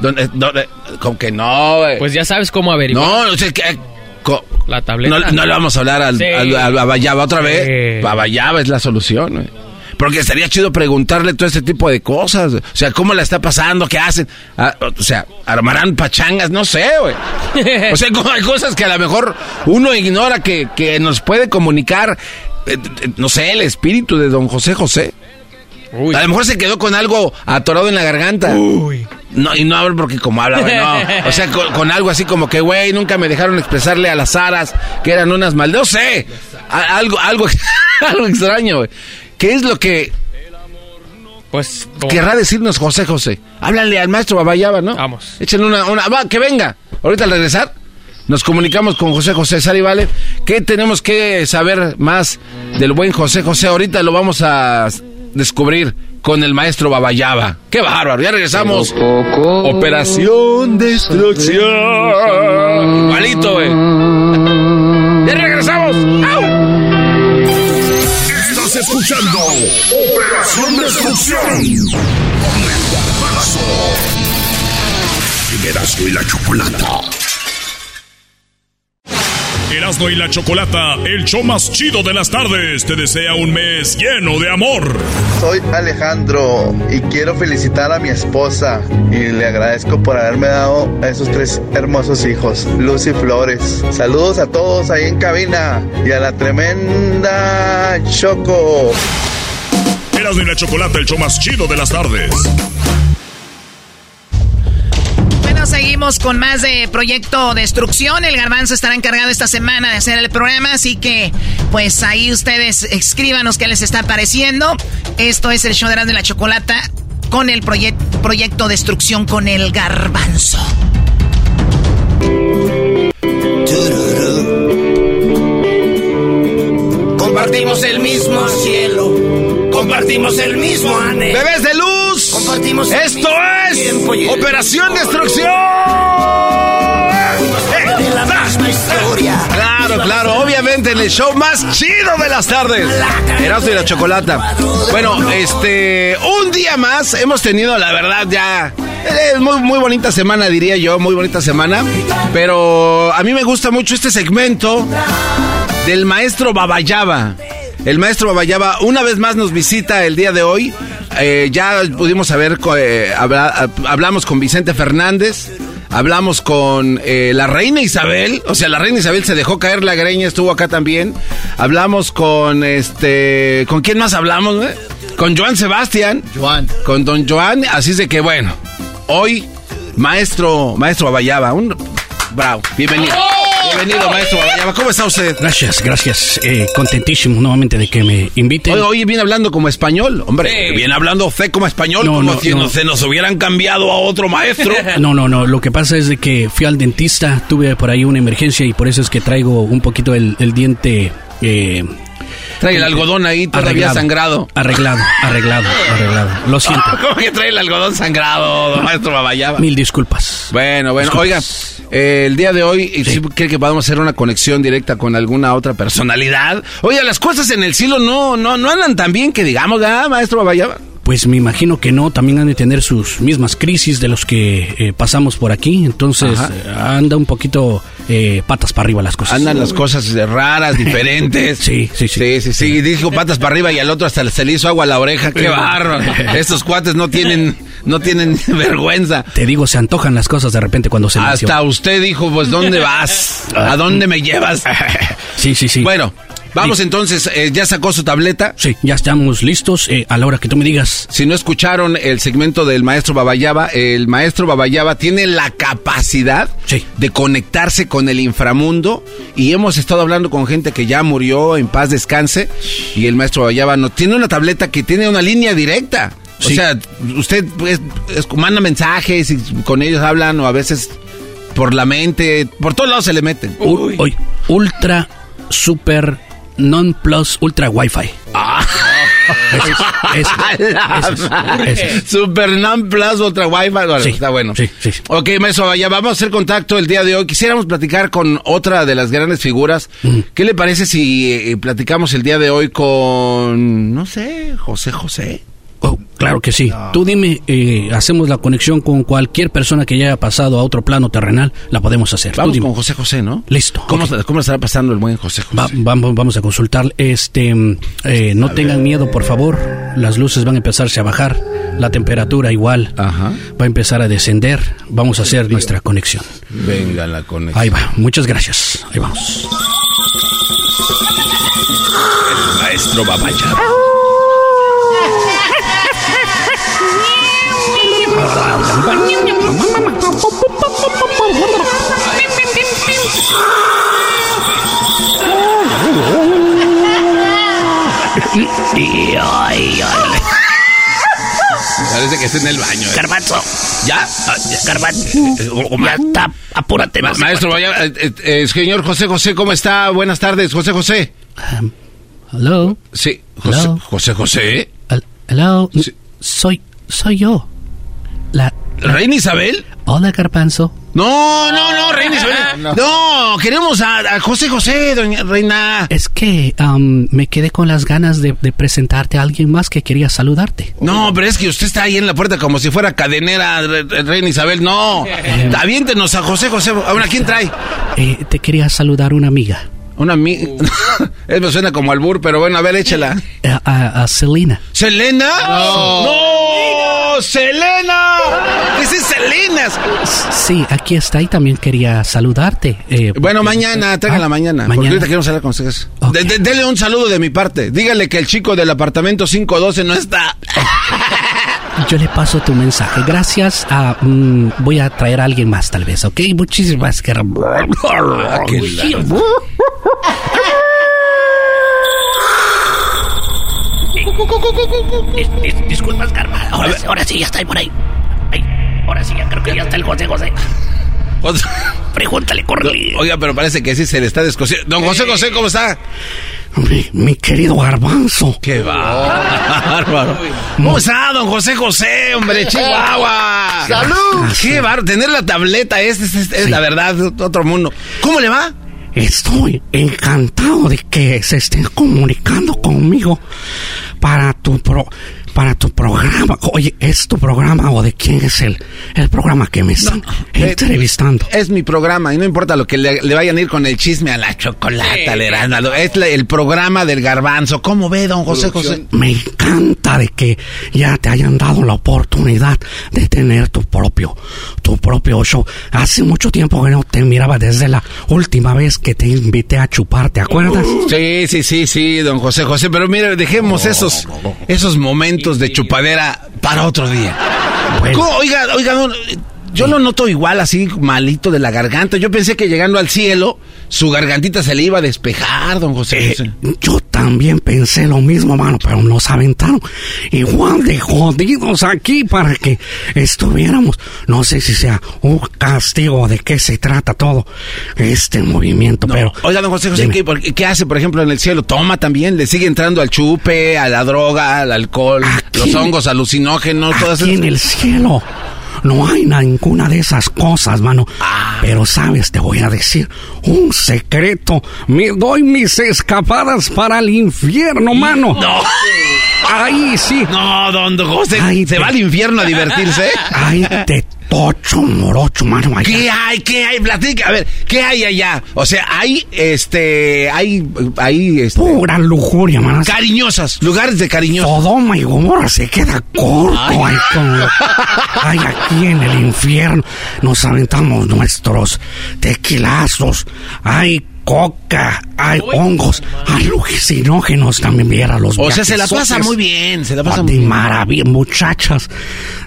donde, donde- como que no, güey. Pues ya sabes cómo averiguar. No, o sea, que, co- La tableta. no, no le vamos a hablar al, Sí. al, al Babayaba otra Sí. vez. Babayaba es la solución, güey. Porque estaría chido preguntarle todo este tipo de cosas. O sea, ¿cómo la está pasando? ¿Qué hacen? Ah, o sea, ¿armarán pachangas? No sé, güey. O sea, (laughs) hay cosas que a lo mejor uno ignora que, que nos puede comunicar, eh, eh, no sé, el espíritu de don José José. A lo mejor se quedó con algo atorado en la garganta. No, y no hablo porque como habla, güey, no. (laughs) O sea, con, con algo así como que, güey, nunca me dejaron expresarle a las aras que eran unas mal... No sé. A- algo, algo, (laughs) algo extraño, güey. ¿Qué es lo que Pues. querrá decirnos José José? Háblale al maestro Babayaba, ¿no? Vamos. Échenle una, una... Va, que venga. Ahorita al regresar nos comunicamos con José José Sari, ¿vale? ¿Qué tenemos que saber más del buen José José? Ahorita lo vamos a descubrir con el maestro Babayaba. ¡Qué bárbaro! Ya regresamos. Operación Destrucción. Igualito, güey. Ya regresamos. ¡Au! Escuchando Operación Destrucción con el Garbanzo. Y la Chocolata. Erasmo y la Chocolata, el show más chido de las tardes, te desea un mes lleno de amor. Soy Alejandro y quiero felicitar a mi esposa y le agradezco por haberme dado a esos tres hermosos hijos, Luz y Flores. Saludos a todos ahí en cabina y a la tremenda Choco. Erasmo y la Chocolata, el show más chido de las tardes. Seguimos con más de Proyecto Destrucción. El Garbanzo estará encargado esta semana de hacer el programa, así que pues ahí ustedes escríbanos qué les está pareciendo. Esto es el show de Erasmo y la Chocolata con el proye- Proyecto Destrucción con el Garbanzo. Compartimos el mismo cielo. Compartimos el mismo anhelo. Bebés de luz. Compartimos Esto es tiempo Operación Destrucción. De la misma historia. Claro, claro, obviamente en el show más chido de las tardes. Erasmo y la Chocolata. Bueno, este, un día más hemos tenido, la verdad, ya. Es muy, muy bonita semana, diría yo, muy bonita semana. Pero a mí me gusta mucho este segmento del maestro Babayaba. El maestro Babayaba una vez más nos visita el día de hoy. Eh, ya pudimos saber, eh, habla- hablamos con Vicente Fernández, hablamos con eh, la reina Isabel, o sea, la reina Isabel se dejó caer la greña, estuvo acá también. Hablamos con este, ¿con quién más hablamos? güey? Con Joan Sebastián. Joan. Con don Joan, así es de que bueno, hoy maestro, maestro Babayaba, un bravo, bienvenido. Bienvenido, maestro. ¿Cómo está usted? Gracias, gracias. Eh, contentísimo nuevamente de que me inviten. Oye, oye, viene hablando como español, hombre. Viene hablando usted como español, No, como no, si no. no se nos hubieran cambiado a otro maestro. (laughs) No, no, no. Lo que pasa es de que fui al dentista, tuve por ahí una emergencia y por eso es que traigo un poquito el, el diente. Eh, Trae el algodón ahí todavía arreglado, sangrado. Arreglado, arreglado, arreglado. Lo siento. ¿Cómo que trae el algodón sangrado, maestro Babayaba? Mil disculpas. Bueno, bueno, Disculpas. oiga, eh, el día de hoy, ¿y ¿sí cree que podamos hacer una conexión directa con alguna otra personalidad? Oiga, las cosas en el cielo no, no, no andan tan bien que digamos, ¿ah, maestro Babayaba? Pues me imagino que no, también han de tener sus mismas crisis de los que eh, pasamos por aquí, entonces Ajá. eh, anda un poquito eh, patas para arriba las cosas. Andan las cosas raras, diferentes. (laughs) Sí, sí, sí. Sí, sí, sí. Dijo patas para arriba y al otro hasta se le hizo agua a la oreja. ¡Qué bárbaro! (laughs) Estos cuates no tienen, no tienen (laughs) vergüenza. Te digo, se antojan las cosas de repente cuando se Hasta usted dijo, pues, ¿dónde vas? ¿A dónde me llevas? Sí, sí, sí. Bueno, Vamos entonces, eh, ¿ya sacó su tableta? Sí, ya estamos listos eh, a la hora que tú me digas. Si no escucharon el segmento del maestro Babayaba, el maestro Babayaba tiene la capacidad de conectarse con el inframundo y hemos estado hablando con gente que ya murió, en paz descanse, y el maestro Babayaba no tiene una tableta que tiene una línea directa. O sea, usted pues, es- manda mensajes y con ellos hablan o a veces por la mente, por todos lados se le meten. U- hoy, ultra, super, non plus, ultra wifi. Ah. (laughs) Super NAM Plus, otra Wi-Fi. Bueno, está bueno. Ok, maestro, ya vamos a hacer contacto el día de hoy. Quisiéramos platicar con otra de las grandes figuras. ¿Qué le parece si eh, platicamos el día de hoy con, no sé, José José? Oh, claro que sí. Tú dime, eh, hacemos la conexión con cualquier persona que ya haya pasado a otro plano terrenal, la podemos hacer. Tú Vamos dime. con José José, ¿no? Listo. ¿Cómo, ok. está- ¿Cómo estará pasando el buen José José? Va- vamos, vamos a consultar. Este, mm, eh, no tengan miedo, por favor. Las luces van a empezarse a bajar. La temperatura igual va a empezar a descender. Vamos a hacer nuestra conexión. Venga la conexión. Ahí va. Muchas gracias. Ahí vamos. El maestro Babaya. Parece que está en el baño. eh. Garbanzo. ¿Ya? Garbanzo. Ya está. Apúrate. Ma- no maestro, vaya, eh, eh, eh, señor José José, ¿cómo está? Buenas tardes, José José. Hello. Sí, José Hello. José. José. Hel- Hello. Soy, soy yo. La, ¿Reina Isabel? Hola, Garbanzo. No, no, no, Reina Isabel. (laughs) No, queremos a, a José José, doña Reina. Es que me quedé con las ganas de, de presentarte a alguien más que quería saludarte. No, pero es que usted está ahí en la puerta como si fuera cadenera, re- re- Reina Isabel. No, aviéntenos a José José. Ahora, ¿quién trae? Eh, te quería saludar una amiga. Una amiga. (laughs) Eso me suena como albur, pero bueno, a ver, échela. A, a- a Selena. ¿Selena? No. ¡No! ¡Selena! ¿Qué es Selena? Sí, aquí está y también quería saludarte. eh, Bueno, mañana, tráigala Ah, mañana. Porque mañana. ahorita queremos hablar con ustedes. De- de- dele un saludo de mi parte. Dígale que el chico del apartamento 512 no está. (laughs) Yo le paso tu mensaje. Gracias. a, mm, voy a traer a alguien más, tal vez, ¿ok? Muchísimas gracias. (laughs) (laughs) Dis- dis- Disculpas, Garba. Ahora, sí- ahora sí ya está ahí por ahí. Ay, ahora sí ya creo que ya está el José José. Pregúntale, corre. Oiga, pero parece que sí se le está descosiendo. Don José José, ¿cómo está? Mi, mi querido garbanzo. Qué bárbaro. ¿Cómo está, don José José, hombre, Chihuahua? ¡Salud! Qué bárbaro. Tener la tableta es, es- es- es la verdad, otro mundo. ¿Cómo le va? Estoy encantado de que se estén comunicando conmigo para tu pro, para tu programa. Oye, ¿es tu programa o de quién es el, el programa que me están entrevistando? Es mi programa y no importa lo que le, le vayan a ir con el chisme a la chocolata, al Heraldo. Es la- el programa del garbanzo. ¿Cómo ve, don José José? Me encanta de que ya te hayan dado la oportunidad de tener tu propio, tu propio show. Hace mucho tiempo que no te miraba desde la última vez que te invité a chupar, ¿te acuerdas? Sí, sí, sí, sí, don José José. Pero mire, dejemos esos, esos momentos de chupadera para otro día. Oiga, oiga, yo lo noto igual así malito de la garganta. Yo pensé que llegando al cielo, su gargantita se le iba a despejar, don José José. Yo también pensé lo mismo, mano, pero nos aventaron igual de jodidos aquí para que estuviéramos. No sé si sea un castigo de qué se trata todo este movimiento, pero. Oiga, don José José. ¿qué, hace, por ejemplo, en el cielo? ¿Toma también? ¿Le sigue entrando al chupe, a la droga, al alcohol, los hongos alucinógenos, todas esas en el cielo no hay ninguna de esas cosas, mano. Ah. Pero sabes, te voy a decir un secreto. Me doy mis escapadas para el infierno, mano. No. Ahí sí. No, don José, Ay, ¿se te- va al infierno a divertirse? Ay, te tocho, morocho, mano. allá. ¿Qué hay? ¿Qué hay? Platica. A ver, ¿qué hay allá? O sea, hay, este, hay, hay, este... Pura lujuria, mano. Cariñosas, lugares de cariñosos. Sodoma y Gomorra se queda corto. Ay. Ay, con lo- ay, aquí en el infierno nos aventamos nuestros tequilazos. Ay, coca boca hay hongos alucinógenos también viera los O sea, se la pasa muy bien, se la pasa muy bien. maravilla, muchachas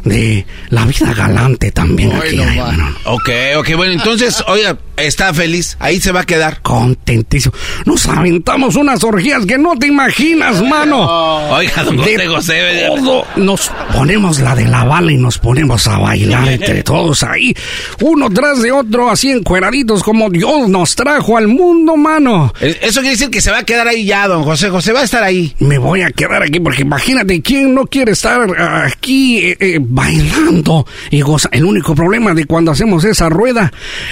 de la vida galante también aquí hay, bueno. Ok, ok, bueno, entonces, oiga, está feliz, ahí se va a quedar. Contentísimo. Nos aventamos unas orgías que no te imaginas, mano. Oiga, don José José. todo. Nos ponemos la de la bala y nos ponemos a bailar entre (laughs) todos ahí. Uno tras de otro, así encueraditos como Dios nos trajo al mundo, mano. Eh, Eso quiere decir que se va a quedar ahí ya, don José José, va a estar ahí. Me voy a quedar aquí porque imagínate quién no quiere estar ah, aquí eh, eh, bailando y goza. El único problema de cuando hacemos esa rueda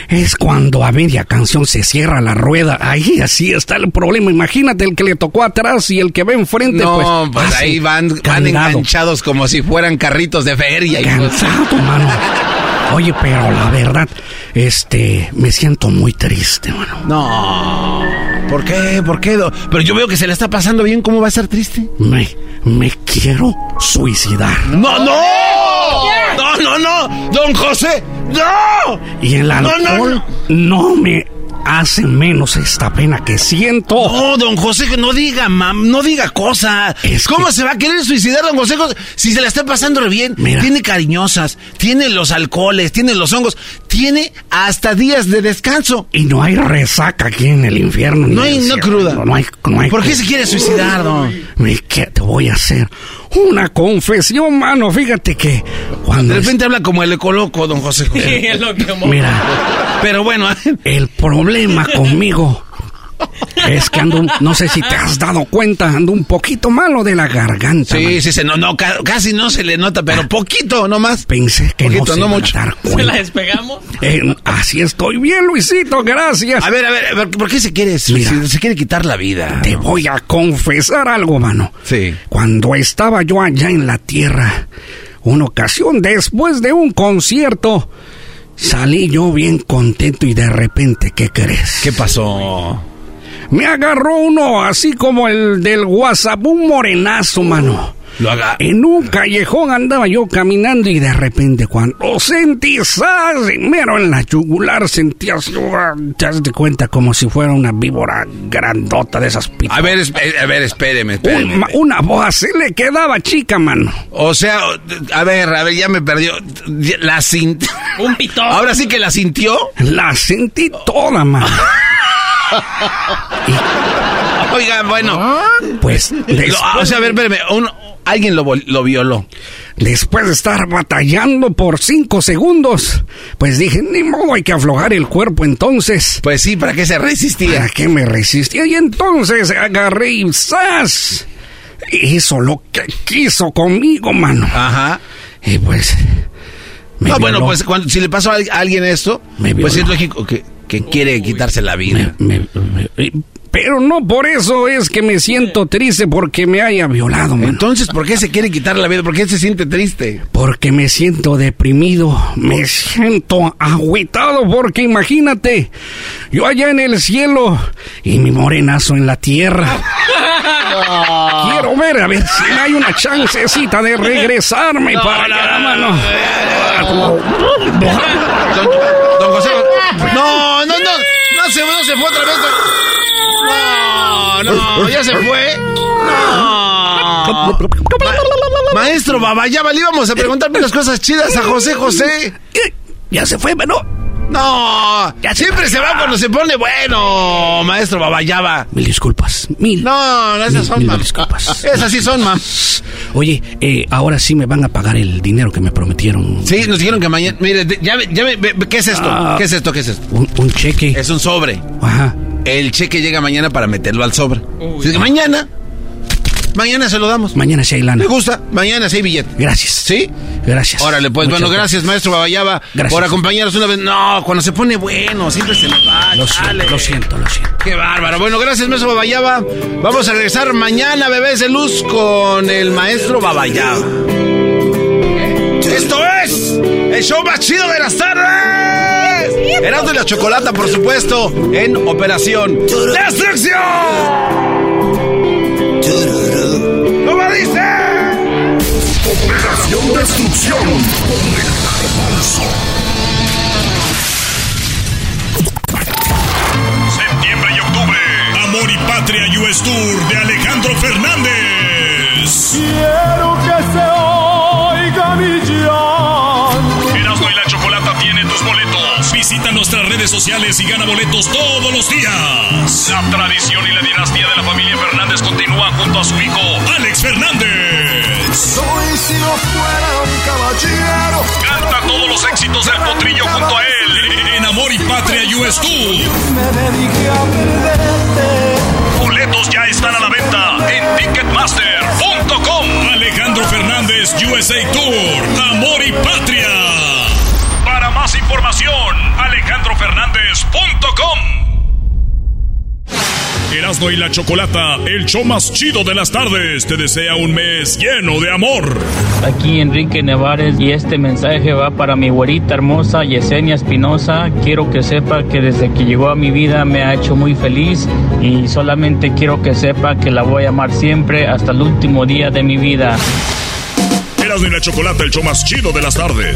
es cuando a media canción se cierra la rueda. Ahí así está el problema. Imagínate el que le tocó atrás y el que ve enfrente. No, pues, hace ahí van, van enganchados como si fueran carritos de feria. Cansado, mano. (laughs) Oye, pero la verdad, este, me siento muy triste, mano. No. ¿Por qué? ¿Por qué? Pero yo veo que se le está pasando bien, ¿cómo va a estar triste? Me, me quiero suicidar. ¡No, no! ¡No, no, no! ¡Don José! ¡No! Y el No, no, alcohol no, me hace menos esta pena que siento. No, don José, que no diga, mam, no diga cosas. ¿Cómo se va a querer suicidar, don José? José? Si se la está pasando re bien, tiene cariñosas, tiene los alcoholes, tiene los hongos, tiene hasta días de descanso. Y no hay resaca aquí en el infierno. ni No hay- no cruda. No, no hay, no hay ¿Por qué se quiere suicidar, don? Me, ¿qué te voy a hacer? Una confesión, mano. Fíjate que cuando... De repente habla como el ecoloco, don José. (laughs) José. Mira, Pero bueno, (laughs) el problema conmigo es que ando, no sé si te has dado cuenta, ando un poquito malo de la garganta. Sí, man. sí, se, no, no, ca- casi no se le nota, pero poquito nomás. Pensé que Poquito, no se no iban a mucho. dar ¿Se la despegamos? Eh, así estoy bien, Luisito, gracias. A ver, a ver, a ver, ¿por qué se quiere suicidar? Se quiere quitar la vida. Te voy a confesar algo, mano. Sí. Cuando estaba yo allá en la tierra, una ocasión después de un concierto, salí yo bien contento y de repente, ¿qué crees? ¿Qué pasó? Me agarró uno así como el del WhatsApp, un morenazo, mano. Lo haga. En un callejón andaba yo caminando y de repente cuando sentí ¡zas! mero en la yugular sentí así, te das de cuenta como si fuera una víbora grandota de esas pitas. A ver, esp- a ver, espéreme, espéreme. Un- una voz se le quedaba chica, mano. O sea, a ver, a ver, ya me perdió. La sintió. Un pitón. Ahora sí que la sintió. La sentí toda, mano. (laughs) Oiga, bueno. Pues, Lo- después, o sea, a ver, espérame. alguien lo, lo violó. después de estar batallando por cinco segundos, pues dije, ni modo, hay que aflojar el cuerpo entonces. Pues sí, ¿para qué se resistía? ¿Para qué me resistía? Y entonces agarré y ¡zas! Hizo lo que quiso conmigo, mano. Ajá. Y pues... me no, bueno, pues cuando, si le pasó a al- a alguien esto, Me pues es lógico que, que quiere quitarse la vida. Me- me- pero no por eso es que me siento triste porque me haya violado, mano. Entonces, ¿por qué se quiere quitar la vida? ¿Por qué se siente triste? Porque me siento deprimido, me siento agüitado, porque imagínate, yo allá en el cielo y mi morenazo en la tierra. (laughs) Quiero ver a ver si hay una chancecita de regresarme para allá, mano. Don, don José. No se, no se fue otra vez. No, no, ya se fue. No. Ma- maestro Babayaba, le íbamos a preguntar unas cosas chidas a José José. Ya se fue, mano. No, siempre se va cuando se pone bueno, maestro Babayaba. Mil disculpas, mil. No, no, esas son, Mil mam. disculpas. (laughs) Esas sí son, mam. Oye, eh, ahora sí me van a pagar el dinero que me prometieron. Sí, nos dijeron que mañana. Mire, ya, ve- ya ve- ve- ¿qué es esto? Ah. ¿Qué es esto? ¿Qué es esto? Un, un cheque. Es un sobre. Ajá. El cheque llega mañana para meterlo al sobre. Mañana. Mañana se lo damos. Mañana sí hay lana. ¿Le gusta? Mañana sí hay billete. Gracias. ¿Sí? Gracias. Órale, pues Muchas bueno, gracias, maestro Babayaba, Gracias. por acompañarnos una vez. No, cuando se pone bueno, siempre se nos va. Lo chale. siento, lo siento, lo siento. Qué bárbaro. Bueno, gracias, maestro Babayaba. Vamos a regresar mañana, bebés de luz, con el maestro Babayaba. Esto es el show más chido de las tardes. Erasmo y la Chocolata, por supuesto, en Operación Destrucción dice. Operación Destrucción Septiembre y octubre. Amor y Patria US Tour de Alejandro Fernández. Quiero que se nuestras redes sociales y gana boletos todos los días. La tradición y la dinastía de la familia Fernández continúa junto a su hijo Alex Fernández. Soy si no fuera un caballero. Canta todos los éxitos del potrillo junto a él en Amor y Patria US Tour. Me dediqué a perderte. Boletos ya están a la venta en Ticketmaster.com. Alejandro Fernández USA Tour, Amor y Patria. Para más información, Erasmo y la Chocolata, el show más chido de las tardes, te desea un mes lleno de amor. Aquí Enrique Nevares y este mensaje va para mi güerita hermosa Yesenia Espinosa. Quiero que sepa que desde que llegó a mi vida me ha hecho muy feliz y solamente quiero que sepa que la voy a amar siempre hasta el último día de mi vida. Erasmo y la Chocolata, el show más chido de las tardes.